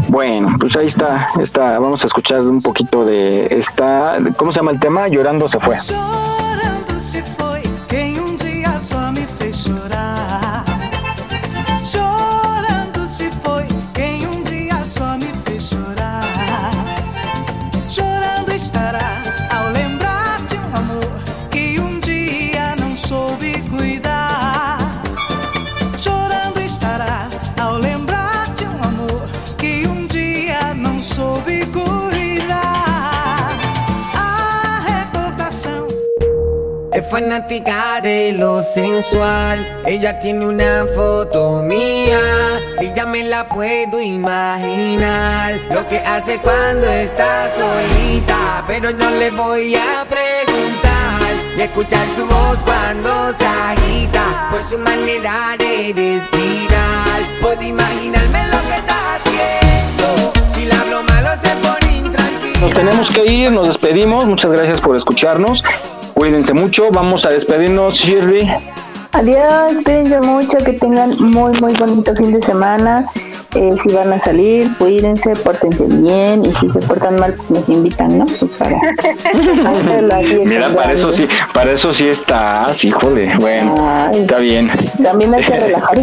Speaker 5: Bueno, pues ahí está, está, vamos a escuchar un poquito de esta, ¿cómo se llama el tema? Llorando se fue.
Speaker 17: Chorando se foi. Quem um dia só me fez
Speaker 23: Es fanática de lo sensual. Ella tiene una foto mía y ya me la puedo imaginar. Lo que hace cuando está solita, pero no le voy a preguntar. Y escuchar su voz cuando se agita por su manera de respirar. Puedo imaginarme lo que está haciendo. Si le hablo malo, se pone intranquila.
Speaker 5: Nos tenemos que ir, nos despedimos. Muchas gracias por escucharnos. Cuídense mucho. Vamos a despedirnos, Shirley.
Speaker 6: Adiós, cuídense mucho, que tengan muy, muy bonito fin de semana. Eh, si van a salir, cuídense, pórtense bien y si se portan mal, pues nos invitan, ¿no? Pues para hacerlo aquí
Speaker 5: Mira, para eso sí, para eso sí estás, híjole. Bueno, está bien.
Speaker 6: También hay que relajar.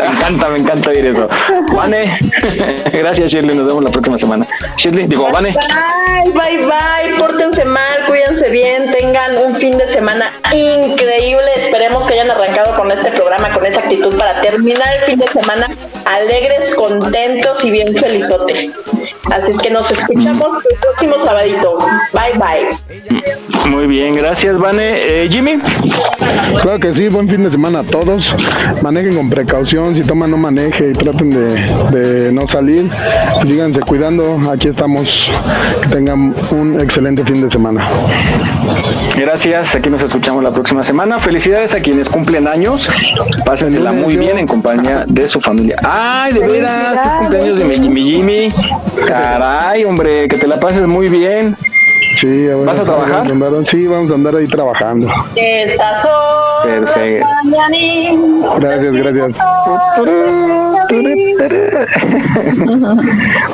Speaker 5: Me encanta, me encanta oír eso. Vane, gracias Shirley, nos vemos la próxima semana. Shirley, digo, Vane.
Speaker 9: Bye, bye, bye. Pórtense mal, cuídense bien, tengan un fin de semana increíble. Esperemos que hayan arrancado con este programa con esa actitud para terminar el fin de semana alegres, contentos y bien felizotes. Así es que nos escuchamos el próximo sabadito. Bye, bye.
Speaker 5: Muy bien, gracias, Vane. Eh, Jimmy.
Speaker 12: Claro que sí, buen fin de semana a todos. Manejen con precaución, si toman no maneje y traten de, de no salir. Síganse cuidando, aquí estamos. Que tengan un excelente fin de semana.
Speaker 5: Gracias, aquí nos escuchamos la próxima semana. Felicidades a quienes cumplen años. Pásensela muy bien en compañía de su familia. ¡Ay, de veras! Es cumpleaños de mi Jimmy Jimmy. Caray, hombre, que te la pases muy bien.
Speaker 12: Sí,
Speaker 5: ¿Vas a trabajar?
Speaker 12: Vamos a andar- sí, vamos a andar ahí trabajando.
Speaker 9: Estas son
Speaker 5: Perfecto.
Speaker 9: mañanitas.
Speaker 12: Gracias, gracias.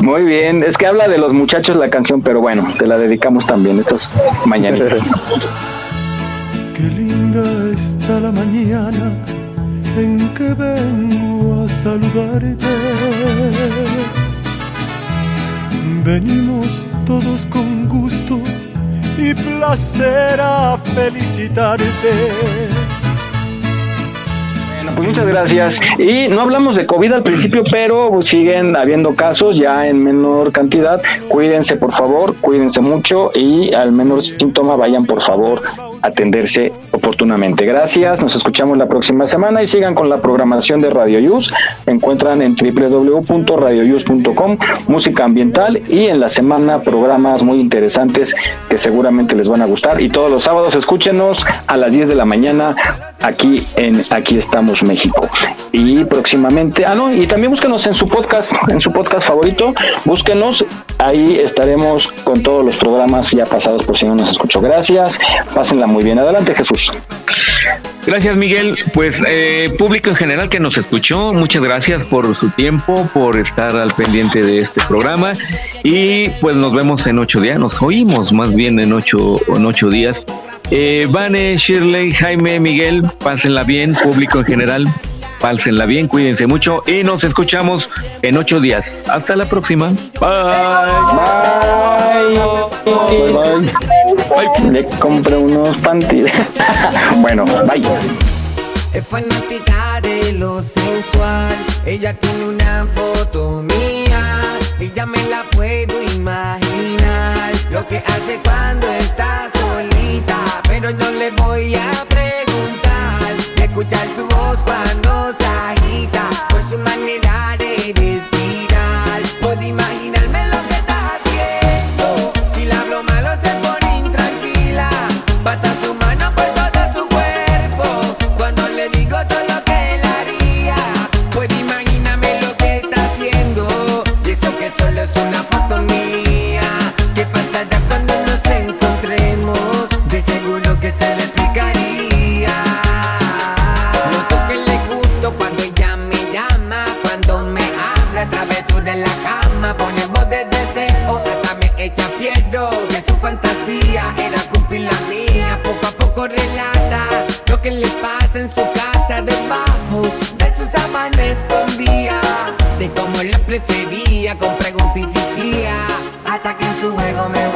Speaker 5: Muy bien, es que habla de los muchachos la canción, pero bueno, te la dedicamos también estas mañanitas.
Speaker 24: Qué linda está la mañana en que vengo a saludarte. Venimos todos con gusto y placer a felicitarte.
Speaker 5: Pues muchas gracias. Y no hablamos de COVID al principio, pero siguen habiendo casos ya en menor cantidad. Cuídense, por favor, cuídense mucho y al menor síntoma vayan, por favor, a atenderse oportunamente. Gracias, nos escuchamos la próxima semana y sigan con la programación de Radio Yus. Encuentran en www.radioyus.com música ambiental y en la semana programas muy interesantes que seguramente les van a gustar. Y todos los sábados escúchenos a las 10 de la mañana aquí en Aquí estamos México. Y próximamente, ah no, y también búsquenos en su podcast, en su podcast favorito, búsquenos, ahí estaremos con todos los programas ya pasados por si no nos escuchó. Gracias, pásenla muy bien. Adelante Jesús.
Speaker 3: Gracias, Miguel. Pues eh, público en general que nos escuchó, muchas gracias por su tiempo, por estar al pendiente de este programa y pues nos vemos en ocho días, nos oímos más bien en ocho, en ocho días. Eh, Vane, Shirley, Jaime, Miguel, pásenla bien, público en general, pásenla bien, cuídense mucho y nos escuchamos en ocho días. Hasta la próxima. Bye.
Speaker 5: Bye. Bye. bye. Le compré unos panties. bueno, bye.
Speaker 23: Es fanática de lo sensual. Ella tiene una foto mía y ya me la puedo imaginar. Lo que hace cuando está solita, pero no le voy a preguntar. Escuchar su voz cuando se agita, por su manera prefería, con preguntas insistía, hasta que en su juego me